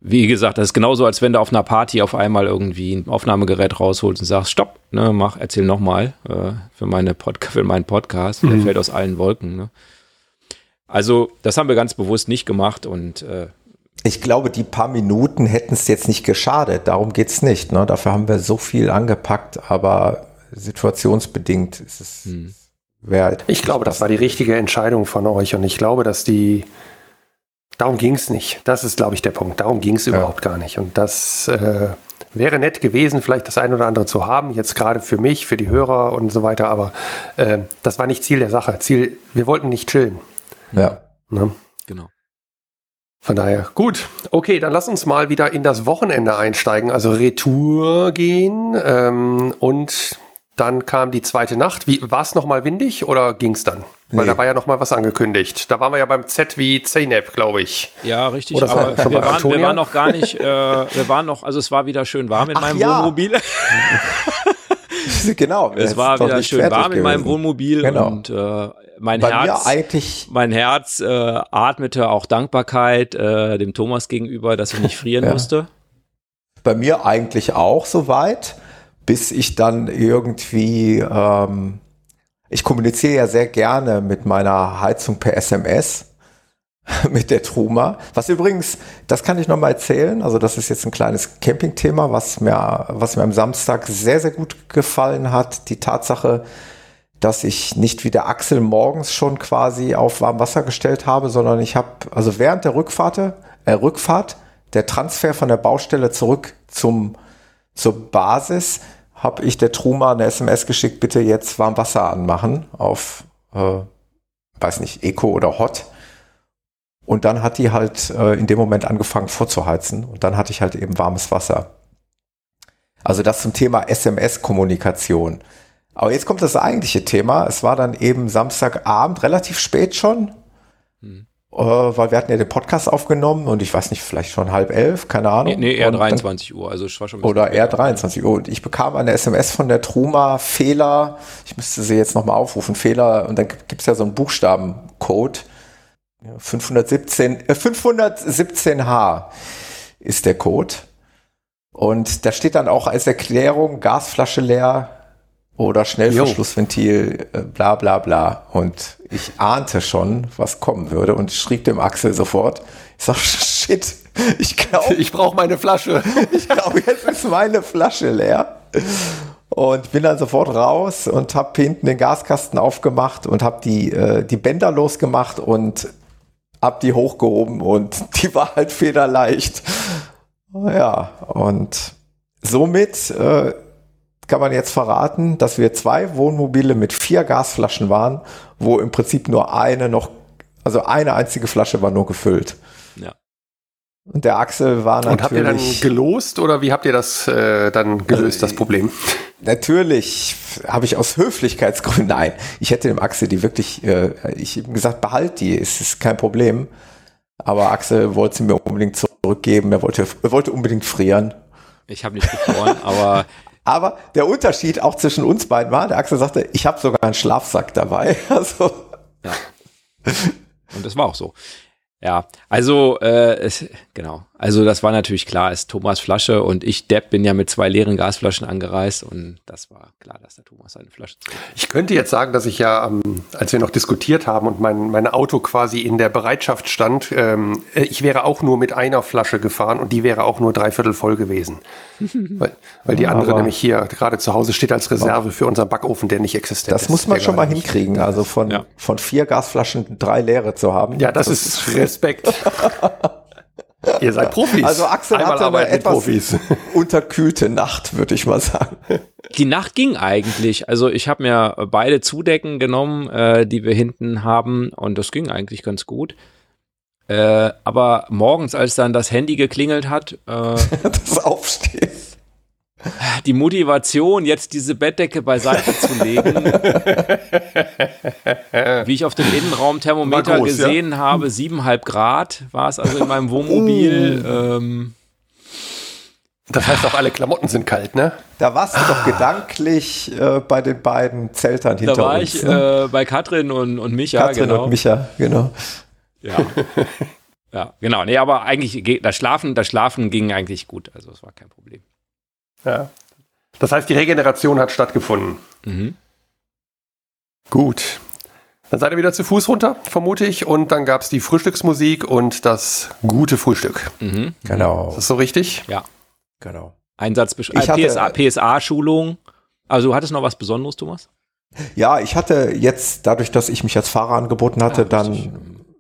B: wie gesagt, das ist genauso, als wenn du auf einer Party auf einmal irgendwie ein Aufnahmegerät rausholst und sagst, stopp, ne, mach, erzähl nochmal äh, für, meine Pod für meinen Podcast. Der
A: Mhm.
B: fällt aus allen Wolken. Ne? Also, das haben wir ganz bewusst nicht gemacht und äh,
C: Ich glaube, die paar Minuten hätten es jetzt nicht geschadet. Darum geht's nicht. Ne? Dafür haben wir so viel angepackt, aber situationsbedingt ist es.
B: hm.
C: Wär,
A: Ich glaube, das war die richtige Entscheidung von euch und ich glaube, dass die. Darum ging es nicht. Das ist, glaube ich, der Punkt. Darum ging es überhaupt gar nicht. Und das äh, wäre nett gewesen, vielleicht das ein oder andere zu haben, jetzt gerade für mich, für die Hörer und so weiter, aber äh, das war nicht Ziel der Sache. Ziel, wir wollten nicht chillen.
C: Ja.
A: Ne?
B: genau.
A: Von daher, gut. Okay, dann lass uns mal wieder in das Wochenende einsteigen, also Retour gehen. Ähm, und dann kam die zweite Nacht. Wie War es nochmal windig oder ging es dann? Weil
C: Nee.
A: da war ja nochmal was angekündigt. Da waren wir ja beim Z wie Zeynep, glaube ich.
B: Ja, richtig.
A: Oder
B: aber
A: schon
B: wir waren, wir waren noch gar nicht, äh, wir waren noch, also es war wieder schön warm in
C: Ach
B: meinem
C: ja.
B: Wohnmobil.
C: genau.
B: Es war wieder schön warm in meinem
C: gewesen.
B: Wohnmobil
C: Genau.
B: und äh, mein
C: Bei
B: Herz, mein Herz äh, atmete auch Dankbarkeit äh, dem Thomas gegenüber, dass ich nicht frieren
C: Ja.
B: musste.
C: bei mir eigentlich auch soweit, bis ich dann irgendwie, ähm, ich kommuniziere ja sehr gerne mit meiner Heizung per SMS mit der Truma. Was übrigens, das kann ich noch mal erzählen. Also das ist jetzt ein kleines Campingthema, was mir, was mir am Samstag sehr, sehr gut gefallen hat. Die Tatsache, dass ich nicht wie der Axel morgens schon quasi auf warm Wasser gestellt habe, sondern ich habe, also während der Rückfahrt, äh, Rückfahrt, der Transfer von der Baustelle zurück zum, zur Basis, habe ich der Truma eine SMS geschickt, bitte jetzt warm Wasser anmachen auf, äh, weiß nicht, Eco oder Hot. Und dann hat die halt äh, in dem Moment angefangen vorzuheizen und dann hatte ich halt eben warmes Wasser. Also das zum Thema SMS-Kommunikation. Aber jetzt kommt das eigentliche Thema. Es war dann eben Samstagabend, relativ spät schon,
B: Hm.
C: Äh, weil wir hatten ja den Podcast aufgenommen und ich weiß nicht, vielleicht schon halb elf, keine Ahnung.
B: Nee, nee eher
C: Und dann-
B: 23 Uhr, also es war schon
C: oder eher
B: später.
C: 23 Uhr. Und ich bekam eine SMS von der Truma, Fehler, ich müsste sie jetzt nochmal aufrufen, Fehler, und dann gibt es ja so einen Buchstabencode. Ja, 517, äh, 517H ist der Code. Und da steht dann auch als Erklärung Gasflasche leer oder Schnellverschlussventil, äh, bla bla bla. Und ich ahnte schon, was kommen würde und schrieb dem Axel sofort. Ich sag, shit, ich glaube,
A: Ich brauche meine Flasche.
C: ich glaube, jetzt ist meine Flasche leer. Und bin dann sofort raus und habe hinten den Gaskasten aufgemacht und habe die, äh, die Bänder losgemacht und hab die hochgehoben und die war halt federleicht. Ja, und somit äh, kann man jetzt verraten, dass wir zwei Wohnmobile mit vier Gasflaschen waren, wo im Prinzip nur eine noch, also eine einzige Flasche war nur gefüllt.
B: Ja.
C: Und der Axel war natürlich.
A: Und habt ihr dann gelost oder wie habt ihr das äh, dann gelöst, das Problem?
C: Natürlich habe ich aus Höflichkeitsgründen, nein, ich hätte dem Axel die wirklich, äh, ich habe gesagt, behalt die, es ist kein Problem. Aber Axel wollte sie mir unbedingt zurückgeben, er wollte, er wollte unbedingt frieren.
B: Ich habe nicht gefroren, aber
C: aber der Unterschied auch zwischen uns beiden war, der Axel sagte, ich habe sogar einen Schlafsack dabei. Also.
B: Ja. Und das war auch so. Ja, also äh, es, genau. Also das war natürlich klar, ist Thomas Flasche und ich, Depp, bin ja mit zwei leeren Gasflaschen angereist und das war klar, dass der Thomas seine Flasche zurück.
A: Ich könnte jetzt sagen, dass ich ja, ähm, als wir noch diskutiert haben und mein, mein Auto quasi in der Bereitschaft stand, ähm, ich wäre auch nur mit einer Flasche gefahren und die wäre auch nur dreiviertel voll gewesen. weil, weil die andere
C: Aber-
A: nämlich hier gerade zu Hause steht als Reserve für unseren Backofen, der nicht existent ist.
C: Das muss man schon mal hinkriegen. Also von,
B: Ja.
C: von vier Gasflaschen drei leere zu haben.
A: Ja, das, ist Respekt. Ihr seid Profis.
C: Also Axel
A: Einmal
C: hatte eine etwas
A: Profis.
C: unterkühlte Nacht, würde ich mal sagen.
B: Die Nacht ging eigentlich. Also ich habe mir beide Zudecken genommen, äh, die wir hinten haben und das ging eigentlich ganz gut. Äh, aber morgens, als dann das Handy geklingelt hat, äh,
C: Das Aufstehen.
B: Die Motivation, jetzt diese Bettdecke beiseite zu legen, wie ich auf dem Innenraumthermometer
A: groß, ja?
B: gesehen habe, siebeneinhalb Grad war es also in meinem Wohnmobil. Ähm,
A: Das heißt auch, alle Klamotten sind kalt, ne?
C: Da warst du doch gedanklich äh, bei den beiden Zeltern hinter
B: da war
C: uns.
B: ich
C: ne?
B: äh, bei Katrin und, und Micha,
C: Katrin
B: genau.
C: und Micha, genau.
B: Ja. ja, genau. Nee, aber eigentlich, ge- das Schlafen, das Schlafen ging eigentlich gut. Also es war kein Problem.
A: Ja. Das heißt, die Regeneration hat stattgefunden.
B: Mhm.
A: Gut. Dann seid ihr wieder zu Fuß runter, vermute ich. Und dann gab es die Frühstücksmusik und das gute Frühstück.
B: Mhm.
C: Genau.
A: Ist das so richtig?
B: Ja.
C: genau.
B: Einsatzbesch
C: Ich hatte-
B: äh, PSA, PSA-Schulung. Also du hattest noch was Besonderes, Thomas?
C: Ja, ich hatte jetzt, dadurch, dass ich mich als Fahrer angeboten hatte,
B: Ah,
C: dann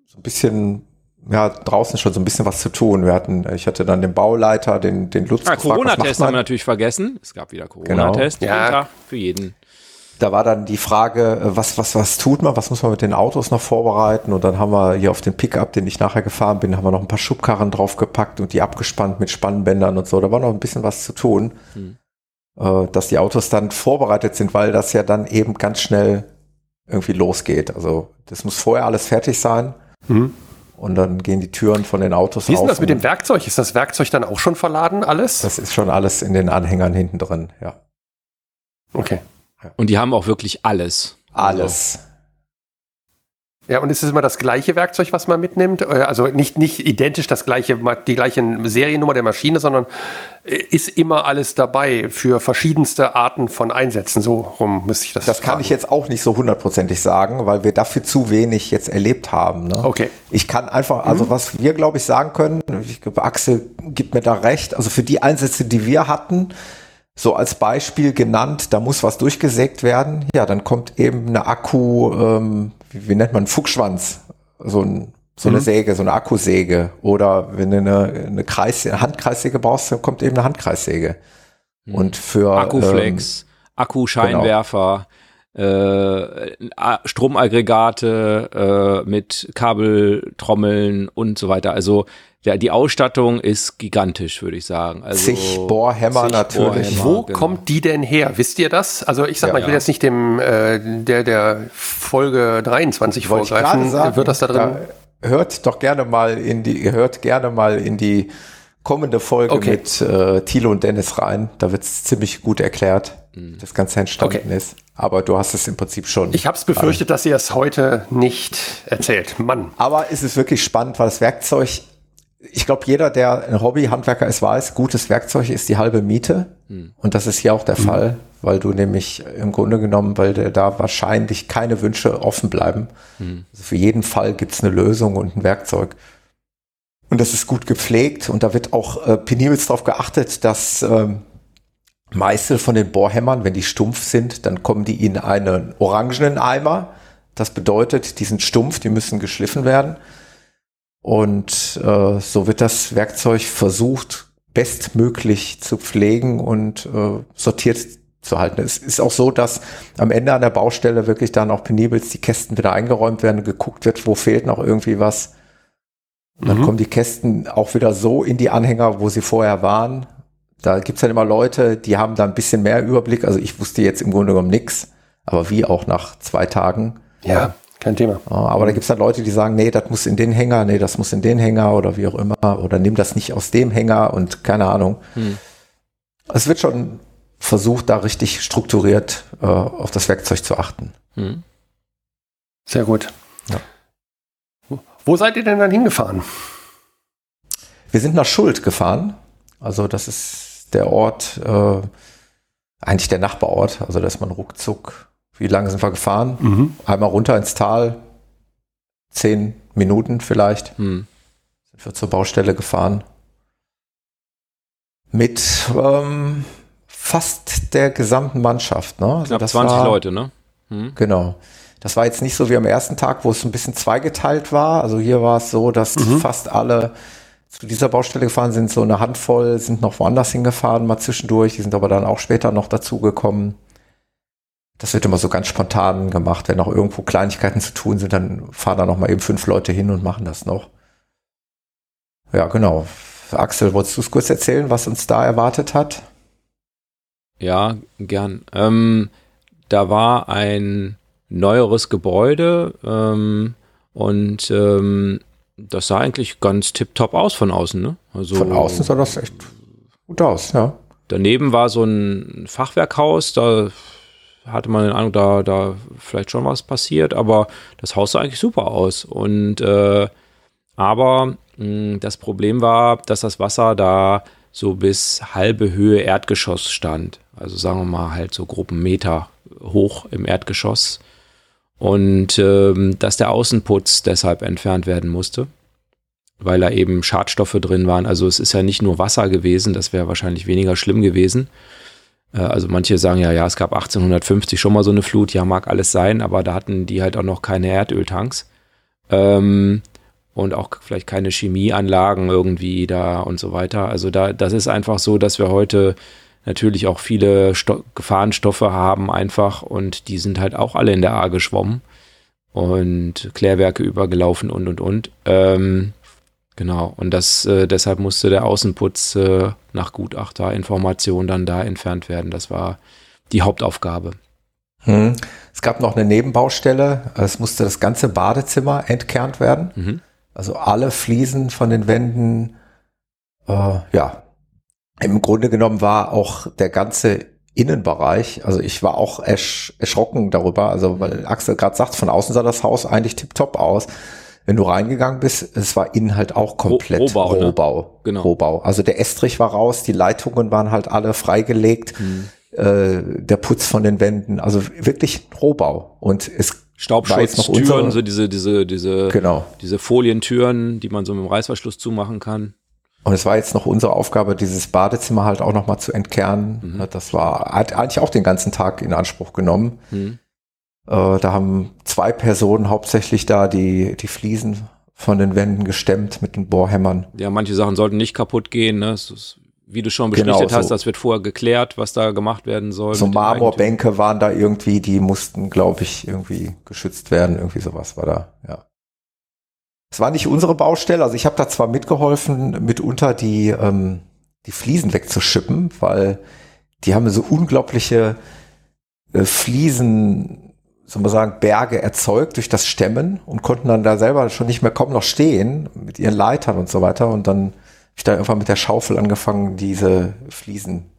C: so ein bisschen, ja, draußen schon so ein bisschen was zu tun. Wir hatten, ich hatte dann den Bauleiter, den, den Lutz
B: Ah, Corona-Test haben wir natürlich vergessen. Es gab wieder Corona-Test.
A: Genau. Ja.
B: Für jeden.
C: Da war dann die Frage, äh, was, was, was tut man, was muss man mit den Autos noch vorbereiten? Und dann haben wir hier auf den Pickup, den ich nachher gefahren bin, haben wir noch ein paar Schubkarren draufgepackt und die abgespannt mit Spannbändern und so. Da war noch ein bisschen was zu tun,
B: Hm.
C: äh, dass die Autos dann vorbereitet sind, weil das ja dann eben ganz schnell irgendwie losgeht. Also das muss vorher alles fertig sein
A: Mhm.
C: Und dann gehen die Türen von den Autos
A: Wie ist denn
C: auf.
A: das mit dem Werkzeug? Ist das Werkzeug dann auch schon verladen, alles?
C: Das ist schon alles in den Anhängern hinten drin, ja.
A: Okay.
B: Und die haben auch wirklich alles.
C: Alles.
A: Ja, und ist es immer das gleiche Werkzeug, was man mitnimmt? Äh, Also nicht, nicht identisch das gleiche, die gleiche Seriennummer der Maschine, sondern äh, ist immer alles dabei für verschiedenste Arten von Einsätzen. So rum müsste ich das
C: Das kann
A: fragen.
C: ich jetzt auch nicht so hundertprozentig sagen, weil wir dafür zu wenig jetzt erlebt haben. Ne?
A: Okay.
C: Ich kann einfach, also was wir, glaube ich, sagen können, ich glaube, Axel gibt mir da recht, also für die Einsätze, die wir hatten, so als Beispiel genannt, da muss was durchgesägt werden, ja, dann kommt eben eine Akku, ähm, wie, wie nennt man, Fuchsschwanz, so, ein, so eine Säge, so eine Akkusäge. Oder wenn du eine, eine, Kreis, eine Handkreissäge brauchst, dann kommt eben eine Handkreissäge. Und für ähm,
B: Akkuflex, Akkuscheinwerfer, äh, A- Stromaggregate äh, mit Kabeltrommeln und so weiter. Also der, die Ausstattung ist gigantisch, würde ich sagen. Also,
C: Zig Bohrhämmer
B: zig
C: natürlich.
B: Bohrhämmer,
A: Wo
B: genau.
A: kommt die denn her? Wisst ihr das? Also ich sag
C: Ja.
A: mal, ich will
B: Ja.
A: jetzt nicht dem äh, der der Folge 23
C: Wollte
A: vorgreifen.
C: sagen,
A: Wird das da drin?
C: da hört doch gerne mal in die, hört gerne mal in die kommende Folge
A: Okay.
C: mit äh, Thilo und Dennis rein. Da wird es ziemlich gut erklärt,
B: Mhm.
C: wie das Ganze entstanden
A: Okay.
C: ist. Aber du hast es im Prinzip schon.
A: ich habe es befürchtet, dass ihr es heute nicht erzählt. Mann.
C: Aber es ist wirklich spannend, weil das Werkzeug, ich glaube, jeder, der ein Hobbyhandwerker ist, weiß, gutes Werkzeug ist die halbe Miete.
B: Hm.
C: Und das ist hier auch der Fall, weil du nämlich im Grunde genommen, weil dir da wahrscheinlich keine Wünsche offen bleiben.
B: Hm.
C: Also für jeden Fall gibt's eine Lösung und ein Werkzeug. Und das ist gut gepflegt und da wird auch äh, penibelst darauf geachtet, dass ähm, Meißel von den Bohrhämmern, wenn die stumpf sind, dann kommen die in einen orangenen Eimer. Das bedeutet, die sind stumpf, die müssen geschliffen werden. Und äh, so wird das Werkzeug versucht, bestmöglich zu pflegen und äh, sortiert zu halten. Es ist auch so, dass am Ende an der Baustelle wirklich dann auch penibelst die Kästen wieder eingeräumt werden, geguckt wird, wo fehlt noch irgendwie was. Und dann
A: Mhm.
C: kommen die Kästen auch wieder so in die Anhänger, wo sie vorher waren. Da gibt's dann immer Leute, die haben da ein bisschen mehr Überblick. Also ich wusste jetzt im Grunde genommen nix, aber wie auch nach zwei Tagen.
A: Ja, kein Thema.
C: Aber da gibt's dann Leute, die sagen, nee, das muss in den Hänger, nee, das muss in den Hänger oder wie auch immer. Oder nimm das nicht aus dem Hänger und keine Ahnung.
B: Hm.
C: Es wird schon versucht, da richtig strukturiert äh, auf das Werkzeug zu achten.
B: Hm.
A: Sehr gut.
C: Ja.
A: Wo seid ihr denn dann hingefahren?
C: Wir sind nach Schuld gefahren. Also das ist der Ort, äh, eigentlich der Nachbarort. Also da ist man ruckzuck. Wie lange sind wir gefahren?
A: Mhm.
C: Einmal runter ins Tal. Zehn Minuten vielleicht.
B: Hm.
C: Sind wir zur Baustelle gefahren. Mit ähm, fast der gesamten Mannschaft. Ne? Also
B: Knapp
C: das
B: 20
C: war,
B: Leute, ne? Hm.
C: Genau. Das war jetzt nicht so wie am ersten Tag, wo es ein bisschen zweigeteilt war. Also hier war es so, dass
A: Mhm.
C: fast alle zu dieser Baustelle gefahren sind. So eine Handvoll sind noch woanders hingefahren, mal zwischendurch. Die sind aber dann auch später noch dazugekommen. Das wird immer so ganz spontan gemacht. Wenn noch irgendwo Kleinigkeiten zu tun sind, dann fahren da noch mal eben fünf Leute hin und machen das noch. Ja, genau. Axel, wolltest du es kurz erzählen, was uns da erwartet hat?
B: Ja, gern. Ähm, da war ein neueres Gebäude ähm, und ähm, das sah eigentlich ganz tipptopp aus von außen, ne? Also
C: Von außen sah das echt gut aus, ja.
B: Daneben war so ein Fachwerkhaus, da hatte man den Eindruck, da, da vielleicht schon was passiert, aber das Haus sah eigentlich super aus. Und äh, aber mh, das Problem war, dass das Wasser da so bis halbe Höhe Erdgeschoss stand. Also sagen wir mal halt so grob einen Meter hoch im Erdgeschoss. Und ähm, dass der Außenputz deshalb entfernt werden musste, weil da eben Schadstoffe drin waren. Also es ist ja nicht nur Wasser gewesen, das wäre wahrscheinlich weniger schlimm gewesen. Äh, Also manche sagen ja, ja, es gab 1850 schon mal so eine Flut, ja, mag alles sein, aber da hatten die halt auch noch keine Erdöltanks. Ähm, und auch vielleicht keine Chemieanlagen irgendwie da und so weiter. Also da, das ist einfach so, dass wir heute natürlich auch viele Sto Gefahrenstoffe haben einfach und die sind halt auch alle in der A geschwommen und Klärwerke übergelaufen und und und. Ähm, genau, und das äh, deshalb musste der Außenputz äh, nach Gutachterinformation dann da entfernt werden. Das war die Hauptaufgabe.
C: Hm. Es gab noch eine Nebenbaustelle. Es musste das ganze Badezimmer entkernt werden.
B: Mhm.
C: Also alle Fliesen von den Wänden. Äh, ja, im Grunde genommen war auch der ganze Innenbereich, also ich war auch ersch erschrocken darüber, also weil Axel gerade sagt, von außen sah das Haus eigentlich tipptopp aus. Wenn du reingegangen bist, es war innen halt auch komplett
B: Rohbau, ne?
C: Rohbau.
B: Genau.
C: Rohbau. Also der Estrich war raus, die Leitungen waren halt alle freigelegt,
B: Mhm.
C: äh, der Putz von den Wänden, also wirklich Rohbau. Und es war jetzt noch
B: Staubschutztüren, so diese, diese, diese,
C: Genau.
B: diese Folientüren, die man so mit dem Reißverschluss zumachen kann.
C: Und es war jetzt noch unsere Aufgabe, dieses Badezimmer halt auch nochmal zu entkernen.
B: Mhm.
C: Das war, hat eigentlich auch den ganzen Tag in Anspruch genommen.
B: Mhm.
C: Äh, da haben zwei Personen hauptsächlich da die, die Fliesen von den Wänden gestemmt mit den Bohrhämmern.
B: Ja, manche Sachen sollten nicht kaputt gehen. Ne? Ist, wie du schon
C: Genau,
B: berichtet hast,
C: so.
B: das wird vorher geklärt, was da gemacht werden soll.
C: So Marmorbänke waren da irgendwie, die mussten, glaube ich, irgendwie geschützt werden. Irgendwie sowas war da, ja. Es war nicht unsere Baustelle, also ich habe da zwar mitgeholfen, mitunter die, ähm, die Fliesen wegzuschippen, weil die haben so unglaubliche äh, Fliesen, soll man sagen, Berge erzeugt durch das Stemmen und konnten dann da selber schon nicht mehr kaum noch stehen mit ihren Leitern und so weiter. Und dann habe ich da irgendwann mit der Schaufel angefangen, diese Fliesen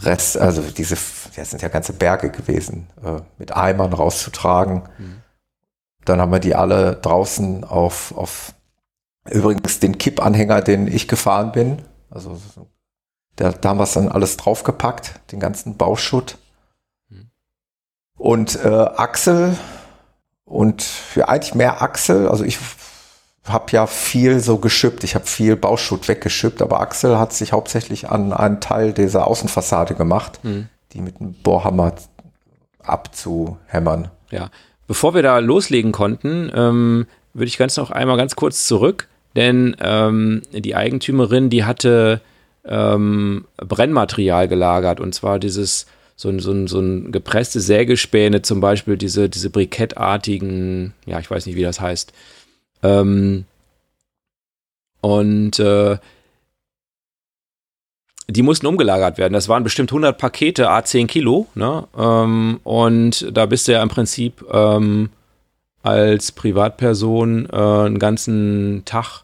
C: Rest, also diese, das sind ja ganze Berge gewesen, äh, mit Eimern rauszutragen.
B: Mhm.
C: Dann haben wir die alle draußen auf, auf übrigens den Kippanhänger, den ich gefahren bin. Also so- da, da haben wir es dann alles draufgepackt, den ganzen Bauschutt. Und äh, Axel und ja, eigentlich mehr Axel, also ich habe ja viel so geschippt, ich habe viel Bauschutt weggeschippt, aber Axel hat sich hauptsächlich an einen Teil dieser Außenfassade gemacht,
B: Mhm.
C: die mit einem Bohrhammer abzuhämmern.
B: Ja, bevor wir da loslegen konnten, ähm, würde ich ganz noch einmal ganz kurz zurück, denn ähm, die Eigentümerin, die hatte ähm, Brennmaterial gelagert und zwar dieses so ein, so so ein gepresste Sägespäne zum Beispiel, diese, diese brikettartigen, ja, ich weiß nicht, wie das heißt. Ähm, Und äh, die mussten umgelagert werden. Das waren bestimmt 100 Pakete, A10 Kilo. Ne? Ähm, und da bist du ja im Prinzip ähm, als Privatperson äh, einen ganzen Tag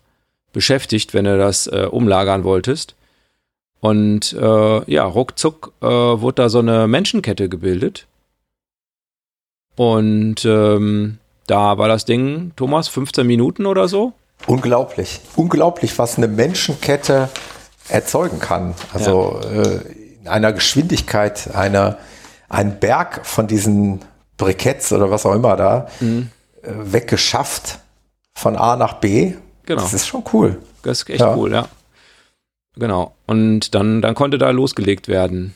B: beschäftigt, wenn du das äh, umlagern wolltest. Und äh, ja, ruckzuck äh, wurde da so eine Menschenkette gebildet. Und ähm, da war das Ding, Thomas, 15 Minuten oder so.
C: Unglaublich. Unglaublich, was eine Menschenkette erzeugen kann. Also ja. äh, in einer Geschwindigkeit, einer, ein Berg von diesen Briketts oder was auch immer da mhm. äh, weggeschafft von A nach B. Genau. Das ist schon cool.
B: Das ist echt ja. cool, ja. Genau. Und dann, dann konnte da losgelegt werden.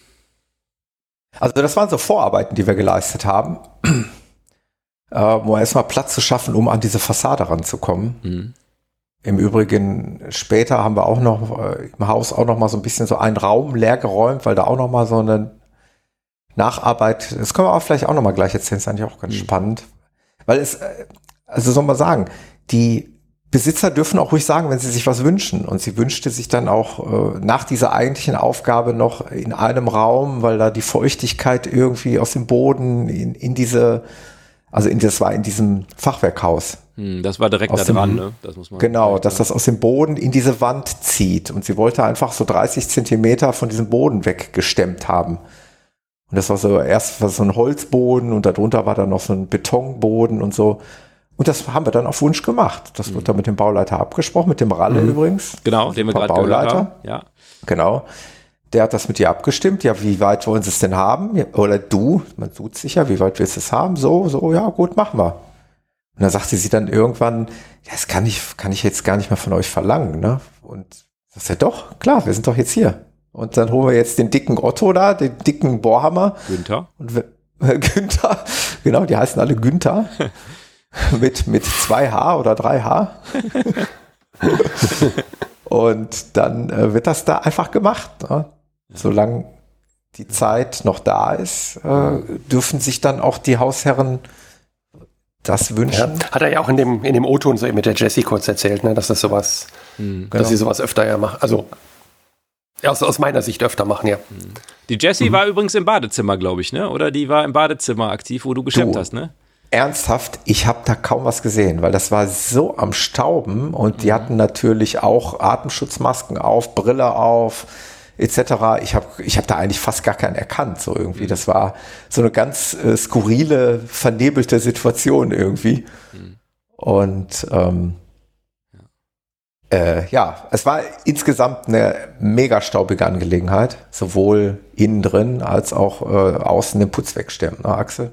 C: Also das waren so Vorarbeiten, die wir geleistet haben, äh, um erstmal Platz zu schaffen, um an diese Fassade ranzukommen. Mhm. Im Übrigen, später haben wir auch noch äh, im Haus auch noch mal so ein bisschen so einen Raum leer geräumt, weil da auch noch mal so eine Nacharbeit, das können wir auch vielleicht auch noch mal gleich erzählen, ist eigentlich auch ganz mhm. spannend. Weil es, äh, also soll man sagen, die Besitzer dürfen auch ruhig sagen, wenn sie sich was wünschen. Und sie wünschte sich dann auch äh, nach dieser eigentlichen Aufgabe noch in einem Raum, weil da die Feuchtigkeit irgendwie aus dem Boden in, in diese, also in das war in diesem Fachwerkhaus.
B: Hm, das war direkt da dran, ne?
C: Das muss man genau, dass das aus dem Boden in diese Wand zieht. Und sie wollte einfach so 30 Zentimeter von diesem Boden weggestemmt haben. Und das war so erst war so ein Holzboden und darunter war dann noch so ein Betonboden und so. Und das haben wir dann auf Wunsch gemacht. Das mhm. wird dann mit dem Bauleiter abgesprochen, mit dem Ralle mhm. übrigens.
B: Genau, den wir gerade gehört haben.
C: Ja. Genau. Der hat das mit dir abgestimmt. Ja, wie weit wollen sie es denn haben? Oder du, man tut sich ja, wie weit willst du es haben? So, so, ja, gut, machen wir. Und dann sagte sie dann irgendwann, ja, das kann ich, kann ich jetzt gar nicht mehr von euch verlangen, ne? Und das ist ja doch, klar, wir sind doch jetzt hier. Und dann holen wir jetzt den dicken Otto da, den dicken Bohrhammer.
B: Günther.
C: Und wir, Günther, genau, die heißen alle Günther. mit, mit zwei H oder drei H. und dann äh, wird das da einfach gemacht. Ne? Solange die Zeit noch da ist, äh, dürfen sich dann auch die Hausherren das wünschen.
A: Ja, hat er ja auch in dem, in dem O-Ton so mit der Jessie kurz erzählt, ne, dass das sowas, mhm, dass sie sowas öfter ja machen. Also aus, aus meiner Sicht öfter machen, ja.
B: Die Jessie mhm. war übrigens im Badezimmer, glaube ich, ne? Oder die war im Badezimmer aktiv, wo du geschämt hast, ne?
C: Ernsthaft, ich habe da kaum was gesehen, weil das war so am Stauben und die mhm. hatten natürlich auch Atemschutzmasken auf, Brille auf, etc. Ich habe ich hab da eigentlich fast gar keinen erkannt, so irgendwie. Mhm. Das war so eine ganz äh, skurrile, vernebelte Situation irgendwie. Mhm. Und ähm, äh, ja, es war insgesamt eine mega staubige Angelegenheit, sowohl innen drin als auch äh, außen den Putz wegstemmen, ne, Axel?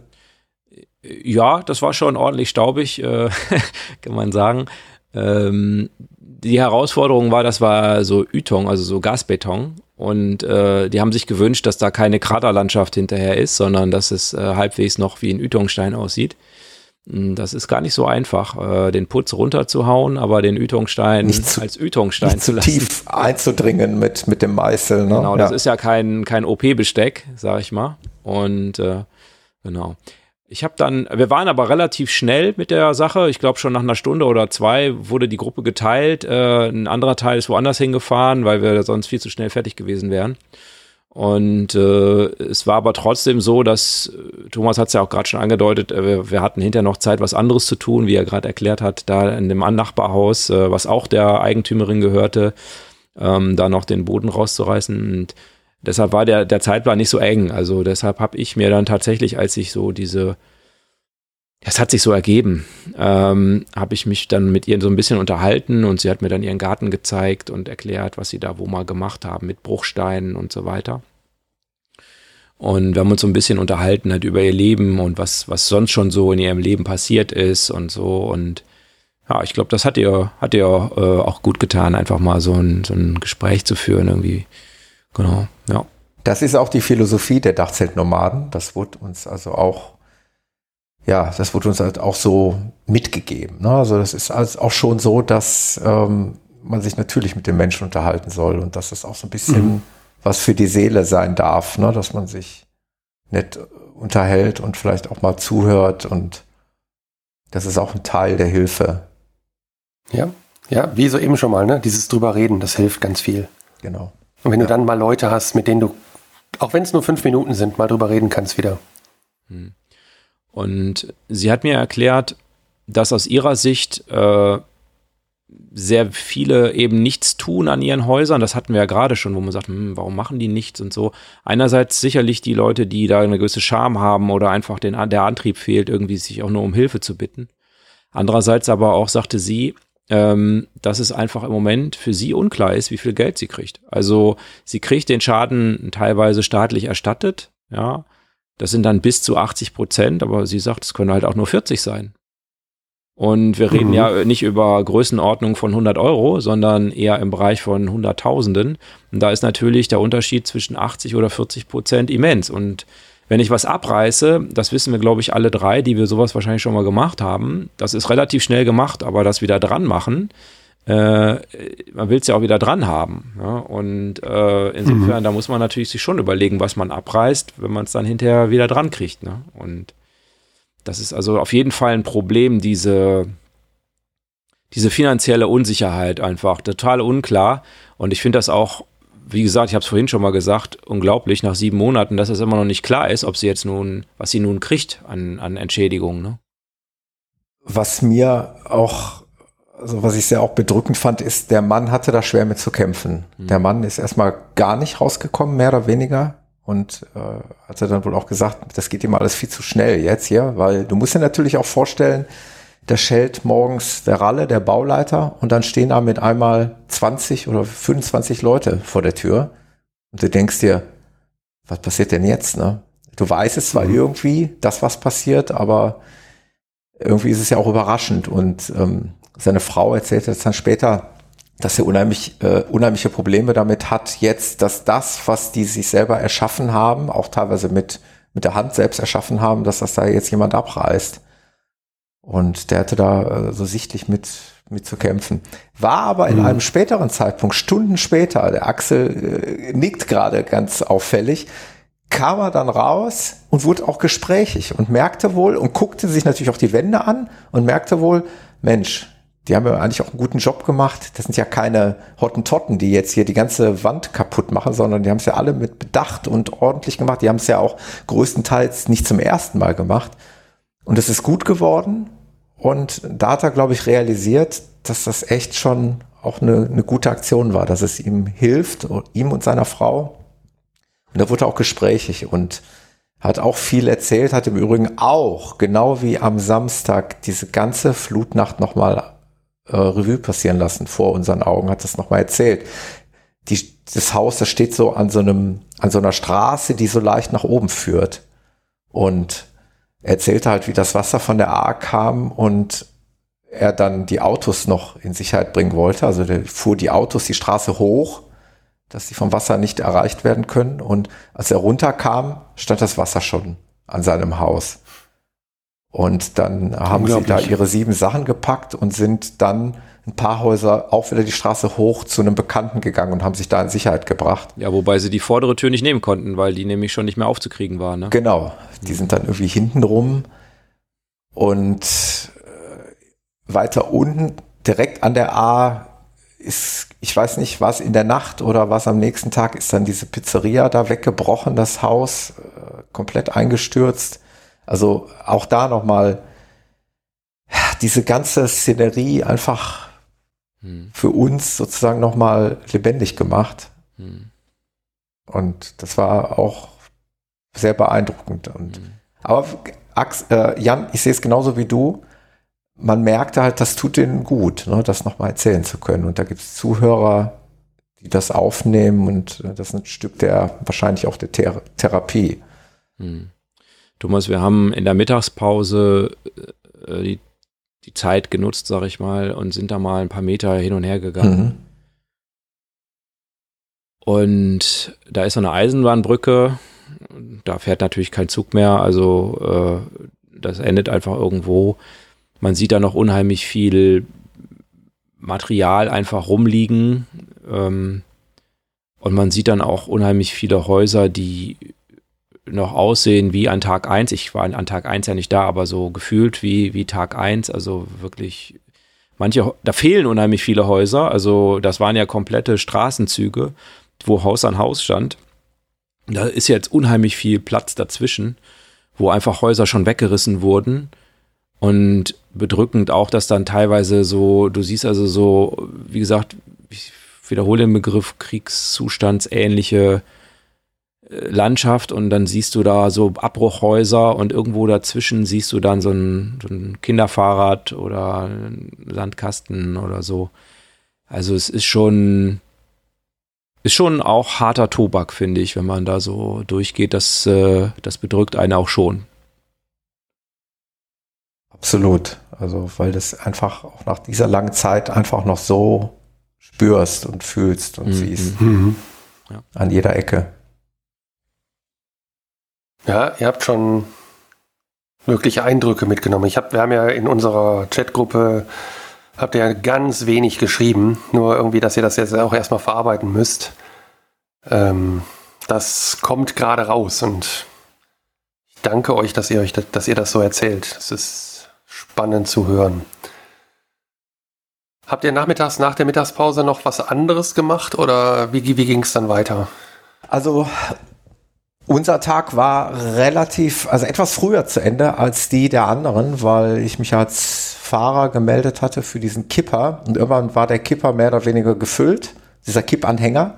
B: Ja, das war schon ordentlich staubig, äh, kann man sagen. Ähm, die Herausforderung war, das war so Ytong, also so Gasbeton. Und äh, die haben sich gewünscht, dass da keine Kraterlandschaft hinterher ist, sondern dass es äh, halbwegs noch wie ein Ytongstein aussieht. Hm, das ist gar nicht so einfach, äh, den Putz runterzuhauen, aber den Ytongstein zu, als Ytongstein zu lassen. tief
C: einzudringen mit, mit dem Meißel. Ne?
B: Genau, das ja. ist ja kein, kein OP-Besteck, sag ich mal. Und äh, genau. Ich habe dann, wir waren aber relativ schnell mit der Sache. Ich glaube schon nach einer Stunde oder zwei wurde die Gruppe geteilt. Äh, ein anderer Teil ist woanders hingefahren, weil wir sonst viel zu schnell fertig gewesen wären. Und äh, es war aber trotzdem so, dass äh, Thomas hat es ja auch gerade schon angedeutet, äh, wir, wir, hatten hinterher noch Zeit, was anderes zu tun, wie er gerade erklärt hat, da in dem Nachbarhaus, äh, was auch der Eigentümerin gehörte, ähm, da noch den Boden rauszureißen. Und deshalb war der, der Zeitplan nicht so eng. Also deshalb habe ich mir dann tatsächlich, als ich so diese, es hat sich so ergeben, ähm, habe ich mich dann mit ihr so ein bisschen unterhalten und sie hat mir dann ihren Garten gezeigt und erklärt, was sie da wo mal gemacht haben mit Bruchsteinen und so weiter. Und wir haben uns so ein bisschen unterhalten halt über ihr Leben und was, was sonst schon so in ihrem Leben passiert ist und so. Und ja, ich glaube, das hat ihr, hat ihr äh, auch gut getan, einfach mal so ein, so ein Gespräch zu führen, irgendwie Genau, ja.
C: Das ist auch die Philosophie der Dachzeltnomaden. Das wurde uns also auch, ja, das wurde uns halt auch so mitgegeben. Ne? Also das ist also auch schon so, dass ähm, man sich natürlich mit den Menschen unterhalten soll und dass es auch so ein bisschen mhm. was für die Seele sein darf, ne? dass man sich nett unterhält und vielleicht auch mal zuhört und das ist auch ein Teil der Hilfe.
A: Ja, Ja, wie so eben schon mal, ne? Dieses drüber reden, das hilft ganz viel.
C: Genau.
A: Und wenn ja. du dann mal Leute hast, mit denen du, auch wenn es nur fünf Minuten sind, mal drüber reden kannst wieder.
B: Hm. Und sie hat mir erklärt, dass aus ihrer Sicht äh, sehr viele eben nichts tun an ihren Häusern. Das hatten wir ja gerade schon, wo man sagt, hm, warum machen die nichts und so. Einerseits sicherlich die Leute, die da eine gewisse Scham haben oder einfach den, der Antrieb fehlt, irgendwie sich auch nur um Hilfe zu bitten. Andererseits aber auch, sagte sie, ähm, dass es einfach im Moment für sie unklar ist, wie viel Geld sie kriegt. Also sie kriegt den Schaden teilweise staatlich erstattet, ja. Das sind dann bis zu 80 Prozent, aber sie sagt, es können halt auch nur 40 sein. Und wir reden mhm. ja nicht über Größenordnung von 100 Euro, sondern eher im Bereich von Hunderttausenden. Und da ist natürlich der Unterschied zwischen 80 oder 40 Prozent immens. Und wenn ich was abreiße, das wissen wir, glaube ich, alle drei, die wir sowas wahrscheinlich schon mal gemacht haben, das ist relativ schnell gemacht, aber das wieder dran machen, äh, man will es ja auch wieder dran haben. Ja? Und äh, insofern, mhm. da muss man natürlich sich schon überlegen, was man abreißt, wenn man es dann hinterher wieder dran kriegt. Ne? Und das ist also auf jeden Fall ein Problem, diese, diese finanzielle Unsicherheit einfach, total unklar. Und ich finde das auch, wie gesagt, ich habe es vorhin schon mal gesagt, unglaublich nach sieben Monaten, dass es immer noch nicht klar ist, ob sie jetzt nun, was sie nun kriegt an, an Entschädigung. Ne?
C: Was mir auch, also was ich sehr auch bedrückend fand, ist, der Mann hatte da schwer mit zu kämpfen. Mhm. Der Mann ist erstmal gar nicht rausgekommen, mehr oder weniger und äh, hat er dann wohl auch gesagt, das geht ihm alles viel zu schnell jetzt hier, weil du musst dir natürlich auch vorstellen, da schellt morgens der Ralle, der Bauleiter, und dann stehen da mit einmal 20 oder 25 Leute vor der Tür. Und du denkst dir, was passiert denn jetzt? Ne? Du weißt es zwar mhm. irgendwie, das was passiert, aber irgendwie ist es ja auch überraschend. Und ähm, seine Frau erzählt jetzt dann später, dass er unheimlich, äh, unheimliche Probleme damit hat, jetzt, dass das, was die sich selber erschaffen haben, auch teilweise mit, mit der Hand selbst erschaffen haben, dass das da jetzt jemand abreißt. Und der hatte da äh, so sichtlich mit, mit zu kämpfen. War aber in mhm. einem späteren Zeitpunkt, Stunden später, der Axel äh, nickt gerade ganz auffällig, kam er dann raus und wurde auch gesprächig und merkte wohl und guckte sich natürlich auch die Wände an und merkte wohl, Mensch, die haben ja eigentlich auch einen guten Job gemacht. Das sind ja keine Hottentotten, die jetzt hier die ganze Wand kaputt machen, sondern die haben es ja alle mit Bedacht und ordentlich gemacht. Die haben es ja auch größtenteils nicht zum ersten Mal gemacht. Und es ist gut geworden. Und da hat er, glaube ich, realisiert, dass das echt schon auch eine, eine gute Aktion war, dass es ihm hilft, ihm und seiner Frau. Und er wurde auch gesprächig und hat auch viel erzählt, hat im Übrigen auch, genau wie am Samstag, diese ganze Flutnacht nochmal äh, Revue passieren lassen vor unseren Augen, hat das nochmal erzählt. Die, das Haus, das steht so an so einem, an so einer Straße, die so leicht nach oben führt. Und er erzählte halt, wie das Wasser von der A kam und er dann die Autos noch in Sicherheit bringen wollte. Also der fuhr die Autos die Straße hoch, dass sie vom Wasser nicht erreicht werden können. Und als er runterkam, stand das Wasser schon an seinem Haus. Und dann haben sie da ihre sieben Sachen gepackt und sind dann ein paar Häuser auch wieder die Straße hoch zu einem Bekannten gegangen und haben sich da in Sicherheit gebracht.
B: Ja, wobei sie die vordere Tür nicht nehmen konnten, weil die nämlich schon nicht mehr aufzukriegen war. Ne?
C: Genau, die sind dann irgendwie hinten rum und äh, weiter unten, direkt an der A, ist, ich weiß nicht, was in der Nacht oder was am nächsten Tag, ist dann diese Pizzeria da weggebrochen, das Haus, äh, komplett eingestürzt. Also auch da nochmal diese ganze Szenerie einfach hm. für uns sozusagen nochmal lebendig gemacht. Hm. Und das war auch sehr beeindruckend. Und, hm. Aber Ax, äh, Jan, ich sehe es genauso wie du. Man merkte halt, das tut denen gut, ne, das nochmal erzählen zu können. Und da gibt es Zuhörer, die das aufnehmen und äh, das ist ein Stück der wahrscheinlich auch der Thera Therapie.
B: Hm. Thomas, wir haben in der Mittagspause äh, die, die, Zeit genutzt, sag ich mal, und sind da mal ein paar Meter hin und her gegangen. Mhm. Und da ist so eine Eisenbahnbrücke, da fährt natürlich kein Zug mehr, also äh, das endet einfach irgendwo. Man sieht da noch unheimlich viel Material einfach rumliegen. Ähm, und man sieht dann auch unheimlich viele Häuser, die noch aussehen wie an Tag 1. Ich war an Tag 1 ja nicht da, aber so gefühlt wie, wie Tag 1, also wirklich manche, da fehlen unheimlich viele Häuser. Also das waren ja komplette Straßenzüge, wo Haus an Haus stand. Da ist jetzt unheimlich viel Platz dazwischen, wo einfach Häuser schon weggerissen wurden. Und bedrückend auch, dass dann teilweise so, du siehst also so, wie gesagt, ich wiederhole den Begriff Kriegszustandsähnliche äh, Landschaft und dann siehst du da so Abbruchhäuser und irgendwo dazwischen siehst du dann so ein, so ein Kinderfahrrad oder einen Landkasten oder so. Also es ist schon, ist schon auch harter Tobak, finde ich, wenn man da so durchgeht. Das, äh, das bedrückt einen auch schon.
C: Absolut. Also, weil das einfach auch nach dieser langen Zeit einfach noch so spürst und fühlst und
B: Mhm.
C: siehst.
A: Mhm.
C: An jeder Ecke.
A: Ja, ihr habt schon wirkliche Eindrücke mitgenommen. Ich hab, wir haben ja in unserer Chatgruppe habt ihr ja ganz wenig geschrieben, nur irgendwie, dass ihr das jetzt auch erstmal verarbeiten müsst. Ähm, das kommt gerade raus und ich danke euch, dass ihr euch, das- dass ihr das so erzählt. Das ist spannend zu hören. Habt ihr nachmittags nach der Mittagspause noch was anderes gemacht oder wie, wie ging es dann weiter?
C: Also unser Tag war relativ, also etwas früher zu Ende als die der anderen, weil ich mich als Fahrer gemeldet hatte für diesen Kipper und irgendwann war der Kipper mehr oder weniger gefüllt, dieser Kippanhänger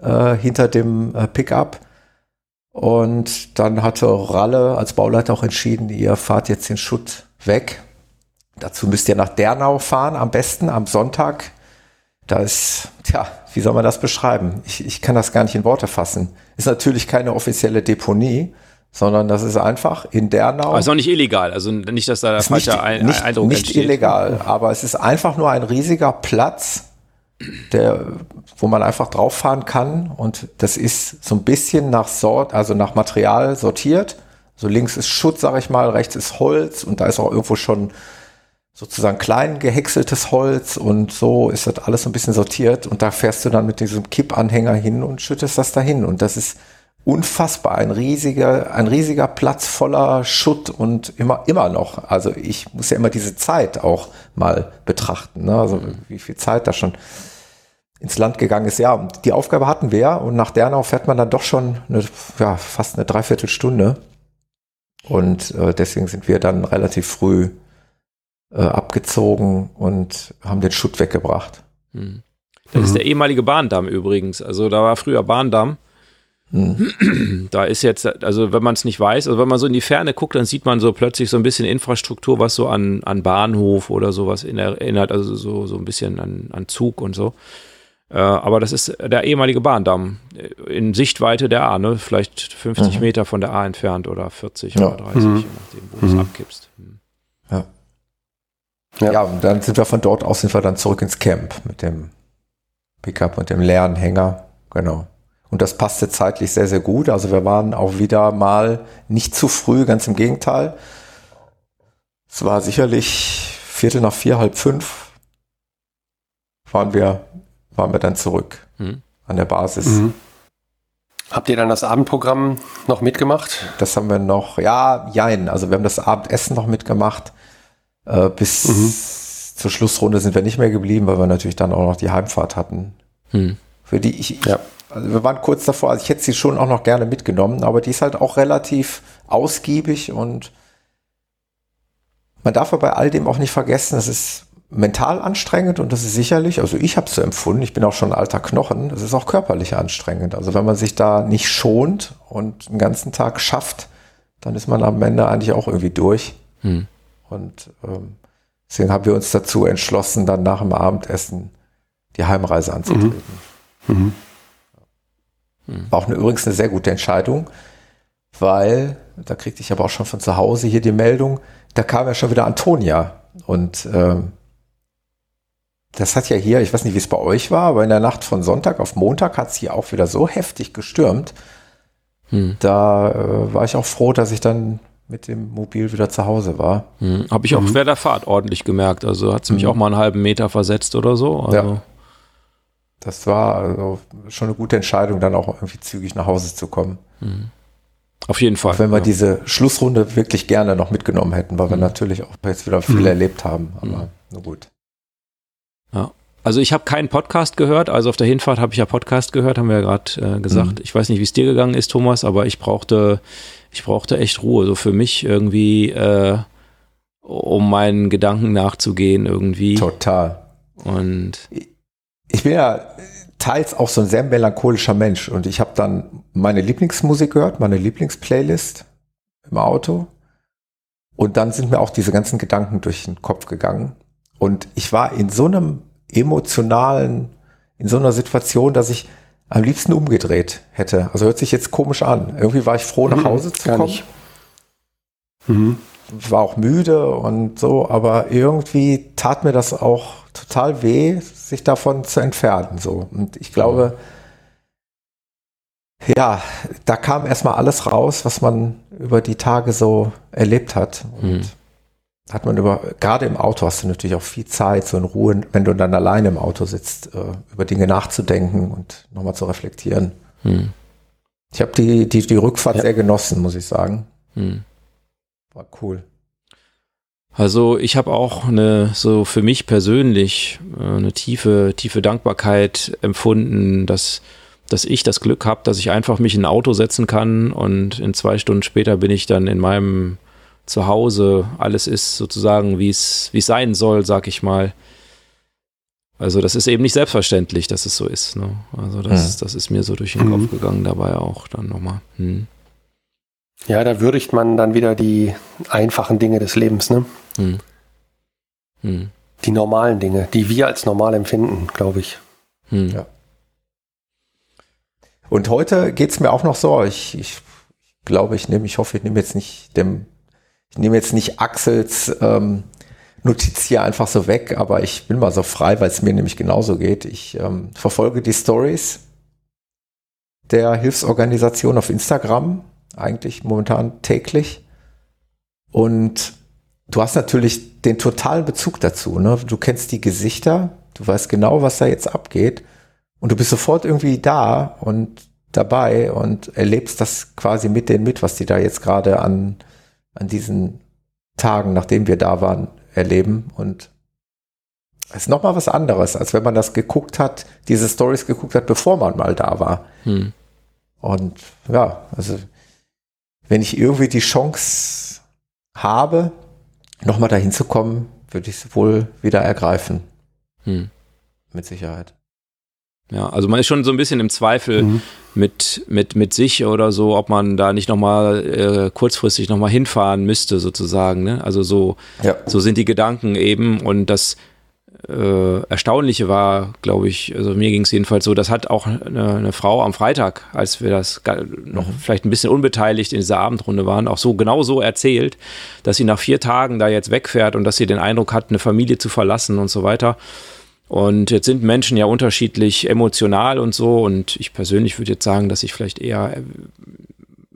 C: äh, hinter dem äh, Pickup. Und dann hatte Ralle als Bauleiter auch entschieden, ihr fahrt jetzt den Schutt weg. Dazu müsst ihr nach Dernau fahren, am besten am Sonntag. Da ist, tja, wie soll man das beschreiben? Ich, ich kann das gar nicht in Worte fassen. Ist natürlich keine offizielle Deponie, sondern das ist einfach in Dernau.
B: Aber ist auch nicht illegal. Also nicht, dass da der
C: nicht,
B: falsche Ein
C: nicht,
B: Eindruck
C: nicht
B: entsteht.
C: illegal, aber es ist einfach nur ein riesiger Platz, der, wo man einfach drauf fahren kann und das ist so ein bisschen nach Sort, also nach Material sortiert. So links ist Schutt, sag ich mal, rechts ist Holz und da ist auch irgendwo schon sozusagen klein gehäckseltes Holz und so ist das alles so ein bisschen sortiert und da fährst du dann mit diesem Kippanhänger hin und schüttest das dahin und das ist unfassbar, ein riesiger, ein riesiger Platz voller Schutt und immer, immer noch. Also ich muss ja immer diese Zeit auch mal betrachten, ne? also wie viel Zeit da schon ins Land gegangen ist. Ja, und die Aufgabe hatten wir und nach Dernau fährt man dann doch schon eine, ja, fast eine Dreiviertelstunde und äh, deswegen sind wir dann relativ früh äh, abgezogen und haben den Schutt weggebracht.
B: Hm. Das ist der ehemalige Bahndamm übrigens. Also da war früher Bahndamm.
C: Hm.
B: Da ist jetzt, also wenn man es nicht weiß, also wenn man so in die Ferne guckt, dann sieht man so plötzlich so ein bisschen Infrastruktur, was so an, an Bahnhof oder sowas in erinnert, also so, so ein bisschen an, an Zug und so. Äh, aber das ist der ehemalige Bahndamm in Sichtweite der A, ne? Vielleicht 50
C: Mhm.
B: Meter von der A entfernt oder 40
C: Ja.
B: oder 30,
A: Mhm.
B: je nachdem, wo du
A: Mhm.
B: es abkippst. Hm.
C: Ja.
A: Ja.
C: und dann sind wir von dort aus sind wir dann zurück ins Camp mit dem Pickup und dem leeren Hänger. Genau. Und das passte zeitlich sehr, sehr gut. Also wir waren auch wieder mal nicht zu früh, ganz im Gegenteil. Es war sicherlich Viertel nach vier, halb fünf waren wir, waren wir dann zurück
B: Mhm.
C: an der Basis.
A: Mhm. Habt ihr dann das Abendprogramm noch mitgemacht?
C: Das haben wir noch, ja, jein. Also wir haben das Abendessen noch mitgemacht. Äh, bis
A: Mhm.
C: zur Schlussrunde sind wir nicht mehr geblieben, weil wir natürlich dann auch noch die Heimfahrt hatten.
B: Hm.
C: Für die ich,
A: Ja.
C: also wir waren kurz davor, also ich hätte sie schon auch noch gerne mitgenommen, aber die ist halt auch relativ ausgiebig und man darf aber bei all dem auch nicht vergessen, es ist mental anstrengend und das ist sicherlich, also ich habe es so empfunden, ich bin auch schon ein alter Knochen, es ist auch körperlich anstrengend. Also wenn man sich da nicht schont und einen ganzen Tag schafft, dann ist man am Ende eigentlich auch irgendwie durch.
B: Hm.
C: Und ähm, deswegen haben wir uns dazu entschlossen, dann nach dem Abendessen die Heimreise anzutreten.
A: Mhm.
C: War auch eine, übrigens eine sehr gute Entscheidung, weil, da kriegte ich aber auch schon von zu Hause hier die Meldung, da kam ja schon wieder Antonia. Und ähm, das hat ja hier, ich weiß nicht, wie es bei euch war, aber in der Nacht von Sonntag auf Montag hat es hier auch wieder so heftig gestürmt.
B: Hm.
C: Da äh, war ich auch froh, dass ich dann mit dem Mobil wieder zu Hause war.
B: Hm. Habe ich auch während der Fahrt ordentlich gemerkt. Also hat es mich
C: Mhm.
B: auch mal einen halben Meter versetzt oder so. Also,
C: Ja. Das war also schon eine gute Entscheidung, dann auch irgendwie zügig nach Hause zu kommen.
B: Auf jeden Fall.
C: Auch wenn wir
B: ja.
C: diese Schlussrunde wirklich gerne noch mitgenommen hätten, weil wir natürlich auch jetzt wieder viel
B: Mhm.
C: erlebt haben. Aber nur gut.
B: Ja. Also ich habe keinen Podcast gehört, also auf der Hinfahrt habe ich ja Podcast gehört, haben wir ja gerade äh, gesagt.
C: Mhm.
B: Ich weiß nicht, wie es dir gegangen ist, Thomas, aber ich brauchte, ich brauchte echt Ruhe. So für mich irgendwie, äh, um meinen Gedanken nachzugehen irgendwie.
C: Total.
B: Und
C: Ich bin ja teils auch so ein sehr melancholischer Mensch und ich habe dann meine Lieblingsmusik gehört, meine Lieblingsplaylist im Auto und dann sind mir auch diese ganzen Gedanken durch den Kopf gegangen und ich war in so einem emotionalen, in so einer Situation, dass ich am liebsten umgedreht hätte. Also hört sich jetzt komisch an. Irgendwie war ich froh, nach
A: Mhm,
C: Hause zu
A: gar
C: kommen.
A: nicht. Mhm.
C: Ich war auch müde und so, aber irgendwie tat mir das auch total weh, sich davon zu entfernen. So. Und ich glaube, ja, da kam erstmal alles raus, was man über die Tage so erlebt hat. Und
B: Mhm.
C: Hat man über, gerade im Auto hast du natürlich auch viel Zeit, so in Ruhe, wenn du dann alleine im Auto sitzt, äh, über Dinge nachzudenken und nochmal zu reflektieren.
B: hm,
C: Ich habe die, die, die Rückfahrt
A: Ja.
C: sehr genossen, muss ich sagen.
B: hm.
C: War cool.
B: Also ich habe auch eine, so für mich persönlich, äh, eine tiefe, tiefe Dankbarkeit empfunden, dass, dass ich das Glück habe, dass ich einfach mich in ein Auto setzen kann und in zwei Stunden später bin ich dann in meinem Zuhause. Alles ist sozusagen, wie es wie es sein soll, sag ich mal. Also das ist eben nicht selbstverständlich, dass es so ist. Ne? Also das,
C: Mhm.
B: das ist mir so durch den
A: Mhm.
B: Kopf gegangen dabei auch dann nochmal. Hm.
A: Ja, da würdigt man dann wieder die einfachen Dinge des Lebens, ne?
B: Hm. Hm.
A: Die normalen Dinge, die wir als normal empfinden, glaube ich.
B: Hm.
C: Ja. Und heute geht's mir auch noch so. Ich, ich glaube, ich nehme, ich hoffe, ich nehme jetzt nicht dem, ich nehme jetzt nicht Axels ähm, Notiz hier einfach so weg, aber ich bin mal so frei, weil es mir nämlich genauso geht. Ich ähm, verfolge die Stories der Hilfsorganisation auf Instagram, eigentlich momentan täglich. Und du hast natürlich den totalen Bezug dazu. Ne? Du kennst die Gesichter, du weißt genau, was da jetzt abgeht. Und du bist sofort irgendwie da und dabei und erlebst das quasi mit denen mit, was die da jetzt gerade an, an diesen Tagen, nachdem wir da waren, erleben. Und es ist nochmal was anderes, als wenn man das geguckt hat, diese Stories geguckt hat, bevor man mal da war.
B: Hm.
C: Und ja, also wenn ich irgendwie die Chance habe, nochmal dahin zu kommen, würde ich es wohl wieder ergreifen.
B: Hm.
C: Mit Sicherheit.
B: Ja, also man ist schon so ein bisschen im Zweifel
A: Mhm.
B: mit, mit, mit sich oder so, ob man da nicht nochmal äh, kurzfristig nochmal hinfahren müsste, sozusagen. Ne? Also so,
C: Ja.
B: so sind die Gedanken eben. Und das äh, Erstaunliche war, glaube ich, also mir ging es jedenfalls so, das hat auch eine, eine Frau am Freitag, als wir das noch vielleicht ein bisschen unbeteiligt in dieser Abendrunde waren, auch so genau so erzählt, dass sie nach vier Tagen da jetzt wegfährt und dass sie den Eindruck hat, eine Familie zu verlassen und so weiter. Und jetzt sind Menschen ja unterschiedlich emotional und so. Und ich persönlich würde jetzt sagen, dass ich vielleicht eher,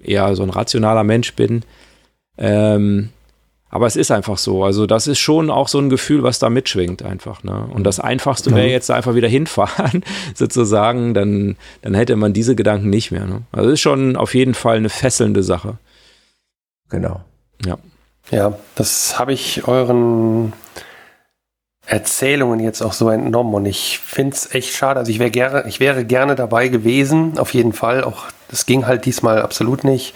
B: eher so ein rationaler Mensch bin. Ähm, aber es ist einfach so. Also das ist schon auch so ein Gefühl, was da mitschwingt einfach. Ne? Und das Einfachste wäre jetzt da einfach wieder hinfahren, sozusagen. Dann, dann hätte man diese Gedanken nicht mehr. Ne? Also es ist schon auf jeden Fall eine fesselnde Sache.
C: Genau.
B: Ja.
A: Ja, das habe ich euren Erzählungen jetzt auch so entnommen und ich finde es echt schade. Also ich wäre gerne, ich wäre gerne dabei gewesen, auf jeden Fall. Auch das ging halt diesmal absolut nicht.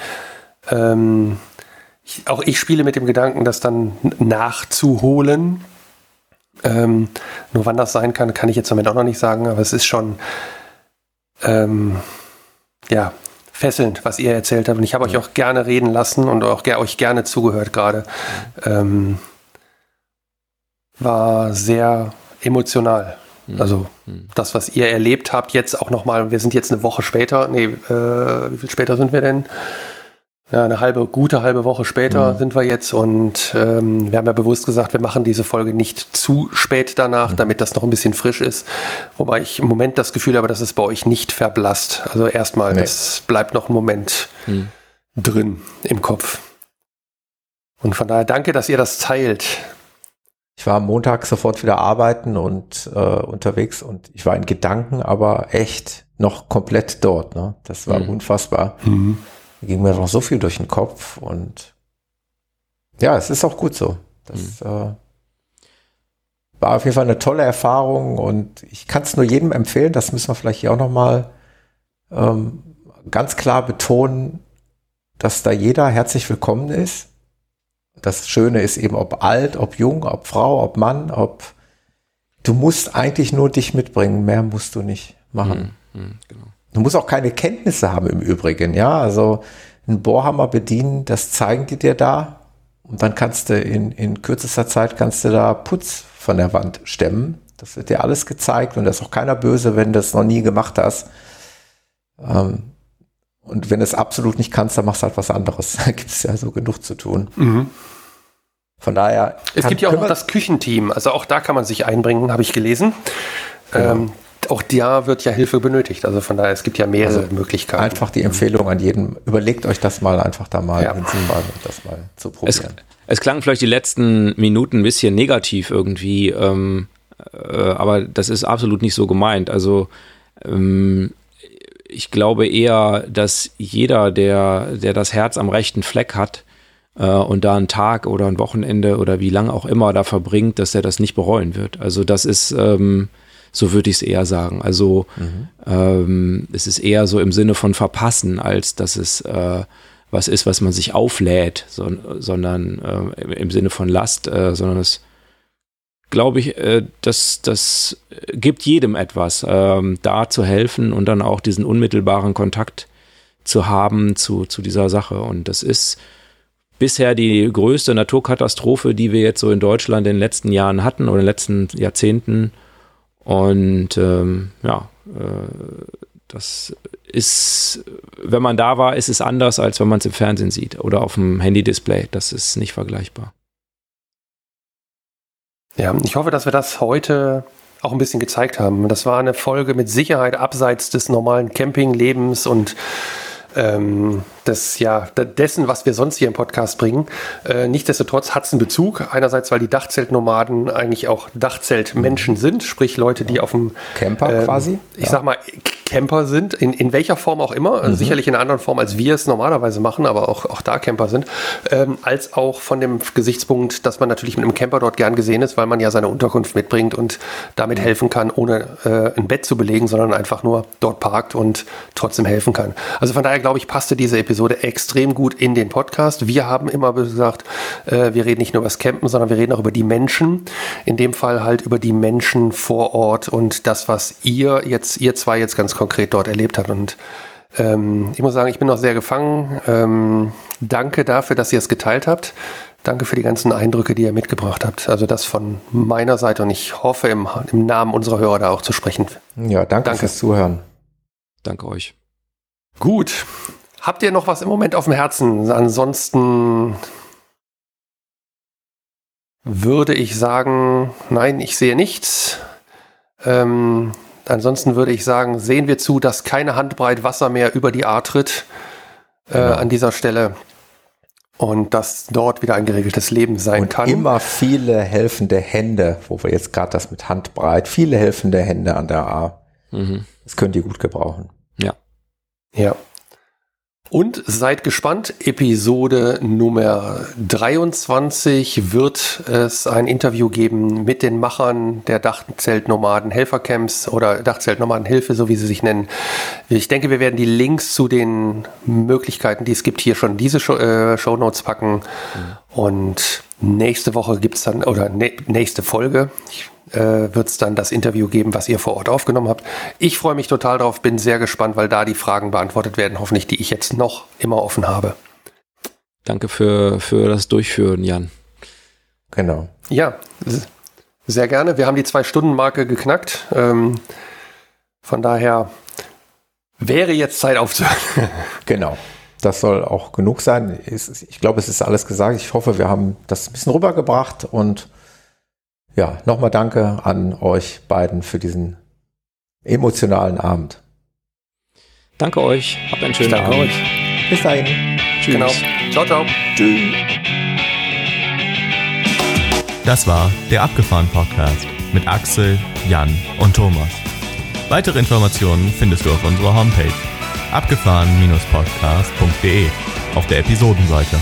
A: Ähm, ich, auch ich spiele mit dem Gedanken, das dann nachzuholen. Ähm, nur wann das sein kann, kann ich jetzt damit auch noch nicht sagen, aber es ist schon ähm, ja, fesselnd, was ihr erzählt habt. Und ich habe euch auch gerne reden lassen und auch ger euch gerne zugehört gerade. Ähm, war sehr emotional. Also das, was ihr erlebt habt, jetzt auch nochmal, wir sind jetzt eine Woche später, nee, äh, wie viel später sind wir denn? Ja, eine halbe, gute halbe Woche später sind wir jetzt und ähm, wir haben ja bewusst gesagt, wir machen diese Folge nicht zu spät danach, damit das noch ein bisschen frisch ist. Wobei ich im Moment das Gefühl habe, dass es bei euch nicht verblasst. Also erstmal,
C: Nee.
A: es bleibt noch ein Moment
B: Hm.
A: drin im Kopf. Und von daher danke, dass ihr das teilt.
C: Ich war am Montag sofort wieder arbeiten und äh, unterwegs und ich war in Gedanken, aber echt noch komplett dort. Ne? Das war
B: Mhm.
C: unfassbar. Da ging mir noch so viel durch den Kopf und ja, es ist auch gut so. Das, äh, war auf jeden Fall eine tolle Erfahrung und ich kann es nur jedem empfehlen, das müssen wir vielleicht hier auch nochmal ähm, ganz klar betonen, dass da jeder herzlich willkommen ist. Das Schöne ist eben, ob alt, ob jung, ob Frau, ob Mann, ob du musst eigentlich nur dich mitbringen, mehr musst du nicht machen. Mhm, mh, genau. Du musst auch keine Kenntnisse haben im Übrigen, ja. Also einen Bohrhammer bedienen, das zeigen die dir da. Und dann kannst du in, in kürzester Zeit kannst du da Putz von der Wand stemmen. Das wird dir alles gezeigt und da ist auch keiner böse, wenn du das noch nie gemacht hast. Ähm, und wenn du es absolut nicht kannst, dann machst du halt was anderes. Da gibt es ja so genug zu tun. Mhm. Von daher.
A: Es gibt ja auch noch das Küchenteam. Also auch da kann man sich einbringen, habe ich gelesen. Genau. Ähm, auch da wird ja Hilfe benötigt. Also von daher, es gibt ja mehrere also Möglichkeiten.
C: Einfach die Empfehlung an jeden, überlegt euch das mal einfach da mal, ja. mal das mal zu probieren.
B: Es, es, klang vielleicht die letzten Minuten ein bisschen negativ irgendwie, ähm, äh, aber das ist absolut nicht so gemeint. Also ähm, ich glaube eher, dass jeder, der, der das Herz am rechten Fleck hat, äh, und da einen Tag oder ein Wochenende oder wie lange auch immer da verbringt, dass er das nicht bereuen wird. Also das ist, ähm, so würde ich es eher sagen. Also mhm. ähm, es ist eher so im Sinne von verpassen, als dass es äh, was ist, was man sich auflädt, so, sondern äh, im Sinne von Last, äh, sondern es glaube ich, äh, das, das gibt jedem etwas, ähm, da zu helfen und dann auch diesen unmittelbaren Kontakt zu haben zu, zu dieser Sache. Und das ist bisher die größte Naturkatastrophe, die wir jetzt so in Deutschland in den letzten Jahren hatten oder in den letzten Jahrzehnten. Und ähm, ja, äh, das ist, wenn man da war, ist es anders, als wenn man es im Fernsehen sieht oder auf dem Handy-Display. Das ist nicht vergleichbar.
A: Ja, ich hoffe, dass wir das heute auch ein bisschen gezeigt haben. Das war eine Folge mit Sicherheit abseits des normalen Campinglebens und ähm, des, ja, dessen, was wir sonst hier im Podcast bringen. Äh, nichtsdestotrotz hat es einen Bezug. Einerseits, weil die Dachzeltnomaden eigentlich auch Dachzeltmenschen sind, sprich Leute, die auf dem
C: Camper äh, quasi.
A: Ich ja. sag mal, Camper sind, in, in welcher Form auch immer, mhm. sicherlich in einer anderen Form, als wir es normalerweise machen, aber auch, auch da Camper sind, ähm, als auch von dem Gesichtspunkt, dass man natürlich mit einem Camper dort gern gesehen ist, weil man ja seine Unterkunft mitbringt und damit mhm. helfen kann, ohne äh, ein Bett zu belegen, sondern einfach nur dort parkt und trotzdem helfen kann. Also von daher glaube ich, passte diese Episode extrem gut in den Podcast. Wir haben immer gesagt, äh, wir reden nicht nur über das Campen, sondern wir reden auch über die Menschen. In dem Fall halt über die Menschen vor Ort und das, was ihr jetzt, ihr zwei jetzt ganz konkret dort erlebt habt. Und ähm, ich muss sagen, ich bin noch sehr gefangen. Ähm, danke dafür, dass ihr es geteilt habt. Danke für die ganzen Eindrücke, die ihr mitgebracht habt. Also das von meiner Seite und ich hoffe im, im Namen unserer Hörer da auch zu sprechen.
C: Ja, danke, danke. fürs Zuhören.
B: Danke euch.
A: Gut. Habt ihr noch was im Moment auf dem Herzen? Ansonsten würde ich sagen, nein, ich sehe nichts. Ähm, ansonsten würde ich sagen, sehen wir zu, dass keine Handbreit Wasser mehr über die A tritt äh, genau. an dieser Stelle und dass dort wieder ein geregeltes Leben sein und kann.
C: Immer viele helfende Hände, wo wir jetzt gerade das mit Handbreit, viele helfende Hände an der A. Mhm. Das könnt ihr gut gebrauchen.
B: Ja.
A: Ja. Und seid gespannt, Episode Nummer 23 wird es ein Interview geben mit den Machern der Dachzeltnomaden Helfercamps oder Dachzeltnomaden Hilfe, so wie sie sich nennen. Ich denke, wir werden die Links zu den Möglichkeiten, die es gibt, hier schon diese Show, äh, Notes packen. Mhm. Und nächste Woche gibt es dann, oder ne, nächste Folge, ich äh, wird es dann das Interview geben, was ihr vor Ort aufgenommen habt. Ich freue mich total drauf, bin sehr gespannt, weil da die Fragen beantwortet werden, hoffentlich, die ich jetzt noch immer offen habe.
B: Danke für, für das Durchführen, Jan.
C: Genau.
A: Ja, sehr gerne. Wir haben die Zwei-Stunden-Marke geknackt. Ähm, von daher wäre jetzt Zeit aufzuhören.
C: genau. Das soll auch genug sein. Ich glaube, es ist alles gesagt. Ich hoffe, wir haben das ein bisschen rübergebracht und ja, nochmal danke an euch beiden für diesen emotionalen Abend.
B: Danke euch. Habt einen schönen Abend.
C: Euch. Bis dahin.
A: Tschüss. Genau. Ciao, ciao.
C: Tschüss.
H: Das war der Abgefahren Podcast mit Axel, Jan und Thomas. Weitere Informationen findest du auf unserer Homepage abgefahren-podcast.de auf der Episodenseite.